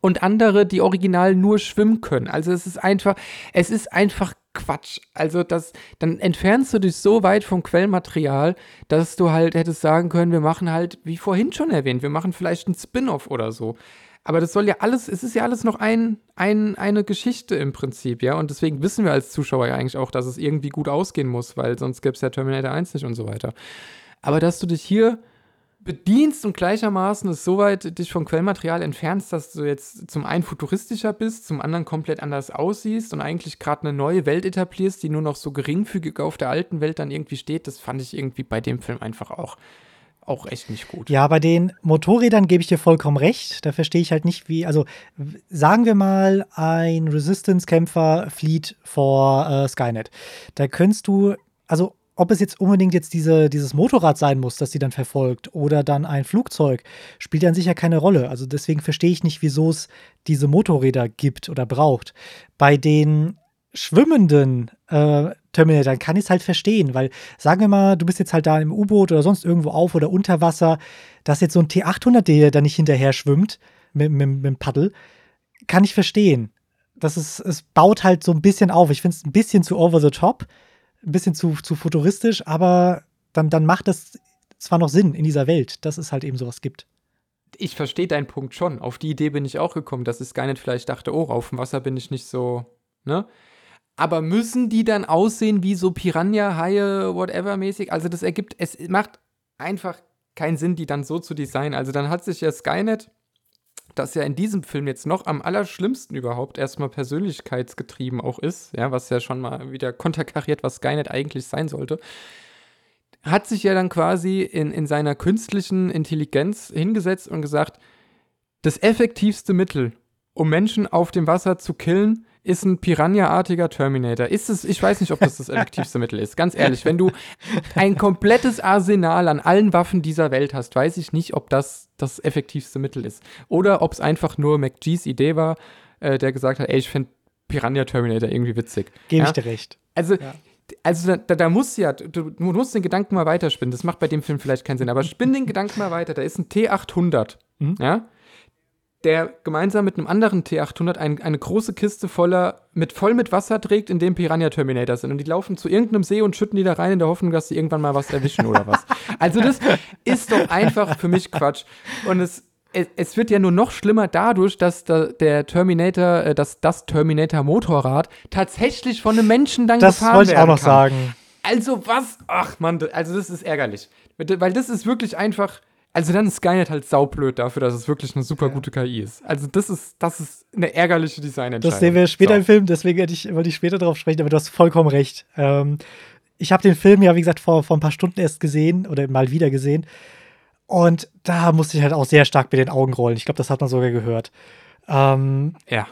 und andere, die original nur schwimmen können. Also es ist einfach, es ist einfach Quatsch. Also das, dann entfernst du dich so weit vom Quellmaterial, dass du halt hättest sagen können, wir machen halt, wie vorhin schon erwähnt, wir machen vielleicht einen Spin-off oder so. Aber das soll ja alles, es ist ja alles noch ein, ein, eine Geschichte im Prinzip, ja. Und deswegen wissen wir als Zuschauer ja eigentlich auch, dass es irgendwie gut ausgehen muss, weil sonst gäbe es ja Terminator 1 nicht und so weiter. Aber dass du dich hier bedienst und gleichermaßen es so weit dich vom Quellmaterial entfernst, dass du jetzt zum einen futuristischer bist, zum anderen komplett anders aussiehst und eigentlich gerade eine neue Welt etablierst, die nur noch so geringfügig auf der alten Welt dann irgendwie steht, das fand ich irgendwie bei dem Film einfach auch auch echt nicht gut. Ja, bei den Motorrädern gebe ich dir vollkommen recht. Da verstehe ich halt nicht, wie, also sagen wir mal, ein Resistance-Kämpfer flieht vor äh, Skynet. Da könntest du, also ob es jetzt unbedingt jetzt diese, dieses Motorrad sein muss, das sie dann verfolgt, oder dann ein Flugzeug, spielt dann sicher keine Rolle. Also deswegen verstehe ich nicht, wieso es diese Motorräder gibt oder braucht. Bei den schwimmenden äh, Terminatoren kann ich es halt verstehen, weil sagen wir mal, du bist jetzt halt da im U-Boot oder sonst irgendwo auf oder unter Wasser, dass jetzt so ein T800 dir da nicht hinterher schwimmt mit, mit, mit dem Paddel, kann ich verstehen. Das ist, es baut halt so ein bisschen auf. Ich finde es ein bisschen zu over the top ein bisschen zu, zu futuristisch, aber dann, dann macht das zwar noch Sinn in dieser Welt, dass es halt eben sowas gibt. Ich verstehe deinen Punkt schon. Auf die Idee bin ich auch gekommen, dass es gar nicht vielleicht dachte, oh, auf dem Wasser bin ich nicht so, ne? Aber müssen die dann aussehen wie so Piranha-Haie, whatever mäßig? Also das ergibt, es macht einfach keinen Sinn, die dann so zu designen. Also dann hat sich ja Skynet das ja in diesem Film jetzt noch am allerschlimmsten überhaupt erstmal persönlichkeitsgetrieben auch ist, ja, was ja schon mal wieder konterkariert, was Skynet eigentlich sein sollte, hat sich ja dann quasi in, in seiner künstlichen Intelligenz hingesetzt und gesagt, das effektivste Mittel, um Menschen auf dem Wasser zu killen, ist ein Piranha-artiger Terminator. Ist es, ich weiß nicht, ob das das effektivste Mittel ist. Ganz ehrlich, wenn du ein komplettes Arsenal an allen Waffen dieser Welt hast, weiß ich nicht, ob das das effektivste Mittel ist. Oder ob es einfach nur McGee's Idee war, äh, der gesagt hat, ey, ich finde Piranha Terminator irgendwie witzig. Gebe ja? ich dir recht. Also, ja. also da, da musst ja, du, du, musst den Gedanken mal weiterspinnen. Das macht bei dem Film vielleicht keinen Sinn, aber spinn den Gedanken mal weiter. Da ist ein T800, mhm. ja? Der gemeinsam mit einem anderen T800 ein, eine große Kiste voller, mit, voll mit Wasser trägt, in dem Piranha Terminator sind. Und die laufen zu irgendeinem See und schütten die da rein in der Hoffnung, dass sie irgendwann mal was erwischen oder was. Also das ist doch einfach für mich Quatsch. Und es, es, es wird ja nur noch schlimmer dadurch, dass da, der Terminator, äh, dass das Terminator-Motorrad tatsächlich von einem Menschen dann Das gefahren wollte ich auch werden noch kann. sagen. Also was? Ach man, also das ist ärgerlich. Weil das ist wirklich einfach. Also dann ist Skynet halt saublöd dafür, dass es wirklich eine super gute KI ist. Also das ist, das ist eine ärgerliche Designentscheidung. Das sehen wir später so. im Film, deswegen hätte ich, wollte ich später darauf sprechen, aber du hast vollkommen recht. Ähm, ich habe den Film ja, wie gesagt, vor, vor ein paar Stunden erst gesehen oder mal wieder gesehen. Und da musste ich halt auch sehr stark mit den Augen rollen. Ich glaube, das hat man sogar gehört. Ähm, Ja.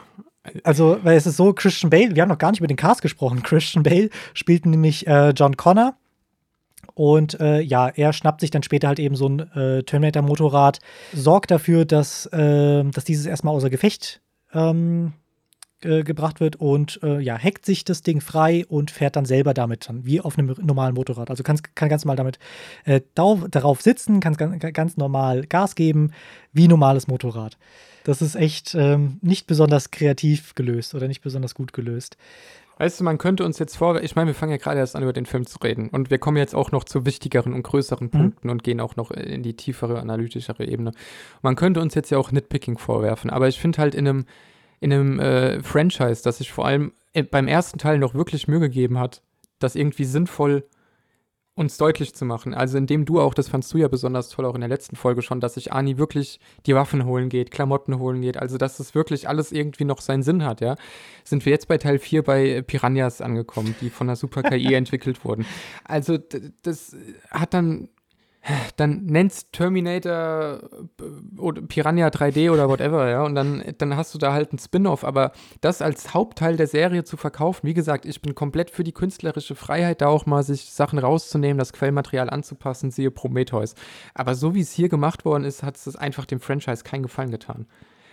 also, weil es ist so, Christian Bale, wir haben noch gar nicht über den Cast gesprochen. Christian Bale spielt nämlich äh, John Connor. Und äh, ja, er schnappt sich dann später halt eben so ein äh, Terminator-Motorrad, sorgt dafür, dass, äh, dass dieses erstmal außer Gefecht ähm, äh, gebracht wird und äh, ja, hackt sich das Ding frei und fährt dann selber damit dann, wie auf einem normalen Motorrad. Also kann, kann ganz normal damit äh, dau- darauf sitzen, kann ganz, ganz normal Gas geben, wie normales Motorrad. Das ist echt ähm, nicht besonders kreativ gelöst oder nicht besonders gut gelöst. Weißt du, man könnte uns jetzt vor, ich meine, wir fangen ja gerade erst an, über den Film zu reden. Und wir kommen jetzt auch noch zu wichtigeren und größeren Punkten und gehen auch noch in die tiefere, analytischere Ebene. Man könnte uns jetzt ja auch Nitpicking vorwerfen, aber ich finde halt in einem, in einem äh, Franchise, das sich vor allem äh, beim ersten Teil noch wirklich Mühe gegeben hat, das irgendwie sinnvoll uns deutlich zu machen. Also indem du auch, das fandst du ja besonders toll auch in der letzten Folge schon, dass sich Ani wirklich die Waffen holen geht, Klamotten holen geht, also dass das wirklich alles irgendwie noch seinen Sinn hat, ja. Sind wir jetzt bei Teil 4 bei Piranhas angekommen, die von der Super KI [laughs] entwickelt wurden. Also das hat dann dann nennt's Terminator äh, oder Piranha 3D oder whatever, ja, und dann, dann hast du da halt einen Spin-off, aber das als Hauptteil der Serie zu verkaufen, wie gesagt, ich bin komplett für die künstlerische Freiheit, da auch mal sich Sachen rauszunehmen, das Quellmaterial anzupassen, siehe Prometheus. Aber so wie es hier gemacht worden ist, hat es einfach dem Franchise keinen Gefallen getan.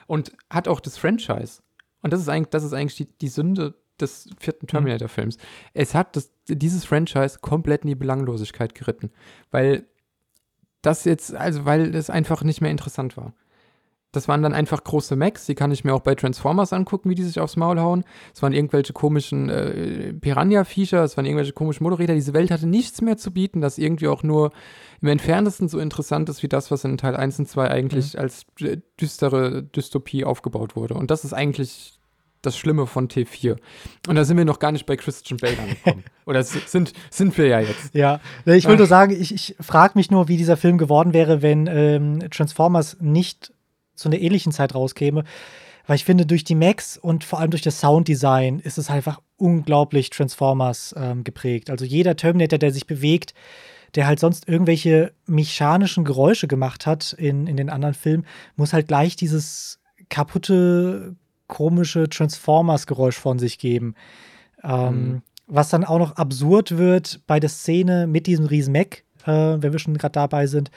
Und hat auch das Franchise, und das ist eigentlich, das ist eigentlich die, die Sünde des vierten Terminator-Films. Es hat das, dieses Franchise komplett in die Belanglosigkeit geritten. Weil das jetzt, also weil es einfach nicht mehr interessant war. Das waren dann einfach große Mechs, die kann ich mir auch bei Transformers angucken, wie die sich aufs Maul hauen. Es waren irgendwelche komischen äh, Piranha-Viecher, es waren irgendwelche komischen Motorräder. Diese Welt hatte nichts mehr zu bieten, das irgendwie auch nur im entferntesten so interessant ist, wie das, was in Teil 1 und 2 eigentlich als äh, düstere Dystopie aufgebaut wurde. Und das ist eigentlich das Schlimme von T4. Und da sind wir noch gar nicht bei Christian Bale angekommen. [laughs] Oder sind, sind wir ja jetzt. Ja, ne, ich will Ach. nur sagen, ich, ich frage mich nur, wie dieser Film geworden wäre, wenn ähm, Transformers nicht zu einer ähnlichen Zeit rauskäme. Weil ich finde, durch die Max und vor allem durch das Sounddesign ist es einfach unglaublich Transformers ähm, geprägt. Also jeder Terminator, der sich bewegt, der halt sonst irgendwelche mechanischen Geräusche gemacht hat in, in den anderen Filmen, muss halt gleich dieses kaputte, komische Transformers-Geräusch von sich geben. Ähm, Mhm. Was dann auch noch absurd wird bei der Szene mit diesem riesen Mac, äh, wenn wir schon gerade dabei sind.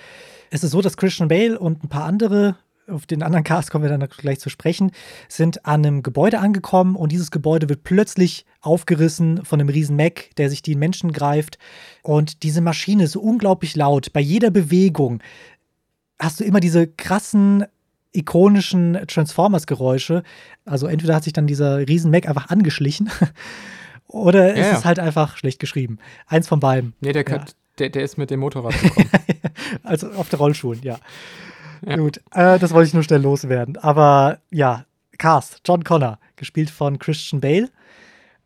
Es ist so, dass Christian Bale und ein paar andere, auf den anderen Cast kommen wir dann gleich zu sprechen, sind an einem Gebäude angekommen und dieses Gebäude wird plötzlich aufgerissen von einem riesen Mac, der sich die Menschen greift. Und diese Maschine ist so unglaublich laut. Bei jeder Bewegung hast du immer diese krassen ikonischen Transformers-Geräusche. Also entweder hat sich dann dieser riesen Mac einfach angeschlichen [laughs] oder Ja, es ist halt einfach schlecht geschrieben. Eins von beiden. Nee, der, Ja. kann, der, der ist mit dem Motorrad gekommen. [laughs] Also auf der Rollschuhen, ja. Ja. Gut, äh, das wollte ich nur schnell loswerden. Aber ja, Cast, John Connor, gespielt von Christian Bale.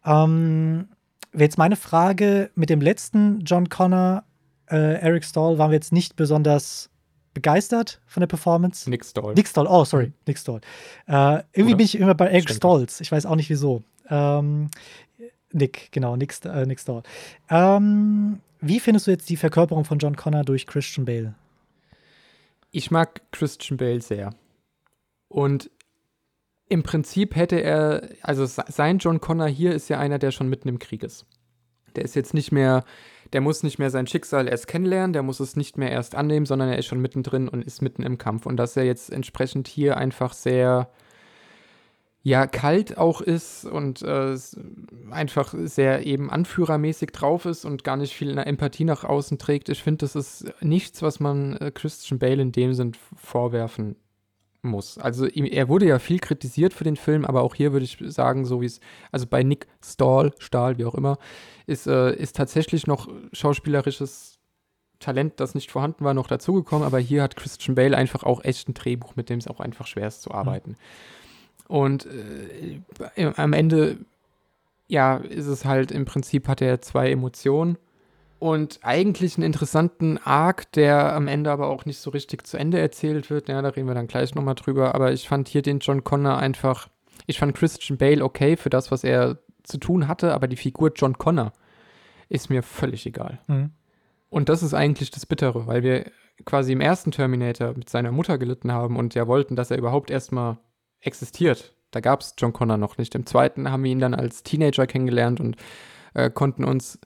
Ähm, wäre jetzt meine Frage, mit dem letzten John Connor, äh, Eric Stahl, waren wir jetzt nicht besonders begeistert von der Performance. Nick Stoll. Nick Stahl, oh, sorry, Nick Stahl. Äh, irgendwie Oder? bin ich immer bei Eric Stimmt. Stolz. Ich weiß auch nicht wieso. Ähm, Nick, genau, Nick, äh, Nick Stahl. Ähm, wie findest du jetzt die Verkörperung von John Connor durch Christian Bale? Ich mag Christian Bale sehr. Und im Prinzip hätte er, also se- sein John Connor hier ist ja einer, der schon mitten im Krieg ist. Der ist jetzt nicht mehr, der muss nicht mehr sein Schicksal erst kennenlernen, der muss es nicht mehr erst annehmen, sondern er ist schon mittendrin und ist mitten im Kampf. Und dass er jetzt entsprechend hier einfach sehr, ja, kalt auch ist und äh, einfach sehr eben anführermäßig drauf ist und gar nicht viel Empathie nach außen trägt. Ich finde, das ist nichts, was man äh, Christian Bale in dem Sinn vorwerfen muss. Also er wurde ja viel kritisiert für den Film, aber auch hier würde ich sagen, so wie es, also bei Nick Stahl, Stahl, wie auch immer, ist, äh, ist tatsächlich noch schauspielerisches Talent, das nicht vorhanden war, noch dazugekommen, aber hier hat Christian Bale einfach auch echt ein Drehbuch, mit dem es auch einfach schwer ist zu arbeiten. Mhm. Und äh, am Ende, ja, ist es halt im Prinzip, hat er zwei Emotionen und eigentlich einen interessanten Arc, der am Ende aber auch nicht so richtig zu Ende erzählt wird. Ja, da reden wir dann gleich nochmal drüber. Aber ich fand hier den John Connor einfach, ich fand Christian Bale okay für das, was er zu tun hatte, aber die Figur John Connor ist mir völlig egal. Mhm. Und das ist eigentlich das Bittere, weil wir quasi im ersten Terminator mit seiner Mutter gelitten haben und ja wollten, dass er überhaupt erstmal existiert. Da gab es John Connor noch nicht. Im zweiten haben wir ihn dann als Teenager kennengelernt und äh, konnten uns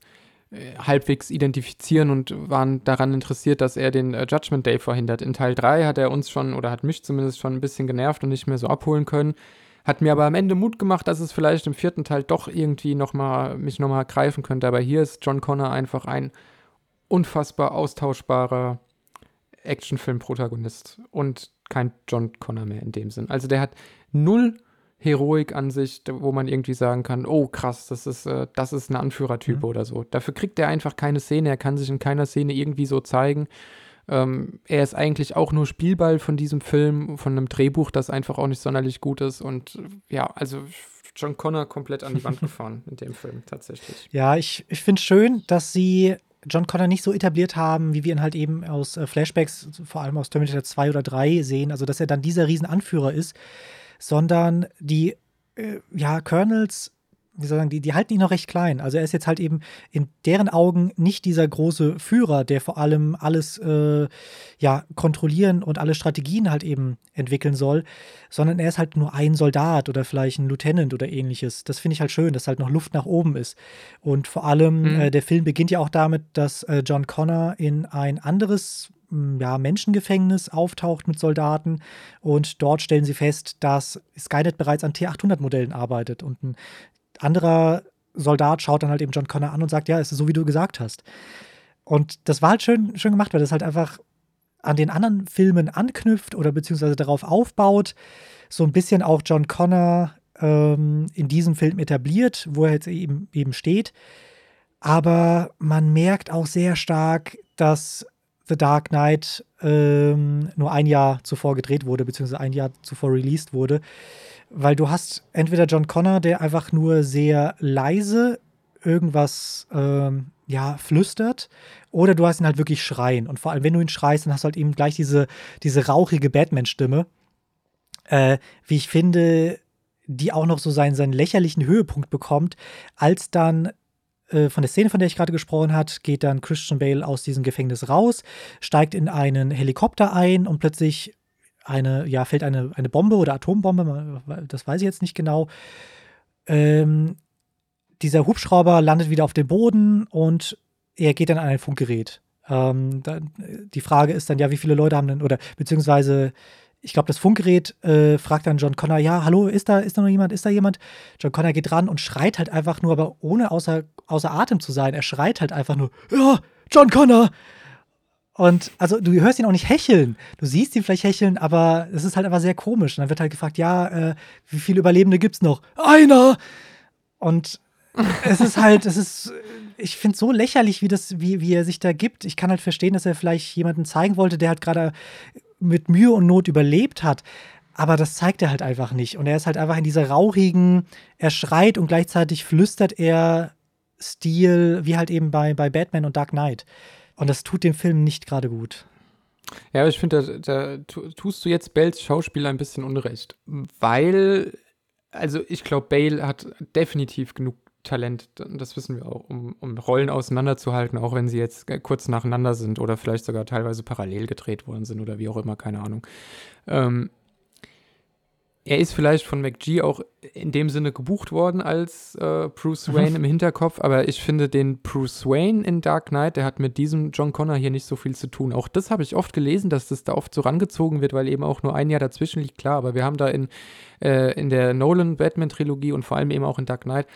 halbwegs identifizieren und waren daran interessiert, dass er den äh, Judgment Day verhindert. In Teil 3 hat er uns schon, oder hat mich zumindest schon ein bisschen genervt und nicht mehr so abholen können. Hat mir aber am Ende Mut gemacht, dass es vielleicht im vierten Teil doch irgendwie noch mal, mich nochmal greifen könnte. Aber hier ist John Connor einfach ein unfassbar austauschbarer Actionfilm-Protagonist und kein John Connor mehr in dem Sinn. Also der hat null Heroik an sich, wo man irgendwie sagen kann, oh krass, das ist, äh, das ist ein Anführertyp mhm. oder so. Dafür kriegt er einfach keine Szene, er kann sich in keiner Szene irgendwie so zeigen. Ähm, er ist eigentlich auch nur Spielball von diesem Film, von einem Drehbuch, das einfach auch nicht sonderlich gut ist. Und ja, also John Connor komplett an die Wand [laughs] gefahren in dem Film tatsächlich. Ja, ich, ich finde es schön, dass sie John Connor nicht so etabliert haben, wie wir ihn halt eben aus äh, Flashbacks, vor allem aus Terminator 2 oder 3 sehen. Also, dass er dann dieser Riesenanführer ist, sondern die äh, ja, Colonels, wie soll ich sagen, die, die halten ihn noch recht klein. Also er ist jetzt halt eben in deren Augen nicht dieser große Führer, der vor allem alles äh, ja, kontrollieren und alle Strategien halt eben entwickeln soll, sondern er ist halt nur ein Soldat oder vielleicht ein Lieutenant oder ähnliches. Das finde ich halt schön, dass halt noch Luft nach oben ist. Und vor allem, mhm. äh, der Film beginnt ja auch damit, dass äh, John Connor in ein anderes ja, Menschengefängnis auftaucht mit Soldaten und dort stellen sie fest, dass Skynet bereits an T800-Modellen arbeitet und ein anderer Soldat schaut dann halt eben John Connor an und sagt, ja, es ist so, wie du gesagt hast. Und das war halt schön, schön gemacht, weil das halt einfach an den anderen Filmen anknüpft oder beziehungsweise darauf aufbaut, so ein bisschen auch John Connor ähm, in diesem Film etabliert, wo er jetzt eben, eben steht. Aber man merkt auch sehr stark, dass The Dark Knight ähm, nur ein Jahr zuvor gedreht wurde, beziehungsweise ein Jahr zuvor released wurde. Weil du hast entweder John Connor, der einfach nur sehr leise irgendwas ähm, ja, flüstert, oder du hast ihn halt wirklich schreien. Und vor allem, wenn du ihn schreist, dann hast du halt eben gleich diese, diese rauchige Batman-Stimme. Äh, wie ich finde, die auch noch so seinen, seinen lächerlichen Höhepunkt bekommt, als dann von der Szene, von der ich gerade gesprochen habe, geht dann Christian Bale aus diesem Gefängnis raus, steigt in einen Helikopter ein und plötzlich eine, ja, fällt eine, eine Bombe oder Atombombe, das weiß ich jetzt nicht genau. Ähm, dieser Hubschrauber landet wieder auf dem Boden und er geht dann an ein Funkgerät. Ähm, dann, die Frage ist dann ja, wie viele Leute haben denn, oder beziehungsweise ich glaube, das Funkgerät äh, fragt dann John Connor, ja, hallo, ist da, ist da noch jemand, ist da jemand? John Connor geht ran und schreit halt einfach nur, aber ohne außer, außer Atem zu sein. Er schreit halt einfach nur, ja, John Connor! Und also du hörst ihn auch nicht hecheln. Du siehst ihn vielleicht hecheln, aber es ist halt einfach sehr komisch. Und dann wird halt gefragt, ja, äh, wie viele Überlebende gibt's noch? Einer! Und [laughs] es ist halt, es ist, ich finde es so lächerlich, wie das, wie, wie er sich da gibt. Ich kann halt verstehen, dass er vielleicht jemanden zeigen wollte, der halt gerade mit Mühe und Not überlebt hat. Aber das zeigt er halt einfach nicht. Und er ist halt einfach in dieser rauchigen, er schreit und gleichzeitig flüstert er Stil, wie halt eben bei, bei Batman und Dark Knight. Und das tut dem Film nicht gerade gut. Ja, aber ich finde, da, da tust du jetzt Bales Schauspieler ein bisschen unrecht. Weil, also ich glaube, Bale hat definitiv genug Talent, das wissen wir auch, um, um, Rollen auseinanderzuhalten, auch wenn sie jetzt kurz nacheinander sind oder vielleicht sogar teilweise parallel gedreht worden sind oder wie auch immer, keine Ahnung. Ähm, er ist vielleicht von McGee auch in dem Sinne gebucht worden als äh, Bruce mhm. Wayne im Hinterkopf, aber ich finde den Bruce Wayne in Dark Knight, der hat mit diesem John Connor hier nicht so viel zu tun. Auch das habe ich oft gelesen, dass das da oft so rangezogen wird, weil eben auch nur ein Jahr dazwischen liegt, klar, aber wir haben da in, äh, in der Nolan-Batman-Trilogie und vor allem eben auch in Dark Knight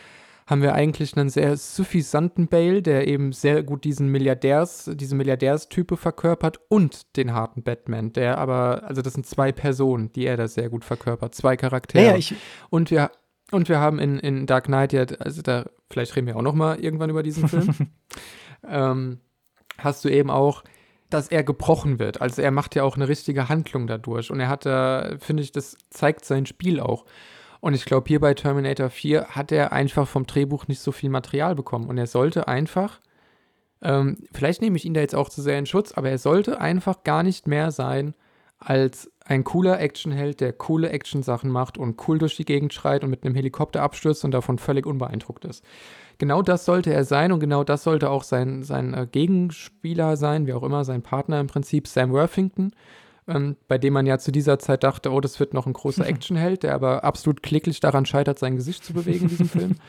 haben wir eigentlich einen sehr suffisanten Bale, der eben sehr gut diesen Milliardärs, diese Milliardärstype verkörpert und den harten Batman, der aber, also das sind zwei Personen, die er da sehr gut verkörpert, zwei Charaktere. Naja, ich, und wir und wir haben in, in Dark Knight ja, also da, vielleicht reden wir auch noch mal irgendwann über diesen Film, [laughs] ähm, hast du eben auch, dass er gebrochen wird. Also er macht ja auch eine richtige Handlung dadurch. Und er hat da, finde ich, das zeigt sein Spiel auch. Und ich glaube, hier bei Terminator 4 hat er einfach vom Drehbuch nicht so viel Material bekommen. Und er sollte einfach, ähm, vielleicht nehme ich ihn da jetzt auch zu sehr in Schutz, aber er sollte einfach gar nicht mehr sein als ein cooler Actionheld, der coole Action-Sachen macht und cool durch die Gegend schreit und mit einem Helikopter abstürzt und davon völlig unbeeindruckt ist. Genau das sollte er sein und genau das sollte auch sein, sein äh, Gegenspieler sein, wie auch immer, sein Partner im Prinzip, Sam Worthington, ähm, bei dem man ja zu dieser Zeit dachte, oh, das wird noch ein großer [laughs] Actionheld, der aber absolut kläglich daran scheitert, sein Gesicht zu bewegen in diesem Film. [laughs]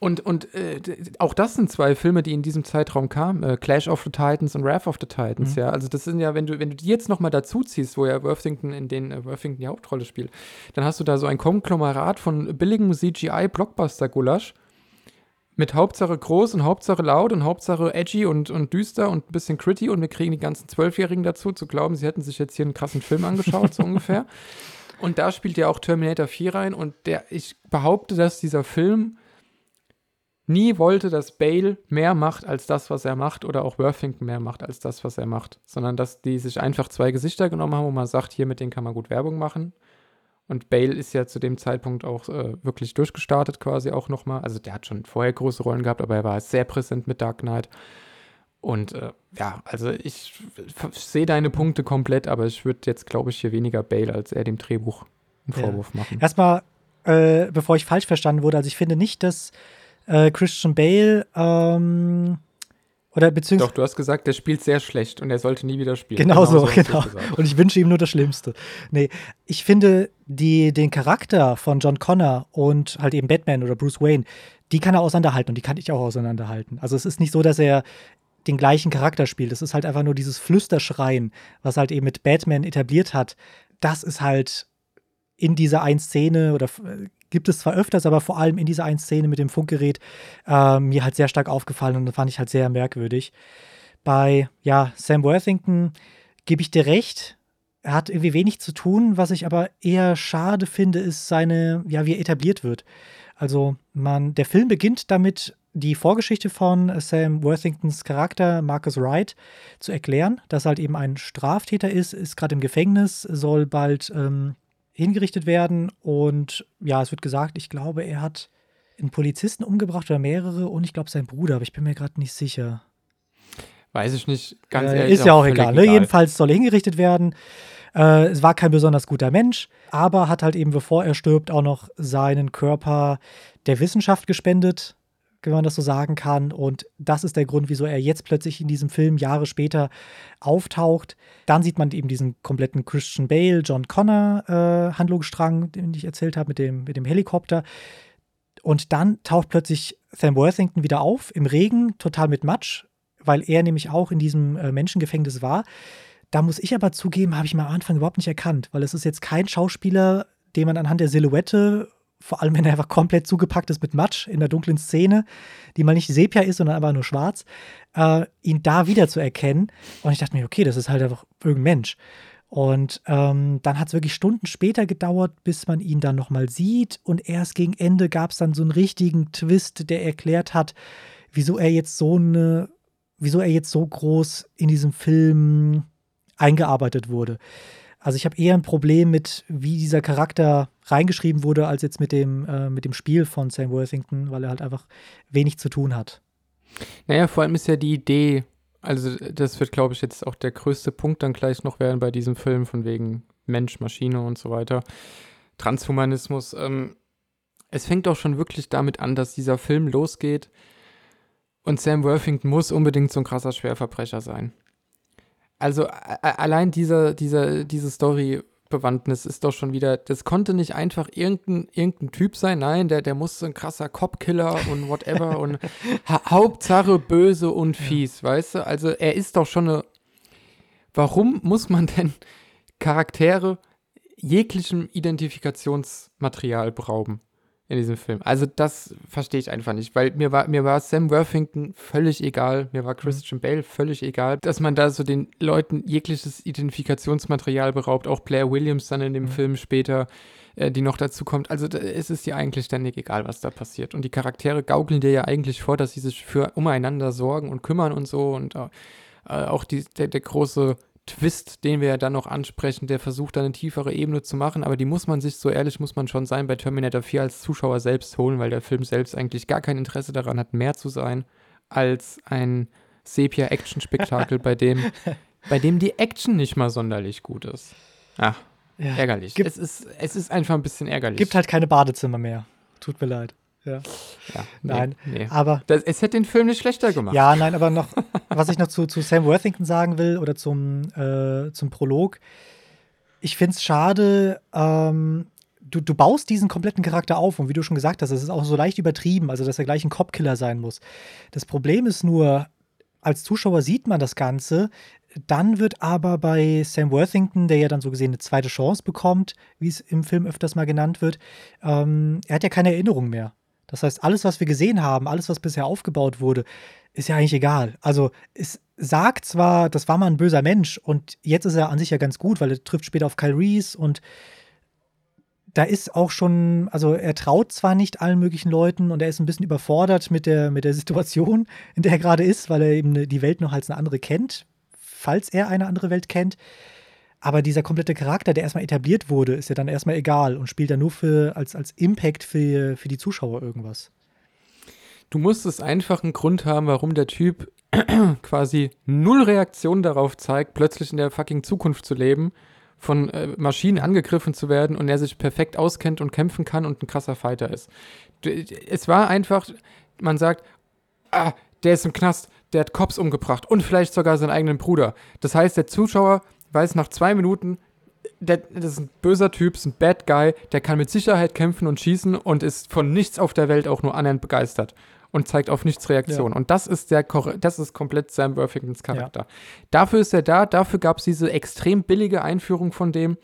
Und, und äh, auch das sind zwei Filme, die in diesem Zeitraum kamen. Äh, Clash of the Titans und Wrath of the Titans, mhm. ja. Also das sind ja, wenn du, wenn du die jetzt noch mal dazu ziehst, wo ja Worthington in den äh, Worthington die Hauptrolle spielt, dann hast du da so ein Konglomerat von billigem CGI-Blockbuster-Gulasch mit Hauptsache groß und Hauptsache laut und Hauptsache edgy und, und düster und ein bisschen gritty und wir kriegen die ganzen Zwölfjährigen dazu, zu glauben, sie hätten sich jetzt hier einen krassen Film angeschaut, so [laughs] ungefähr. Und da spielt ja auch Terminator 4 rein und der, ich behaupte, dass dieser Film nie wollte, dass Bale mehr macht als das, was er macht, oder auch Worthington mehr macht als das, was er macht, sondern dass die sich einfach zwei Gesichter genommen haben, wo man sagt, hier mit denen kann man gut Werbung machen. Und Bale ist ja zu dem Zeitpunkt auch äh, wirklich durchgestartet, quasi auch nochmal. Also der hat schon vorher große Rollen gehabt, aber er war sehr präsent mit Dark Knight. Und äh, ja, also ich sehe deine Punkte komplett, aber ich würde jetzt, glaube ich, hier weniger Bale als er dem Drehbuch einen Vorwurf ja. machen. Erstmal, äh, bevor ich falsch verstanden wurde, also ich finde nicht, dass äh, Christian Bale ähm, oder beziehungsweise. Doch, du hast gesagt, der spielt sehr schlecht und er sollte nie wieder spielen. Genau, genau so, genau. Und ich wünsche ihm nur das Schlimmste. Nee, ich finde die, den Charakter von John Connor und halt eben Batman oder Bruce Wayne, die kann er auseinanderhalten und die kann ich auch auseinanderhalten. Also es ist nicht so, dass er den gleichen Charakter spielt. Es ist halt einfach nur dieses Flüsterschreien, was halt eben mit Batman etabliert hat. Das ist halt in dieser einen Szene oder gibt es zwar öfters, aber vor allem in dieser einen Szene mit dem Funkgerät äh, mir halt sehr stark aufgefallen und das fand ich halt sehr merkwürdig. Bei, ja, Sam Worthington gebe ich dir recht. Er hat irgendwie wenig zu tun. Was ich aber eher schade finde, ist seine, ja, wie er etabliert wird. Also, man, der Film beginnt damit, die Vorgeschichte von Sam Worthingtons Charakter, Marcus Wright, zu erklären, dass er halt eben ein Straftäter ist, ist gerade im Gefängnis, soll bald ähm, hingerichtet werden. Und ja, es wird gesagt, ich glaube, er hat einen Polizisten umgebracht oder mehrere und ich glaube sein Bruder, aber ich bin mir gerade nicht sicher. Weiß ich nicht, ganz äh, ehrlich. Ist ja auch egal, ne? Jedenfalls soll er hingerichtet werden. Äh, es war kein besonders guter Mensch, aber hat halt eben, bevor er stirbt, auch noch seinen Körper der Wissenschaft gespendet wenn man das so sagen kann. Und das ist der Grund, wieso er jetzt plötzlich in diesem Film Jahre später auftaucht. Dann sieht man eben diesen kompletten Christian Bale, John Connor äh, Handlungsstrang, den ich erzählt habe mit dem, mit dem Helikopter. Und dann taucht plötzlich Sam Worthington wieder auf im Regen, total mit Matsch, weil er nämlich auch in diesem äh, Menschengefängnis war. Da muss ich aber zugeben, habe ich mir am Anfang überhaupt nicht erkannt, weil es ist jetzt kein Schauspieler, den man anhand der Silhouette vor allem wenn er einfach komplett zugepackt ist mit Matsch in der dunklen Szene, die mal nicht Sepia ist, sondern einfach nur schwarz, äh, ihn da wieder zu erkennen. Und ich dachte mir, okay, das ist halt einfach irgendein Mensch. Und ähm, dann hat es wirklich Stunden später gedauert, bis man ihn dann nochmal sieht. Und erst gegen Ende gab es dann so einen richtigen Twist, der erklärt hat, wieso er jetzt so eine, wieso er jetzt so groß in diesem Film eingearbeitet wurde. Also ich habe eher ein Problem mit, wie dieser Charakter reingeschrieben wurde, als jetzt mit dem, äh, mit dem Spiel von Sam Worthington, weil er halt einfach wenig zu tun hat. Naja, vor allem ist ja die Idee, also das wird, glaube ich, jetzt auch der größte Punkt dann gleich noch werden bei diesem Film, von wegen Mensch, Maschine und so weiter. Transhumanismus. Ähm, es fängt auch schon wirklich damit an, dass dieser Film losgeht und Sam Worthington muss unbedingt so ein krasser Schwerverbrecher sein also allein dieser, dieser, diese Story Bewandtnis ist doch schon wieder, das konnte nicht einfach irgendein, irgendein Typ sein, nein, der, der muss ein krasser Cop-Killer und whatever und ha Hauptsache böse und fies, ja. weißt du? Also er ist doch schon eine, warum muss man denn Charaktere jeglichem Identifikationsmaterial berauben? In diesem Film. Also das verstehe ich einfach nicht, weil mir war, mir war Sam Worthington völlig egal, mir war Christian Bale völlig egal, dass man da so den Leuten jegliches Identifikationsmaterial beraubt, auch Blair Williams dann in dem mhm. Film später, äh, die noch dazu kommt. Also da, es ist dir eigentlich ständig egal, was da passiert. Und die Charaktere gaukeln dir ja eigentlich vor, dass sie sich für umeinander sorgen und kümmern und so und äh, auch die, der, der große Twist, den wir ja dann noch ansprechen, der versucht dann eine tiefere Ebene zu machen, aber die muss man sich, so ehrlich muss man schon sein, bei Terminator 4 als Zuschauer selbst holen, weil der Film selbst eigentlich gar kein Interesse daran hat, mehr zu sein als ein Sepia-Action-Spektakel, bei dem, [laughs] bei dem die Action nicht mal sonderlich gut ist. Ach, ja, ärgerlich. Gibt, es, ist, es ist einfach ein bisschen ärgerlich. Gibt halt keine Badezimmer mehr. Tut mir leid. Ja. ja nein, nee. aber. Das, es hätte den Film nicht schlechter gemacht. Ja, nein, aber noch, was ich noch zu, zu Sam Worthington sagen will oder zum, äh, zum Prolog. Ich finde es schade, ähm, du, du baust diesen kompletten Charakter auf und wie du schon gesagt hast, es ist auch so leicht übertrieben, also dass er gleich ein Cop-Killer sein muss. Das Problem ist nur, als Zuschauer sieht man das Ganze, dann wird aber bei Sam Worthington, der ja dann so gesehen eine zweite Chance bekommt, wie es im Film öfters mal genannt wird, ähm, er hat ja keine Erinnerung mehr. Das heißt, alles, was wir gesehen haben, alles, was bisher aufgebaut wurde, ist ja eigentlich egal. Also es sagt zwar, das war mal ein böser Mensch und jetzt ist er an sich ja ganz gut, weil er trifft später auf Kyle Reese und da ist auch schon, also er traut zwar nicht allen möglichen Leuten und er ist ein bisschen überfordert mit der, mit der Situation, in der er gerade ist, weil er eben die Welt noch als eine andere kennt, falls er eine andere Welt kennt. Aber dieser komplette Charakter, der erstmal etabliert wurde, ist ja dann erstmal egal und spielt dann nur für, als, als Impact für, für die Zuschauer irgendwas. Du musstest einfach einen Grund haben, warum der Typ [clears throat] quasi null Reaktion darauf zeigt, plötzlich in der fucking Zukunft zu leben, von äh, Maschinen angegriffen zu werden und er sich perfekt auskennt und kämpfen kann und ein krasser Fighter ist. Es war einfach, man sagt, ah, der ist im Knast, der hat Cops umgebracht und vielleicht sogar seinen eigenen Bruder. Das heißt, der Zuschauer weiß nach zwei Minuten, der, das ist ein böser Typ, ist ein Bad Guy, der kann mit Sicherheit kämpfen und schießen und ist von nichts auf der Welt auch nur annähernd begeistert und zeigt auf nichts Reaktion. Ja. Und das ist der das ist komplett Sam Worthingtons Charakter. Ja. Dafür ist er da, dafür gab es diese extrem billige Einführung von dem.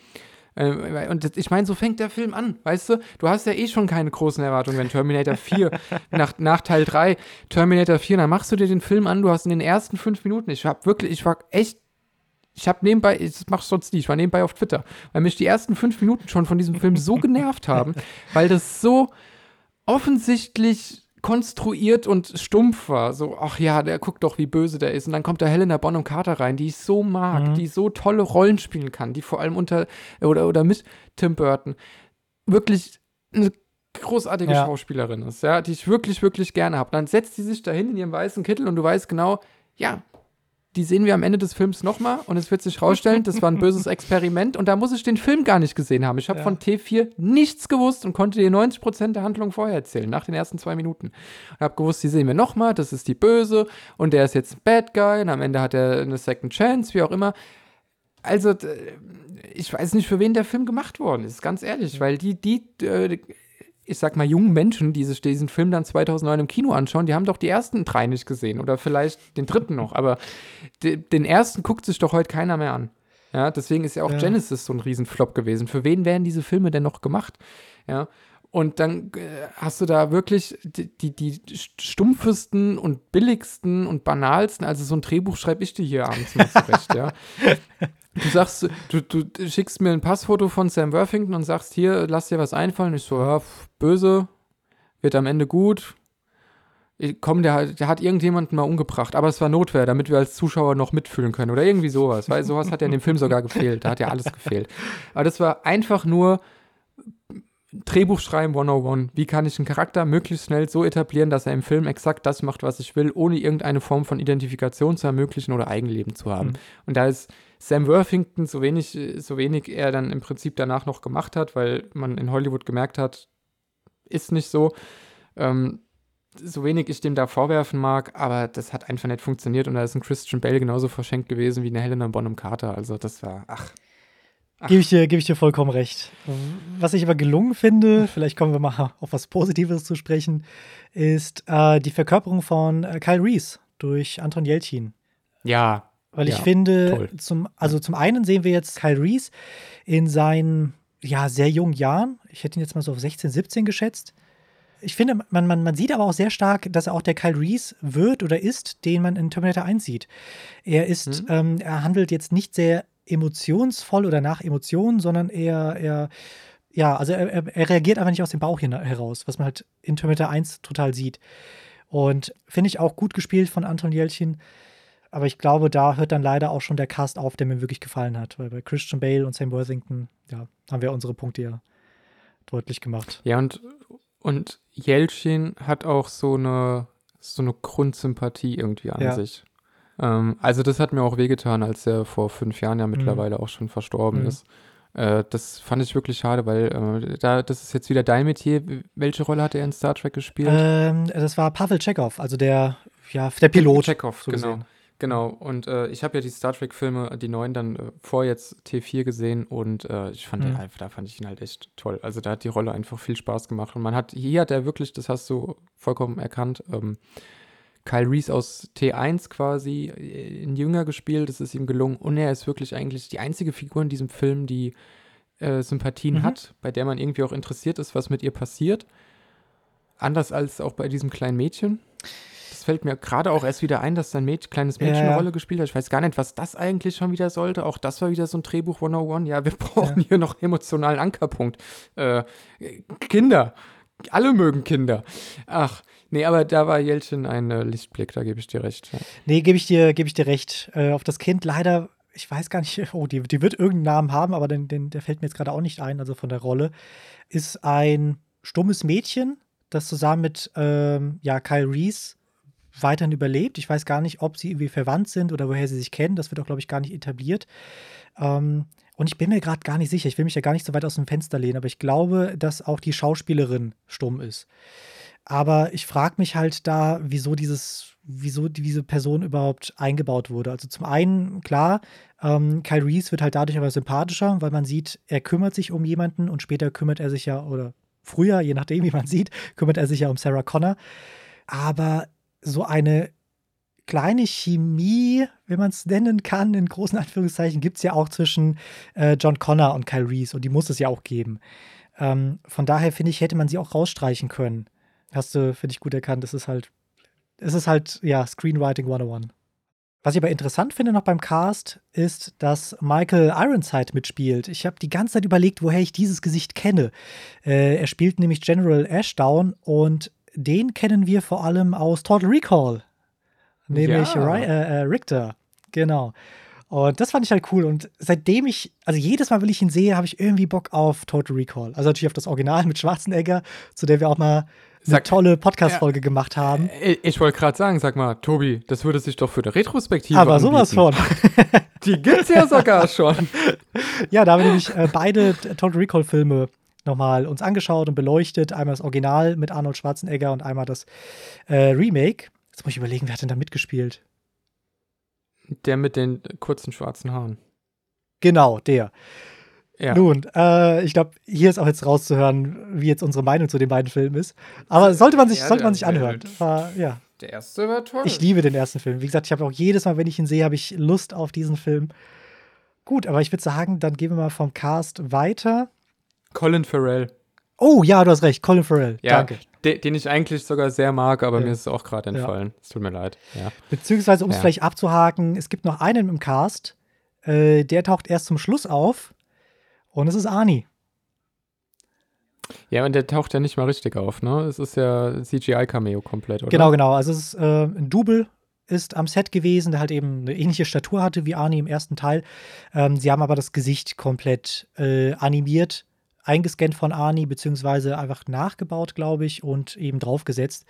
Äh, und ich meine, so fängt der Film an, weißt du? Du hast ja eh schon keine großen Erwartungen, wenn Terminator 4 [laughs] nach, nach Teil 3, Terminator 4, dann machst du dir den Film an, du hast in den ersten fünf Minuten, ich hab wirklich, ich war echt ich habe nebenbei, das mach ich sonst nie, ich war nebenbei auf Twitter, weil mich die ersten fünf Minuten schon von diesem Film so [laughs] genervt haben, weil das so offensichtlich konstruiert und stumpf war. So, ach ja, der guckt doch, wie böse der ist. Und dann kommt da Helena Bonham Carter rein, die ich so mag, mhm. die so tolle Rollen spielen kann, die vor allem unter oder, oder mit Tim Burton wirklich eine großartige ja. Schauspielerin ist, ja, die ich wirklich, wirklich gerne habe. Dann setzt sie sich dahin in ihrem weißen Kittel und du weißt genau, ja, die sehen wir am Ende des Films nochmal und es wird sich rausstellen, das war ein böses Experiment und da muss ich den Film gar nicht gesehen haben. Ich habe ja. von T4 nichts gewusst und konnte dir 90% der Handlung vorher erzählen, nach den ersten zwei Minuten. Und habe gewusst, die sehen wir nochmal, das ist die Böse und der ist jetzt ein Bad Guy und am Ende hat er eine Second Chance, wie auch immer. Also, ich weiß nicht, für wen der Film gemacht worden ist, ganz ehrlich, weil die, die, äh, ich sag mal, jungen Menschen, die sich diesen Film dann 2009 im Kino anschauen, die haben doch die ersten drei nicht gesehen oder vielleicht den dritten noch, aber de, den ersten guckt sich doch heute keiner mehr an. Ja, deswegen ist ja auch ja. Genesis so ein Riesenflop gewesen. Für wen wären diese Filme denn noch gemacht? Ja, und dann äh, hast du da wirklich die, die, die, stumpfesten und billigsten und banalsten, also so ein Drehbuch schreibe ich dir hier abends mal zurecht, ja. [laughs] Du sagst, du, du schickst mir ein Passfoto von Sam Worthington und sagst, hier, lass dir was einfallen. Ich so, ja, böse, wird am Ende gut. Ich, komm, der, der hat irgendjemanden mal umgebracht, aber es war Notwehr, damit wir als Zuschauer noch mitfühlen können oder irgendwie sowas, weil sowas hat ja in dem Film sogar gefehlt, da hat ja alles gefehlt. Aber das war einfach nur Drehbuch schreiben 101. Wie kann ich einen Charakter möglichst schnell so etablieren, dass er im Film exakt das macht, was ich will, ohne irgendeine Form von Identifikation zu ermöglichen oder Eigenleben zu haben. Mhm. Und da ist Sam Worthington, so wenig, so wenig er dann im Prinzip danach noch gemacht hat, weil man in Hollywood gemerkt hat, ist nicht so. Ähm, so wenig ich dem da vorwerfen mag, aber das hat einfach nicht funktioniert und da ist ein Christian Bale genauso verschenkt gewesen wie eine Helena Bonham Carter. Also das war, ach. Gebe ich, dir, geb ich dir vollkommen recht. Was ich aber gelungen finde, vielleicht kommen wir mal auf was Positives zu sprechen, ist äh, die Verkörperung von äh, Kyle Reese durch Anton Jelchin. Ja. Weil ich ja, finde, zum, also zum einen sehen wir jetzt Kyle Reese in seinen ja, sehr jungen Jahren. Ich hätte ihn jetzt mal so auf 16, 17 geschätzt. ich finde, man, man, man sieht aber auch sehr stark, dass er auch der Kyle Reese wird oder ist, den man in Terminator 1 sieht. Er ist, mhm. ähm, er handelt jetzt nicht sehr emotionsvoll oder nach Emotionen, sondern eher, eher ja, also er, er, reagiert einfach nicht aus dem Bauch heraus, was man halt in Terminator 1 total sieht. Und finde ich auch gut gespielt von Anton Jelchin. Aber ich glaube, da hört dann leider auch schon der Cast auf, der mir wirklich gefallen hat. Weil bei Christian Bale und Sam Worthington, ja, haben wir unsere Punkte ja deutlich gemacht. Ja, und, und Jelchin hat auch so eine, so eine Grundsympathie irgendwie an ja. sich. Ähm, also, das hat mir auch wehgetan, als er vor fünf Jahren ja mhm. mittlerweile mhm. auch schon verstorben mhm. ist. Äh, das fand ich wirklich schade, weil äh, da, das ist jetzt wieder dein Metier. Welche Rolle hat er in Star Trek gespielt? Ähm, das war Pavel Chekhov, also der, ja, der Pilot. Chekhov, so genau. Gesehen. Genau, und äh, ich habe ja die Star Trek-Filme, die neuen, dann äh, vor jetzt T4 gesehen und äh, ich fand mhm. den, da fand ich ihn halt echt toll. Also da hat die Rolle einfach viel Spaß gemacht. Und man hat, hier hat er wirklich, das hast du vollkommen erkannt, ähm, Kyle Reese aus T1 quasi äh, in Jünger gespielt, das ist ihm gelungen und er ist wirklich eigentlich die einzige Figur in diesem Film, die äh, Sympathien mhm. hat, bei der man irgendwie auch interessiert ist, was mit ihr passiert. Anders als auch bei diesem kleinen Mädchen. Das fällt mir gerade auch erst wieder ein, dass sein Mädchen, kleines Mädchen ja, eine Rolle gespielt hat. Ich weiß gar nicht, was das eigentlich schon wieder sollte. Auch das war wieder so ein Drehbuch 101. Ja, wir [laughs] brauchen ja. hier noch emotionalen Ankerpunkt. Äh, Kinder. Alle mögen Kinder. Ach, Nee, aber da war Jeltsin ein äh, Lichtblick, da gebe ich dir recht. Ja. Nee, gebe ich, dir, geb ich dir recht. Äh, auf das Kind leider, ich weiß gar nicht, [laughs] oh, die, die wird irgendeinen Namen haben, aber den, den, der fällt mir jetzt gerade auch nicht ein, also von der Rolle. Ist ein stummes Mädchen, das zusammen mit ähm, ja, Kyle Reese weiterhin überlebt. Ich weiß gar nicht, ob sie irgendwie verwandt sind oder woher sie sich kennen. Das wird auch, glaube ich, gar nicht etabliert. Ähm, und ich bin mir gerade gar nicht sicher. Ich will mich ja gar nicht so weit aus dem Fenster lehnen, aber ich glaube, dass auch die Schauspielerin stumm ist. Aber ich frage mich halt da, wieso dieses, wieso diese Person überhaupt eingebaut wurde. Also zum einen, klar, ähm, Kyle Reese wird halt dadurch aber sympathischer, weil man sieht, er kümmert sich um jemanden und später kümmert er sich ja, oder früher, je nachdem, wie man sieht, kümmert er sich ja um Sarah Connor. Aber so eine kleine Chemie, wenn man es nennen kann, in großen Anführungszeichen, gibt es ja auch zwischen äh, John Connor und Kyle Reese und die muss es ja auch geben. Ähm, von daher finde ich, hätte man sie auch rausstreichen können. Hast du, finde ich, gut erkannt. Es ist halt, es ist halt, ja, Screenwriting 101. Was ich aber interessant finde noch beim Cast, ist, dass Michael Ironside mitspielt. Ich habe die ganze Zeit überlegt, woher ich dieses Gesicht kenne. Äh, er spielt nämlich General Ashdown und den kennen wir vor allem aus Total Recall. Nämlich ja. äh, äh, Richter. Genau. Und das fand ich halt cool. Und seitdem ich, also jedes Mal, wenn ich ihn sehe, habe ich irgendwie Bock auf Total Recall. Also natürlich auf das Original mit Schwarzenegger, zu der wir auch mal eine sag, tolle Podcast-Folge ja, gemacht haben. Ich, ich wollte gerade sagen, sag mal, Tobi, das würde sich doch für eine Retrospektive Aber anbieten. sowas von. [laughs] Die gibt's ja sogar schon. [laughs] ja, da haben wir nämlich äh, beide Total Recall-Filme nochmal uns angeschaut und beleuchtet. Einmal das Original mit Arnold Schwarzenegger und einmal das äh, Remake. Jetzt muss ich überlegen, wer hat denn da mitgespielt? Der mit den kurzen schwarzen Haaren. Genau, der. Ja. Nun, äh, ich glaube, hier ist auch jetzt rauszuhören, wie jetzt unsere Meinung zu den beiden Filmen ist. Aber sollte man sich, ja, sollte man sich anhören. War, ja. Der erste war toll. Ich liebe den ersten Film. Wie gesagt, ich habe auch jedes Mal, wenn ich ihn sehe, habe ich Lust auf diesen Film. Gut, aber ich würde sagen, dann gehen wir mal vom Cast weiter. Colin Farrell. Oh ja, du hast recht, Colin Farrell. Ja, Danke. Den, den ich eigentlich sogar sehr mag, aber ja. mir ist es auch gerade entfallen. Es tut mir leid. Ja. Beziehungsweise, um es vielleicht abzuhaken, es gibt noch einen im Cast, äh, der taucht erst zum Schluss auf. Und es ist Arnie. Ja, und der taucht ja nicht mal richtig auf, ne? Es ist ja CGI-Cameo komplett, oder? Genau, genau. Also es ist äh, ein Double ist am Set gewesen, der halt eben eine ähnliche Statur hatte wie Arnie im ersten Teil. Ähm, sie haben aber das Gesicht komplett äh, animiert, eingescannt von Arnie, beziehungsweise einfach nachgebaut, glaube ich, und eben draufgesetzt.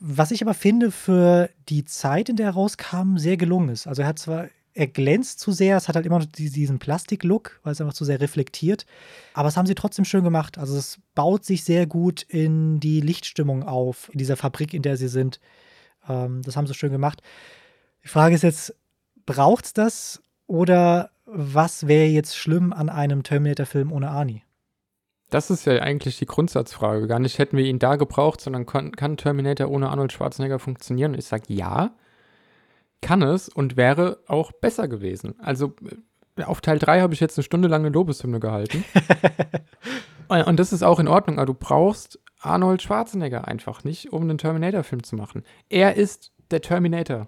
Was ich aber finde, für die Zeit, in der er rauskam, sehr gelungen ist. Also er hat zwar er glänzt zu sehr. Es hat halt immer noch diesen Plastik-Look, weil es einfach zu sehr reflektiert. Aber es haben sie trotzdem schön gemacht. Also es baut sich sehr gut in die Lichtstimmung auf, in dieser Fabrik, in der sie sind. Ähm, das haben sie schön gemacht. Die Frage ist jetzt, braucht es das? Oder was wäre jetzt schlimm an einem Terminator-Film ohne Arnie? Das ist ja eigentlich die Grundsatzfrage. Gar nicht hätten wir ihn da gebraucht, sondern kann, kann Terminator ohne Arnold Schwarzenegger funktionieren? Und ich sage ja kann es und wäre auch besser gewesen. Also äh, auf Teil 3 habe ich jetzt eine Stunde lang eine Lobeshymne gehalten. [laughs] und das ist auch in Ordnung, aber du brauchst Arnold Schwarzenegger einfach nicht, um einen Terminator-Film zu machen. Er ist der Terminator.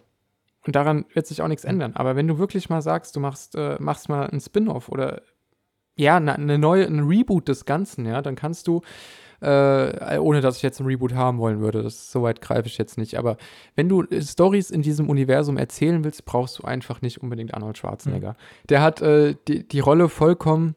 Und daran wird sich auch nichts ändern. Aber wenn du wirklich mal sagst, du machst, äh, machst mal einen Spin-off oder ja, eine ne neue, ein Reboot des Ganzen, ja, dann kannst du, äh, ohne dass ich jetzt ein Reboot haben wollen würde, das so weit greife ich jetzt nicht. Aber wenn du Stories in diesem Universum erzählen willst, brauchst du einfach nicht unbedingt Arnold Schwarzenegger. Mhm. Der hat äh, die, die Rolle vollkommen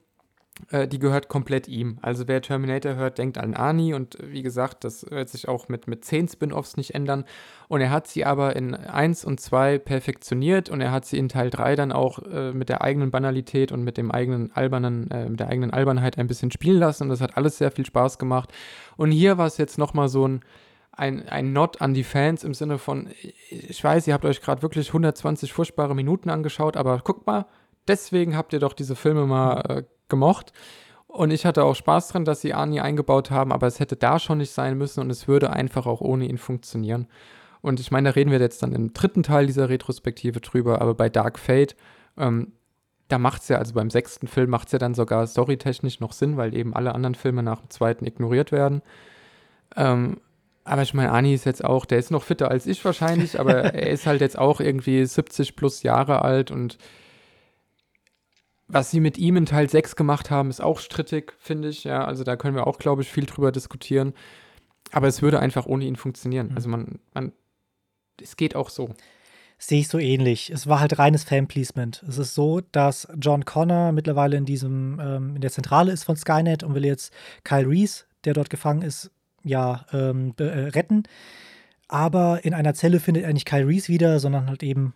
äh, die gehört komplett ihm. Also wer Terminator hört, denkt an Ani und äh, wie gesagt, das wird sich auch mit, mit zehn Spin-offs nicht ändern. Und er hat sie aber in 1 und 2 perfektioniert und er hat sie in Teil 3 dann auch äh, mit der eigenen Banalität und mit dem eigenen albernen, äh, mit der eigenen Albernheit ein bisschen spielen lassen und das hat alles sehr viel Spaß gemacht. Und hier war es jetzt nochmal so ein ein, ein Nod an die Fans im Sinne von, ich weiß, ihr habt euch gerade wirklich 120 furchtbare Minuten angeschaut, aber guckt mal, deswegen habt ihr doch diese Filme mal äh, gemocht. Und ich hatte auch Spaß dran, dass sie Arnie eingebaut haben, aber es hätte da schon nicht sein müssen und es würde einfach auch ohne ihn funktionieren. Und ich meine, da reden wir jetzt dann im dritten Teil dieser Retrospektive drüber, aber bei Dark Fate, ähm, da macht es ja, also beim sechsten Film macht es ja dann sogar storytechnisch noch Sinn, weil eben alle anderen Filme nach dem zweiten ignoriert werden. Ähm, aber ich meine, Ani ist jetzt auch, der ist noch fitter als ich wahrscheinlich, aber [laughs] er ist halt jetzt auch irgendwie 70 plus Jahre alt und was sie mit ihm in Teil 6 gemacht haben, ist auch strittig, finde ich. Ja, also da können wir auch, glaube ich, viel drüber diskutieren. Aber es würde einfach ohne ihn funktionieren. Mhm. Also man, man, es geht auch so. Sehe ich so ähnlich. Es war halt reines Fanpleasement. Es ist so, dass John Connor mittlerweile in diesem, ähm, in der Zentrale ist von Skynet und will jetzt Kyle Reese, der dort gefangen ist, ja, ähm, äh, retten. Aber in einer Zelle findet er nicht Kyle Reese wieder, sondern halt eben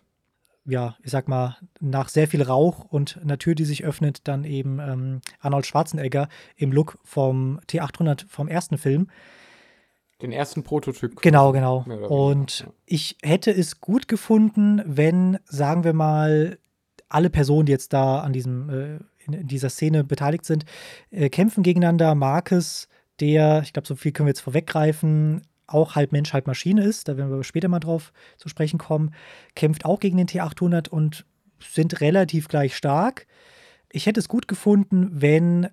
ja, ich sag mal, nach sehr viel Rauch und einer Tür, die sich öffnet, dann eben ähm, Arnold Schwarzenegger im Look vom T800 vom ersten Film. Den ersten Prototyp. Genau, genau. Und ich hätte es gut gefunden, wenn, sagen wir mal, alle Personen, die jetzt da an diesem, äh, in dieser Szene beteiligt sind, äh, kämpfen gegeneinander. Marcus, der, ich glaube, so viel können wir jetzt vorweggreifen, auch halb Mensch, halb Maschine ist, da werden wir später mal drauf zu sprechen kommen, kämpft auch gegen den T800 und sind relativ gleich stark. Ich hätte es gut gefunden, wenn,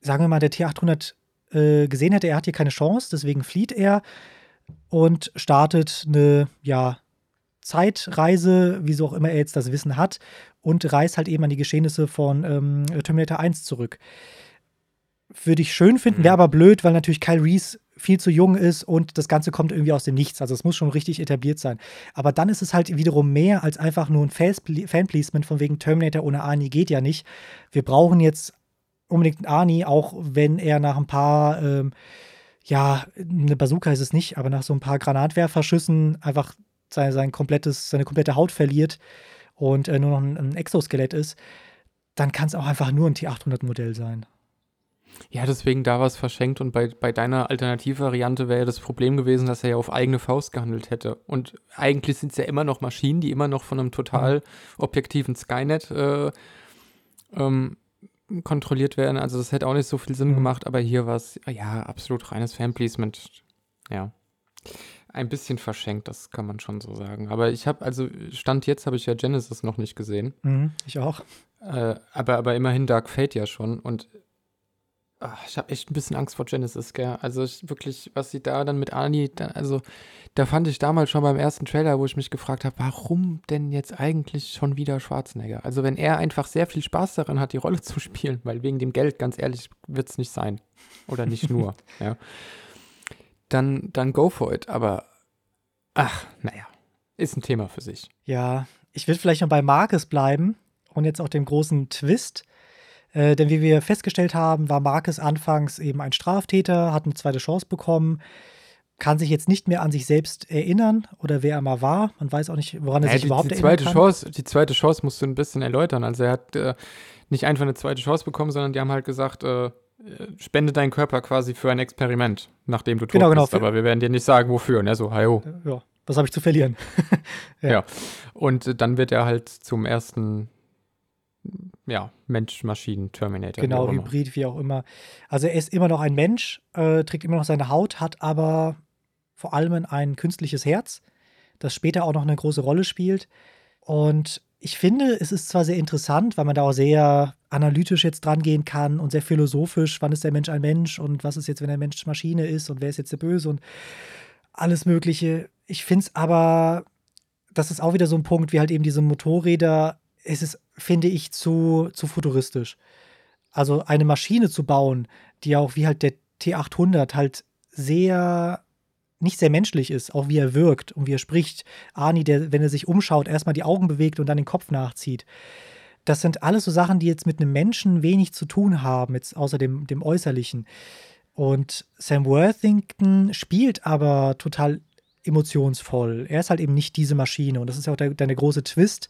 sagen wir mal, der T800 äh, gesehen hätte, er hat hier keine Chance, deswegen flieht er und startet eine, ja, Zeitreise, wieso auch immer er jetzt das Wissen hat, und reist halt eben an die Geschehnisse von ähm, Terminator 1 zurück. Würde ich schön finden, wäre mhm. aber blöd, weil natürlich Kyle Reese viel zu jung ist und das Ganze kommt irgendwie aus dem Nichts. Also es muss schon richtig etabliert sein. Aber dann ist es halt wiederum mehr als einfach nur ein Fanplacement von wegen Terminator ohne Arnie geht ja nicht. Wir brauchen jetzt unbedingt Arnie, auch wenn er nach ein paar, ähm, ja, eine Bazooka ist es nicht, aber nach so ein paar Granatwerferschüssen einfach sein, sein komplettes, seine komplette Haut verliert und äh, nur noch ein, ein Exoskelett ist, dann kann es auch einfach nur ein T800-Modell sein. Ja, deswegen da was verschenkt und bei, bei deiner Alternativvariante wäre ja das Problem gewesen, dass er ja auf eigene Faust gehandelt hätte. Und eigentlich sind es ja immer noch Maschinen, die immer noch von einem total mhm. objektiven Skynet äh, ähm, kontrolliert werden. Also das hätte auch nicht so viel Sinn mhm. gemacht, aber hier war es ja absolut reines Fanpleasement. Ja. Ein bisschen verschenkt, das kann man schon so sagen. Aber ich habe, also Stand jetzt habe ich ja Genesis noch nicht gesehen. Mhm, ich auch. Äh, aber, aber immerhin Dark Fate ja schon. Und Ach, ich habe echt ein bisschen Angst vor Genesis, gell? Also ich, wirklich, was sie da dann mit Ani, da, also da fand ich damals schon beim ersten Trailer, wo ich mich gefragt habe, warum denn jetzt eigentlich schon wieder Schwarzenegger? Also wenn er einfach sehr viel Spaß daran hat, die Rolle zu spielen, weil wegen dem Geld, ganz ehrlich, wird es nicht sein. Oder nicht nur, [laughs] ja. Dann, dann go for it. Aber ach, naja, ist ein Thema für sich. Ja, ich will vielleicht noch bei Marcus bleiben und jetzt auch dem großen Twist äh, denn wie wir festgestellt haben, war Marcus anfangs eben ein Straftäter, hat eine zweite Chance bekommen, kann sich jetzt nicht mehr an sich selbst erinnern oder wer er mal war. Man weiß auch nicht, woran er ja, sich die, überhaupt die zweite erinnern kann. Chance, Die zweite Chance musst du ein bisschen erläutern. Also er hat äh, nicht einfach eine zweite Chance bekommen, sondern die haben halt gesagt, äh, spende deinen Körper quasi für ein Experiment, nachdem du tot genau, genau, bist. Aber wir werden dir nicht sagen, wofür. Ne? So, hajo. Ja, was habe ich zu verlieren? [laughs] ja. ja. Und äh, dann wird er halt zum ersten ja, Mensch, Maschinen, Terminator. Genau, wie Hybrid, wie auch immer. Also er ist immer noch ein Mensch, äh, trägt immer noch seine Haut, hat aber vor allem ein künstliches Herz, das später auch noch eine große Rolle spielt. Und ich finde, es ist zwar sehr interessant, weil man da auch sehr analytisch jetzt dran gehen kann und sehr philosophisch, wann ist der Mensch ein Mensch und was ist jetzt, wenn der Mensch Maschine ist und wer ist jetzt der Böse und alles Mögliche. Ich finde es aber, das ist auch wieder so ein Punkt, wie halt eben diese Motorräder, es ist, finde ich, zu, zu futuristisch. Also eine Maschine zu bauen, die auch wie halt der T800 halt sehr nicht sehr menschlich ist, auch wie er wirkt und wie er spricht. Arnie, der, wenn er sich umschaut, erstmal die Augen bewegt und dann den Kopf nachzieht. Das sind alles so Sachen, die jetzt mit einem Menschen wenig zu tun haben, jetzt außer dem, dem Äußerlichen. Und Sam Worthington spielt aber total emotionsvoll. Er ist halt eben nicht diese Maschine. Und das ist ja auch der, der große Twist.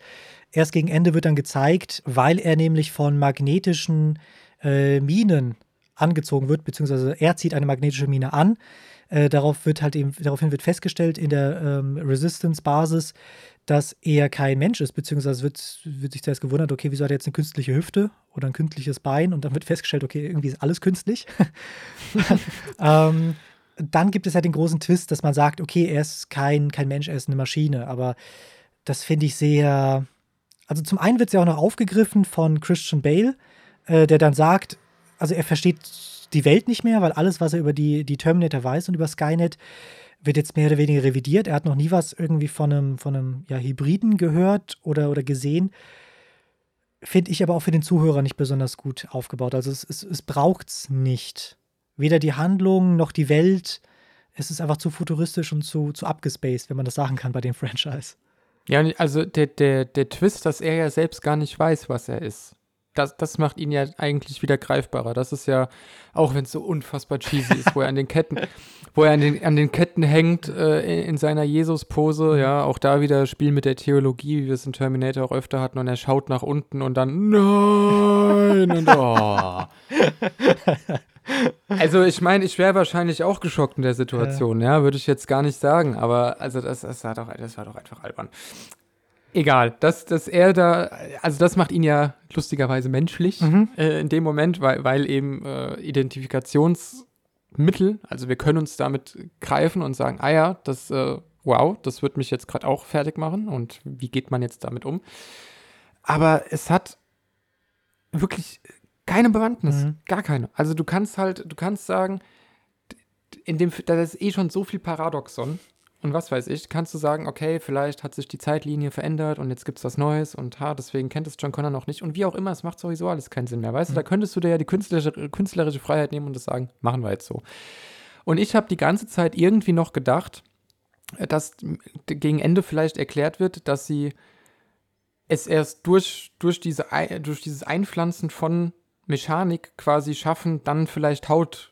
Erst gegen Ende wird dann gezeigt, weil er nämlich von magnetischen äh, Minen angezogen wird, beziehungsweise er zieht eine magnetische Mine an. Äh, darauf wird halt eben, daraufhin wird festgestellt in der ähm, Resistance-Basis, dass er kein Mensch ist, beziehungsweise wird, wird sich zuerst gewundert, okay, wieso hat er jetzt eine künstliche Hüfte oder ein künstliches Bein und dann wird festgestellt, okay, irgendwie ist alles künstlich. [laughs] ähm, dann gibt es halt den großen Twist, dass man sagt, okay, er ist kein, kein Mensch, er ist eine Maschine, aber das finde ich sehr. Also zum einen wird es ja auch noch aufgegriffen von Christian Bale, äh, der dann sagt, also er versteht die Welt nicht mehr, weil alles, was er über die, die Terminator weiß und über Skynet, wird jetzt mehr oder weniger revidiert. Er hat noch nie was irgendwie von einem, von einem ja, Hybriden gehört oder, oder gesehen. Finde ich aber auch für den Zuhörer nicht besonders gut aufgebaut. Also es, es, es braucht es nicht. Weder die Handlung noch die Welt. Es ist einfach zu futuristisch und zu, zu abgespaced, wenn man das sagen kann bei dem [laughs] Franchise. Ja, also der, der, der Twist, dass er ja selbst gar nicht weiß, was er ist das, das macht ihn ja eigentlich wieder greifbarer. Das ist ja, auch wenn es so unfassbar cheesy ist, wo er an den Ketten, [laughs] wo er an den, an den Ketten hängt äh, in, in, seiner Jesus-Pose, ja, auch da wieder Spiel mit der Theologie, wie wir es in Terminator auch öfter hatten, und er schaut nach unten und dann Nein und oh. [laughs] Also ich meine, ich wäre wahrscheinlich auch geschockt in der Situation, ja, ja würde ich jetzt gar nicht sagen, aber also das, das, war doch, das war doch einfach albern. Egal, dass, dass er da, also das macht ihn ja lustigerweise menschlich mhm. äh, in dem Moment, weil, weil eben äh, Identifikationsmittel, also wir können uns damit greifen und sagen, ah ja, das, äh, wow, das wird mich jetzt gerade auch fertig machen und wie geht man jetzt damit um? Aber es hat wirklich keine Bewandtnis, mhm. gar keine. Also du kannst halt, du kannst sagen, in dem, da ist eh schon so viel Paradoxon und was weiß ich, kannst du sagen, okay, vielleicht hat sich die Zeitlinie verändert und jetzt gibt es was Neues und ha, deswegen kennt es John Connor noch nicht. Und wie auch immer, es macht sowieso alles keinen Sinn mehr. Weißt mhm. du, da könntest du dir ja die künstlerische, künstlerische Freiheit nehmen und das sagen, machen wir jetzt so. Und ich habe die ganze Zeit irgendwie noch gedacht, dass gegen Ende vielleicht erklärt wird, dass sie es erst durch, durch, diese, durch dieses Einpflanzen von Mechanik quasi schaffen, dann vielleicht Haut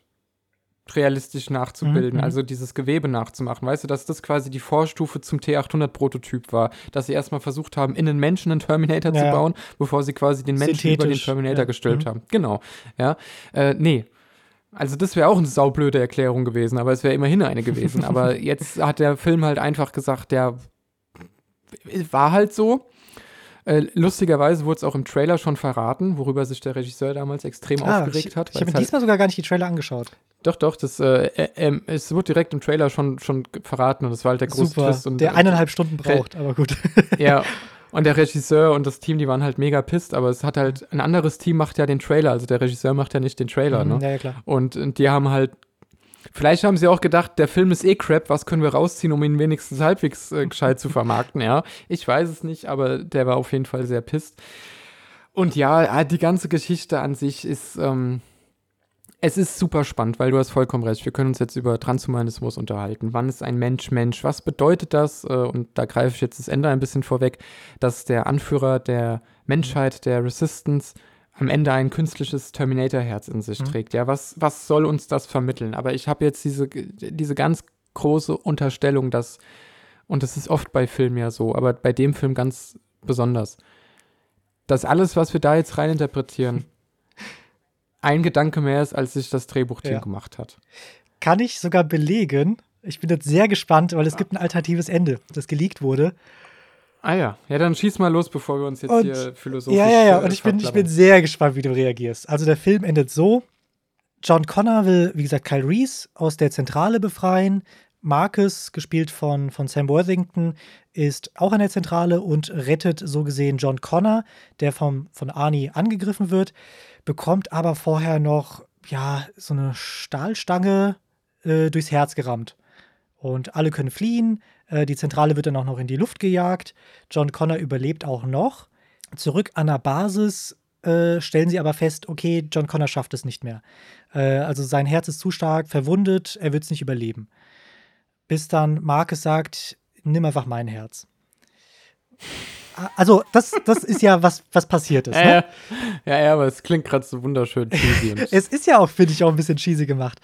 realistisch nachzubilden, mhm. also dieses Gewebe nachzumachen. Weißt du, dass das quasi die Vorstufe zum T800-Prototyp war, dass sie erstmal versucht haben, in den Menschen einen Terminator ja. zu bauen, bevor sie quasi den Menschen über den Terminator ja. gestellt mhm. haben. Genau, ja. Äh, nee. Also das wäre auch eine saublöde Erklärung gewesen, aber es wäre immerhin eine gewesen. aber [laughs] jetzt hat der Film halt einfach gesagt, der war halt so. Äh, lustigerweise wurde es auch im Trailer schon verraten, worüber sich der Regisseur damals extrem ah, aufgeregt ich, hat. Ich habe mir halt diesmal sogar gar nicht die Trailer angeschaut. Doch, doch, das, äh, äh, es wurde direkt im Trailer schon, schon verraten und das war halt der große Super, Twist. Und, der eineinhalb Stunden braucht, aber gut. [laughs] ja, [laughs] und der Regisseur und das Team, die waren halt mega pisst, aber es hat halt, ein anderes Team macht ja den Trailer, also der Regisseur macht ja nicht den Trailer, mhm, ne? Ja, ja, klar. Und, und die haben halt Vielleicht haben sie auch gedacht, der Film ist eh crap, was können wir rausziehen, um ihn wenigstens halbwegs äh, gescheit zu vermarkten, ja. Ich weiß es nicht, aber der war auf jeden Fall sehr pisst. Und ja, die ganze Geschichte an sich ist, ähm, es ist super spannend, weil du hast vollkommen recht. Wir können uns jetzt über Transhumanismus unterhalten. Wann ist ein Mensch Mensch? Was bedeutet das? Äh, und da greife ich jetzt das Ende ein bisschen vorweg, dass der Anführer der Menschheit, der Resistance, am Ende ein künstliches Terminator-Herz in sich mhm. trägt. Ja, was, was soll uns das vermitteln? Aber ich habe jetzt diese, diese ganz große Unterstellung, dass, und das ist oft bei Filmen ja so, aber bei dem Film ganz besonders, dass alles, was wir da jetzt reininterpretieren, [laughs] ein Gedanke mehr ist, als sich das Drehbuchteam ja. gemacht hat. Kann ich sogar belegen. Ich bin jetzt sehr gespannt, weil es gibt ein alternatives Ende, das geleakt wurde. Ah ja, ja, dann schieß mal los, bevor wir uns jetzt und, hier philosophisch. Ja, ja, ja, und ich bin, ich bin sehr gespannt, wie du reagierst. Also der Film endet so: John Connor will, wie gesagt, Kyle Reese aus der Zentrale befreien, Marcus, gespielt von, von Sam Worthington, ist auch an der Zentrale und rettet so gesehen John Connor, der vom, von Arnie angegriffen wird, bekommt aber vorher noch ja, so eine Stahlstange äh, durchs Herz gerammt. Und alle können fliehen. Äh, die Zentrale wird dann auch noch in die Luft gejagt. John Connor überlebt auch noch. Zurück an der Basis äh, stellen sie aber fest, okay, John Connor schafft es nicht mehr. Äh, also sein Herz ist zu stark verwundet, er wird es nicht überleben. Bis dann Marcus sagt, nimm einfach mein Herz. Also, das, das ist ja was, was passiert ist. Ne? Ja, ja, aber es klingt gerade so wunderschön cheesy. [laughs] es ist ja auch, finde ich, auch ein bisschen cheesy gemacht.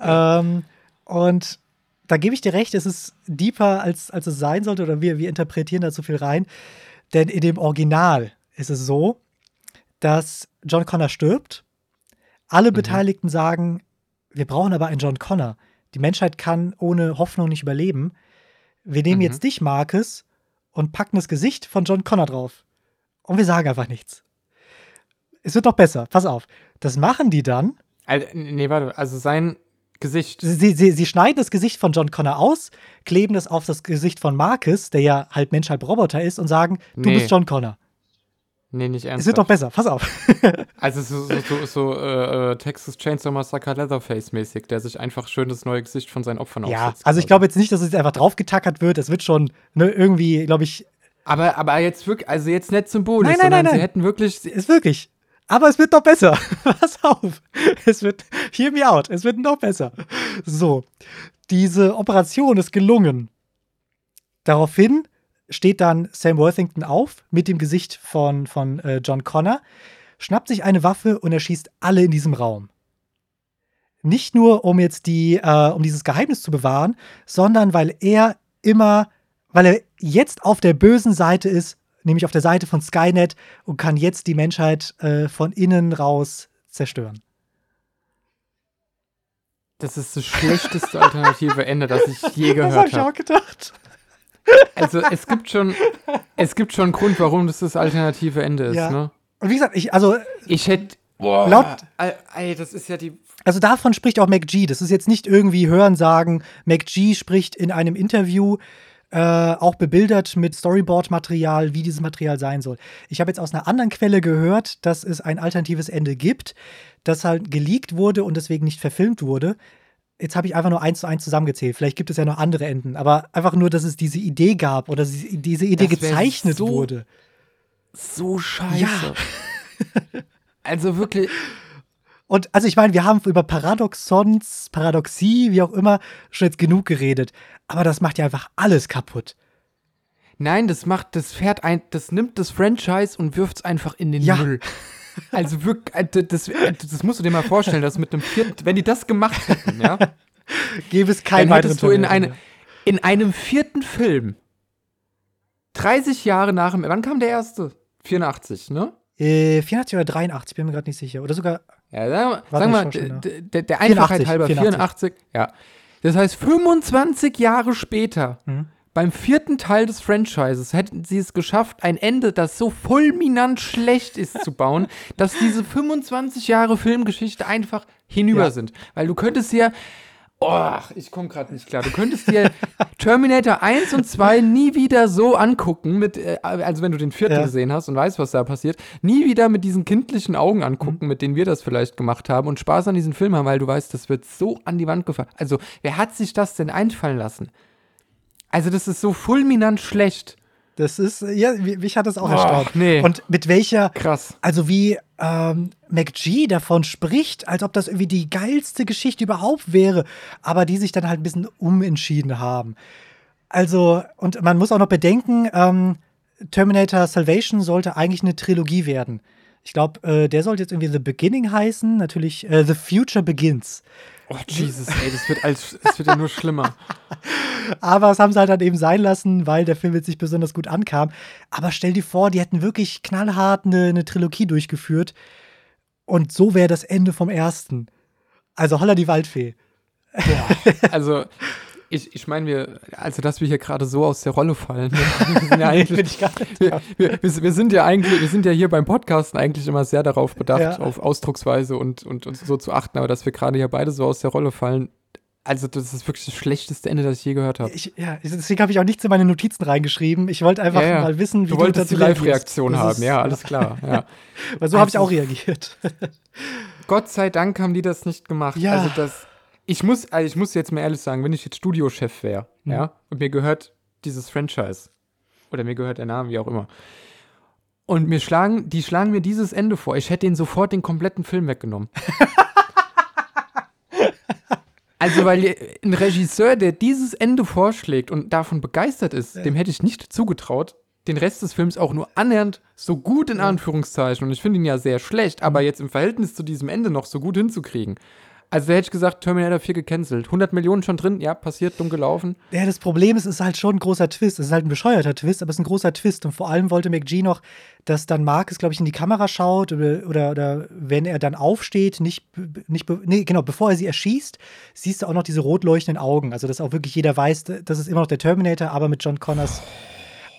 Ja. Ähm, und da gebe ich dir recht, es ist deeper, als, als es sein sollte, oder wir, wir interpretieren da zu viel rein. Denn in dem Original ist es so, dass John Connor stirbt. Alle mhm. Beteiligten sagen, wir brauchen aber einen John Connor. Die Menschheit kann ohne Hoffnung nicht überleben. Wir nehmen mhm. jetzt dich, Marcus, und packen das Gesicht von John Connor drauf. Und wir sagen einfach nichts. Es wird doch besser. Pass auf. Das machen die dann. Also, nee, warte. Also sein Gesicht. Sie, sie, sie schneiden das Gesicht von John Connor aus, kleben das auf das Gesicht von Marcus, der ja halb Mensch, halb Roboter ist, und sagen, du nee. bist John Connor. Nee, nicht ernsthaft. Es wird doch besser, pass auf. [laughs] also so, so, so, so äh, äh, Texas Chainsaw Massacre Leatherface-mäßig, der sich einfach schön das neue Gesicht von seinen Opfern ja, aufsetzt. Ja, also ich glaube jetzt nicht, dass es einfach draufgetackert wird. Es wird schon ne, irgendwie, glaube ich. Aber, aber jetzt wirklich, also jetzt nicht symbolisch, nein, nein, sondern nein, nein. sie hätten wirklich. Ist wirklich. Aber es wird doch besser. [laughs] Pass auf. Es wird, hear me out, es wird noch besser. So, diese Operation ist gelungen. Daraufhin steht dann Sam Worthington auf mit dem Gesicht von, von äh, John Connor, schnappt sich eine Waffe und erschießt alle in diesem Raum. Nicht nur, um jetzt die, äh, um dieses Geheimnis zu bewahren, sondern weil er immer, weil er jetzt auf der bösen Seite ist, nämlich auf der Seite von Skynet und kann jetzt die Menschheit äh, von innen raus zerstören. Das ist das schlechteste alternative Ende, das ich je gehört habe. Das habe ich auch gedacht. Also es gibt schon, es gibt schon einen Grund, warum das das alternative Ende ist, ja. ne? Und wie gesagt, ich, also. Ich hätte. Boah, laut, ey, das ist ja die. Also davon spricht auch MacG. Das ist jetzt nicht irgendwie Hörensagen. MacG spricht in einem Interview, äh, auch bebildert mit Storyboard-Material, wie dieses Material sein soll. Ich habe jetzt aus einer anderen Quelle gehört, dass es ein alternatives Ende gibt, das halt geleakt wurde und deswegen nicht verfilmt wurde jetzt habe ich einfach nur eins zu eins zusammengezählt. Vielleicht gibt es ja noch andere Enden, aber einfach nur, dass es diese Idee gab oder diese Idee gezeichnet so, wurde. So scheiße. Ja. [laughs] also wirklich. Und also ich meine, wir haben über Paradoxons, Paradoxie, wie auch immer, schon jetzt genug geredet. Aber das macht ja einfach alles kaputt. Nein, das macht, das fährt ein, das nimmt das Franchise und wirft es einfach in den ja. Müll. [laughs] Also wirklich, äh, das, äh, das musst du dir mal vorstellen, dass mit einem vierten, wenn die das gemacht hätten, ja, gäbe es keinen weiteren du in, eine, in einem vierten Film 30 Jahre nach dem, wann kam der erste? 84, ne? Äh, 84 oder 83, bin mir gerade nicht sicher. Oder sogar. Ja, sagen wir, sagen wir der, der Einfachheit 84, halber 84. 84. Ja. Das heißt, 25 Jahre später mhm beim vierten Teil des Franchises hätten sie es geschafft, ein Ende, das so fulminant schlecht ist, zu bauen, [laughs] dass diese 25 Jahre Filmgeschichte einfach hinüber ja. sind. Weil du könntest ja. Oh, ich komme gerade nicht klar. Du könntest dir [laughs] Terminator 1 und 2 nie wieder so angucken, mit, äh, also wenn du den vierten ja. gesehen hast und weißt, was da passiert, nie wieder mit diesen kindlichen Augen angucken, mhm. mit denen wir das vielleicht gemacht haben und Spaß an diesem Film haben, weil du weißt, das wird so an die Wand gefahren. Also, wer hat sich das denn einfallen lassen? Also, das ist so fulminant schlecht. Das ist, ja, mich hat das auch erstaunt. Nee. Und mit welcher, krass. Also wie ähm, McG davon spricht, als ob das irgendwie die geilste Geschichte überhaupt wäre, aber die sich dann halt ein bisschen umentschieden haben. Also, und man muss auch noch bedenken, ähm, Terminator Salvation sollte eigentlich eine Trilogie werden. Ich glaube, äh, der sollte jetzt irgendwie The Beginning heißen, natürlich äh, The Future Begins. Oh, [laughs] Jesus, ey, das wird, als, das wird ja nur schlimmer. [laughs] Aber das haben sie halt dann eben sein lassen, weil der Film jetzt nicht besonders gut ankam. Aber stell dir vor, die hätten wirklich knallhart eine, eine Trilogie durchgeführt. Und so wäre das Ende vom ersten. Also Holla die Waldfee. Boah, also ich, ich meine, wir, also dass wir hier gerade so aus der Rolle fallen. [laughs] Wir sind ja eigentlich, wir, wir, wir, sind ja eigentlich, wir sind ja hier beim Podcasten eigentlich immer sehr darauf bedacht, ja. auf Ausdrucksweise und, und, und so zu achten, aber dass wir gerade hier beide so aus der Rolle fallen, Also, das ist wirklich das schlechteste Ende, das ich je gehört habe. ja, deswegen habe ich auch nichts in meine Notizen reingeschrieben. Ich wollte einfach ja, ja. mal wissen, wie du, du wolltest die Live-Reaktion haben. Ja, alles klar. Ja. [laughs] Weil so also, habe ich auch reagiert. [laughs] Gott sei Dank haben die das nicht gemacht. Ja. Also, das. Ich muss, also ich muss jetzt mal ehrlich sagen, wenn ich jetzt Studiochef wäre, mhm. ja, und mir gehört dieses Franchise, oder mir gehört der Name, wie auch immer, und mir schlagen, die schlagen mir dieses Ende vor, ich hätte ihnen sofort den kompletten Film weggenommen. [laughs] Also, weil ein Regisseur, der dieses Ende vorschlägt und davon begeistert ist, ja. dem hätte ich nicht zugetraut, den Rest des Films auch nur annähernd so gut in Anführungszeichen, und ich finde ihn ja sehr schlecht, aber mhm. jetzt im Verhältnis zu diesem Ende noch so gut hinzukriegen. Also da hätte ich gesagt, Terminator 4 gecancelt. 100 Millionen schon drin, ja, passiert, dumm gelaufen. Ja, das Problem ist, es ist halt schon ein großer Twist. Es ist halt ein bescheuerter Twist, aber es ist ein großer Twist. Und vor allem wollte McGee noch, dass dann Marcus, glaube ich, in die Kamera schaut oder, oder, oder wenn er dann aufsteht, nicht, nicht nee, genau, bevor er sie erschießt, siehst du auch noch diese rot leuchtenden Augen. Also, dass auch wirklich jeder weiß, das ist immer noch der Terminator, aber mit John Connors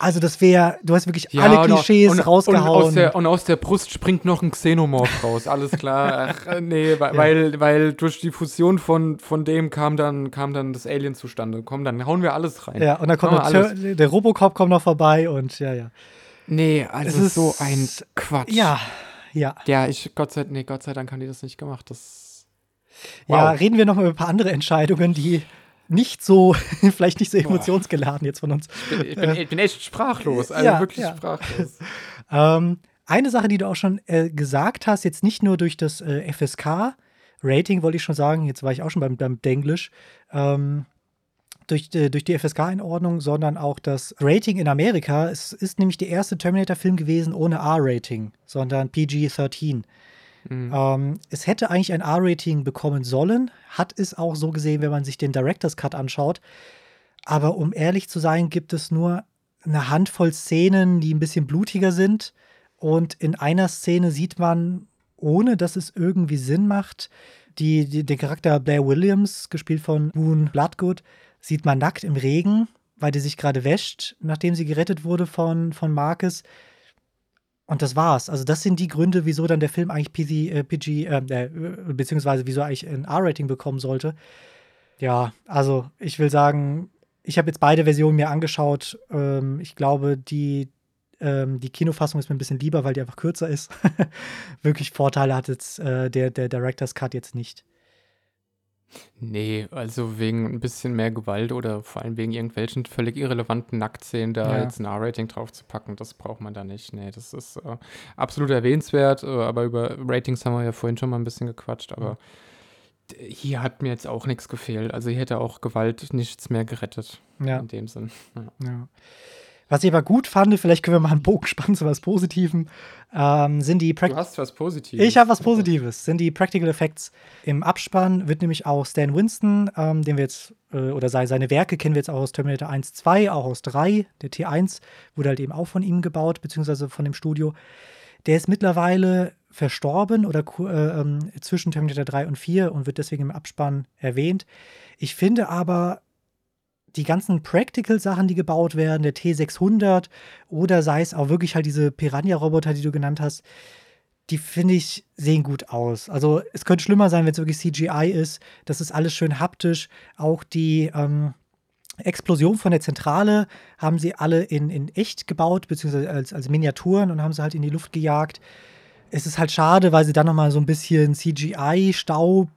also das wäre, du hast wirklich ja, alle Klischees und, rausgehauen. Und aus, der, und aus, der, Brust springt noch ein Xenomorph raus, alles klar. [laughs] Ach, nee, weil, ja. weil, weil, durch die Fusion von, von dem kam dann, kam dann das Alien zustande. Komm, dann hauen wir alles rein. Ja, und dann kommt der, der Robocop kommt noch vorbei und ja, ja. Nee, also es ist so ein Quatsch. Ja, ja. Ja, ich, Gott sei, nee, Gott sei Dank haben die das nicht gemacht. Das, wow. Ja, reden wir noch mal über ein paar andere Entscheidungen, die nicht so, [laughs] vielleicht nicht so emotionsgeladen jetzt von uns. Ich bin, ich bin, ich bin echt sprachlos, also ja, wirklich ja. sprachlos. [laughs] ähm, eine Sache, die du auch schon äh, gesagt hast, jetzt nicht nur durch das äh, FSK-Rating, wollte ich schon sagen, jetzt war ich auch schon beim, beim Denglisch, ähm, durch, äh, durch die FSK-Einordnung, sondern auch das Rating in Amerika. Es ist nämlich der erste Terminator-Film gewesen ohne R-Rating, sondern PG-13. Mhm. Ähm, es hätte eigentlich ein R-Rating bekommen sollen, hat es auch so gesehen, wenn man sich den Director's Cut anschaut. Aber um ehrlich zu sein, gibt es nur eine Handvoll Szenen, die ein bisschen blutiger sind. Und in einer Szene sieht man, ohne dass es irgendwie Sinn macht, die, die, den Charakter Blair Williams, gespielt von Boone Bloodgood, sieht man nackt im Regen, weil die sich gerade wäscht, nachdem sie gerettet wurde von, von Marcus. Und das war's. Also, das sind die Gründe, wieso dann der Film eigentlich PG, äh, PG äh, äh, beziehungsweise wieso er eigentlich ein R-Rating bekommen sollte. Ja, also ich will sagen, ich habe jetzt beide Versionen mir angeschaut. Ähm, ich glaube, die, ähm, die Kinofassung ist mir ein bisschen lieber, weil die einfach kürzer ist. [laughs] Wirklich Vorteile hat jetzt äh, der, der Director's Cut jetzt nicht. Nee, also wegen ein bisschen mehr Gewalt oder vor allem wegen irgendwelchen völlig irrelevanten Nacktszenen da Ja. jetzt ein R-Rating draufzupacken, das braucht man da nicht. Nee, das ist äh, absolut erwähnenswert, äh, aber über Ratings haben wir ja vorhin schon mal ein bisschen gequatscht, aber hier hat mir jetzt auch nichts gefehlt. Also hier hätte auch Gewalt nichts mehr gerettet Ja, in dem Sinn. Ja. ja. Was ich aber gut fand, vielleicht können wir mal einen Bogen spannen zu was Positivem, ähm, sind die Pract Du hast was Positives. Ich habe was Positives, sind die Practical Effects. Im Abspann wird nämlich auch Stan Winston, ähm, den wir jetzt, äh, oder seine Werke kennen wir jetzt auch aus Terminator 1, 2, auch aus 3, der T1, wurde halt eben auch von ihm gebaut, beziehungsweise von dem Studio. Der ist mittlerweile verstorben oder äh, ähm, zwischen Terminator 3 und 4 und wird deswegen im Abspann erwähnt. Ich finde aber, die ganzen Practical-Sachen, die gebaut werden, der T600 oder sei es auch wirklich halt diese Piranha-Roboter, die du genannt hast, die finde ich sehen gut aus. Also es könnte schlimmer sein, wenn es wirklich CGI ist. Das ist alles schön haptisch. Auch die ähm, Explosion von der Zentrale haben sie alle in, in echt gebaut, beziehungsweise als, als Miniaturen und haben sie halt in die Luft gejagt. Es ist halt schade, weil sie dann nochmal so ein bisschen CGI-Staub,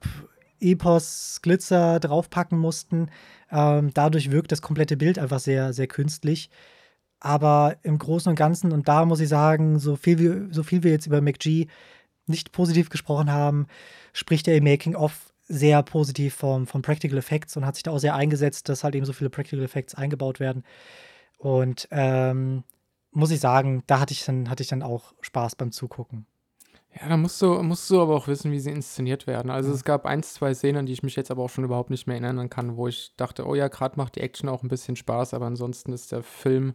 Epos, Glitzer draufpacken mussten. Ähm, dadurch wirkt das komplette Bild einfach sehr, sehr künstlich. Aber im Großen und Ganzen, und da muss ich sagen, so viel, wir, so viel wir jetzt über McG nicht positiv gesprochen haben, spricht er im Making-of sehr positiv vom, vom Practical Effects und hat sich da auch sehr eingesetzt, dass halt eben so viele Practical Effects eingebaut werden. Und ähm, muss ich sagen, da hatte ich dann, hatte ich dann auch Spaß beim Zugucken. Ja, da musst du, musst du aber auch wissen, wie sie inszeniert werden. Also es gab ein, zwei Szenen, die ich mich jetzt aber auch schon überhaupt nicht mehr erinnern kann, wo ich dachte, oh ja, gerade macht die Action auch ein bisschen Spaß, aber ansonsten ist der Film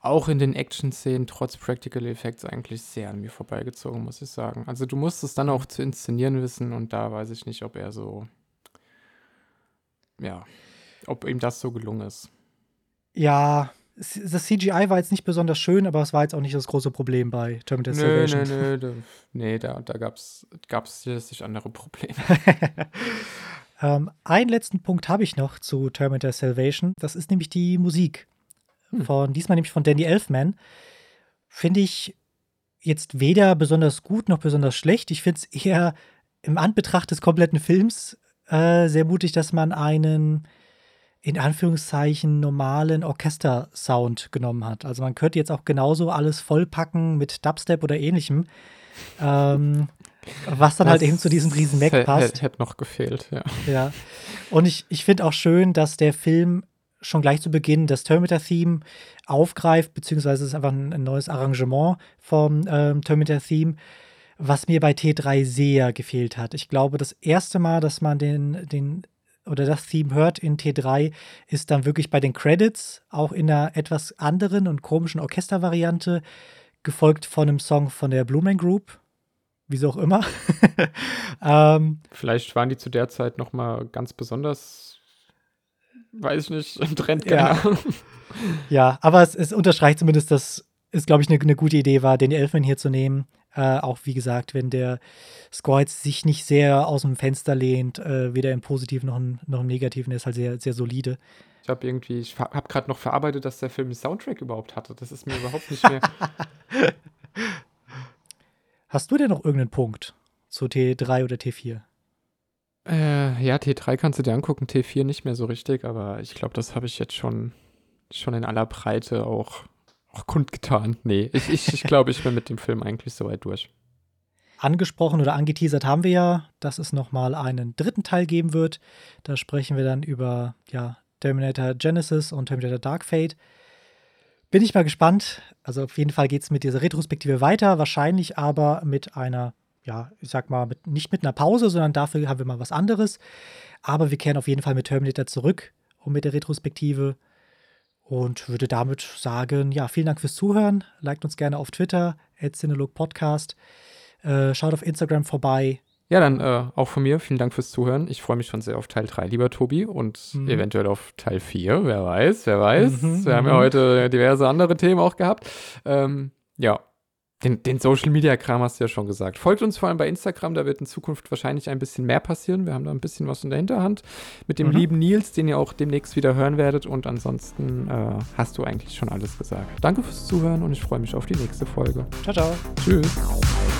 auch in den Action-Szenen trotz Practical Effects eigentlich sehr an mir vorbeigezogen, muss ich sagen. Also du musst es dann auch zu inszenieren wissen und da weiß ich nicht, ob er so, ja, ob ihm das so gelungen ist. Ja, das CGI war jetzt nicht besonders schön, aber es war jetzt auch nicht das große Problem bei Terminator nö, Salvation. Nö, nö, [laughs] nö. Nee, da, da gab es sich andere Probleme. [laughs] Ähm, einen letzten Punkt habe ich noch zu Terminator Salvation. Das ist nämlich die Musik. Hm. Von, diesmal nämlich von Danny Elfman. Finde ich jetzt weder besonders gut noch besonders schlecht. Ich finde es eher im Anbetracht des kompletten Films äh, sehr mutig, dass man einen in Anführungszeichen normalen Orchester-Sound genommen hat. Also man könnte jetzt auch genauso alles vollpacken mit Dubstep oder ähnlichem. Ähm, was dann halt das halt eben zu diesem riesen Mac passt. Hätte noch gefehlt, ja. Ja. Und ich, ich finde auch schön, dass der Film schon gleich zu Beginn das Terminator-Theme aufgreift, beziehungsweise es ist einfach ein, ein neues Arrangement vom ähm, Terminator-Theme, was mir bei T3 sehr gefehlt hat. Ich glaube, das erste Mal, dass man den, den oder das Theme hört in T3, ist dann wirklich bei den Credits, auch in einer etwas anderen und komischen Orchestervariante, gefolgt von einem Song von der Blue Man Group, wieso auch immer. [laughs] ähm, Vielleicht waren die zu der Zeit noch mal ganz besonders, weiß ich nicht, im Trend. Ja. ja, aber es, es, unterstreicht zumindest, dass es, glaube ich, eine, eine gute Idee war, den Elfman hier zu nehmen. Äh, auch wie gesagt, wenn der Score jetzt sich nicht sehr aus dem Fenster lehnt, äh, weder im Positiven noch im, noch im Negativen, der ist halt sehr, sehr solide. Ich habe irgendwie, ich habe gerade noch verarbeitet, dass der Film einen Soundtrack überhaupt hatte. Das ist mir überhaupt nicht mehr. [laughs] Hast du denn noch irgendeinen Punkt zu T3 oder T4? Äh, ja, T3 kannst du dir angucken, T4 nicht mehr so richtig, aber ich glaube, das habe ich jetzt schon, schon in aller Breite auch, auch kundgetan. Nee, ich, ich, ich glaube, ich bin mit dem Film eigentlich soweit durch. Angesprochen oder angeteasert haben wir ja, dass es nochmal einen dritten Teil geben wird. Da sprechen wir dann über ja, Terminator Genesis und Terminator Dark Fate. Bin ich mal gespannt. Also auf jeden Fall geht es mit dieser Retrospektive weiter, wahrscheinlich aber mit einer, ja, ich sag mal, mit, nicht mit einer Pause, sondern dafür haben wir mal was anderes. Aber wir kehren auf jeden Fall mit Terminator zurück und mit der Retrospektive. Und würde damit sagen, ja, vielen Dank fürs Zuhören. Liked uns gerne auf Twitter, Podcast. Äh, schaut auf Instagram vorbei. Ja, dann äh, auch von mir vielen Dank fürs Zuhören. Ich freue mich schon sehr auf Teil 3, lieber Tobi, und mhm. eventuell auf Teil 4. Wer weiß, wer weiß. Mhm, Wir haben ja mhm. heute diverse andere Themen auch gehabt. Ähm, ja, den, den Social Media Kram hast du ja schon gesagt. Folgt uns vor allem bei Instagram, da wird in Zukunft wahrscheinlich ein bisschen mehr passieren. Wir haben da ein bisschen was in der Hinterhand mit dem mhm. lieben Nils, den ihr auch demnächst wieder hören werdet. Und ansonsten äh, hast du eigentlich schon alles gesagt. Danke fürs Zuhören und ich freue mich auf die nächste Folge. Ciao, ciao. Tschüss.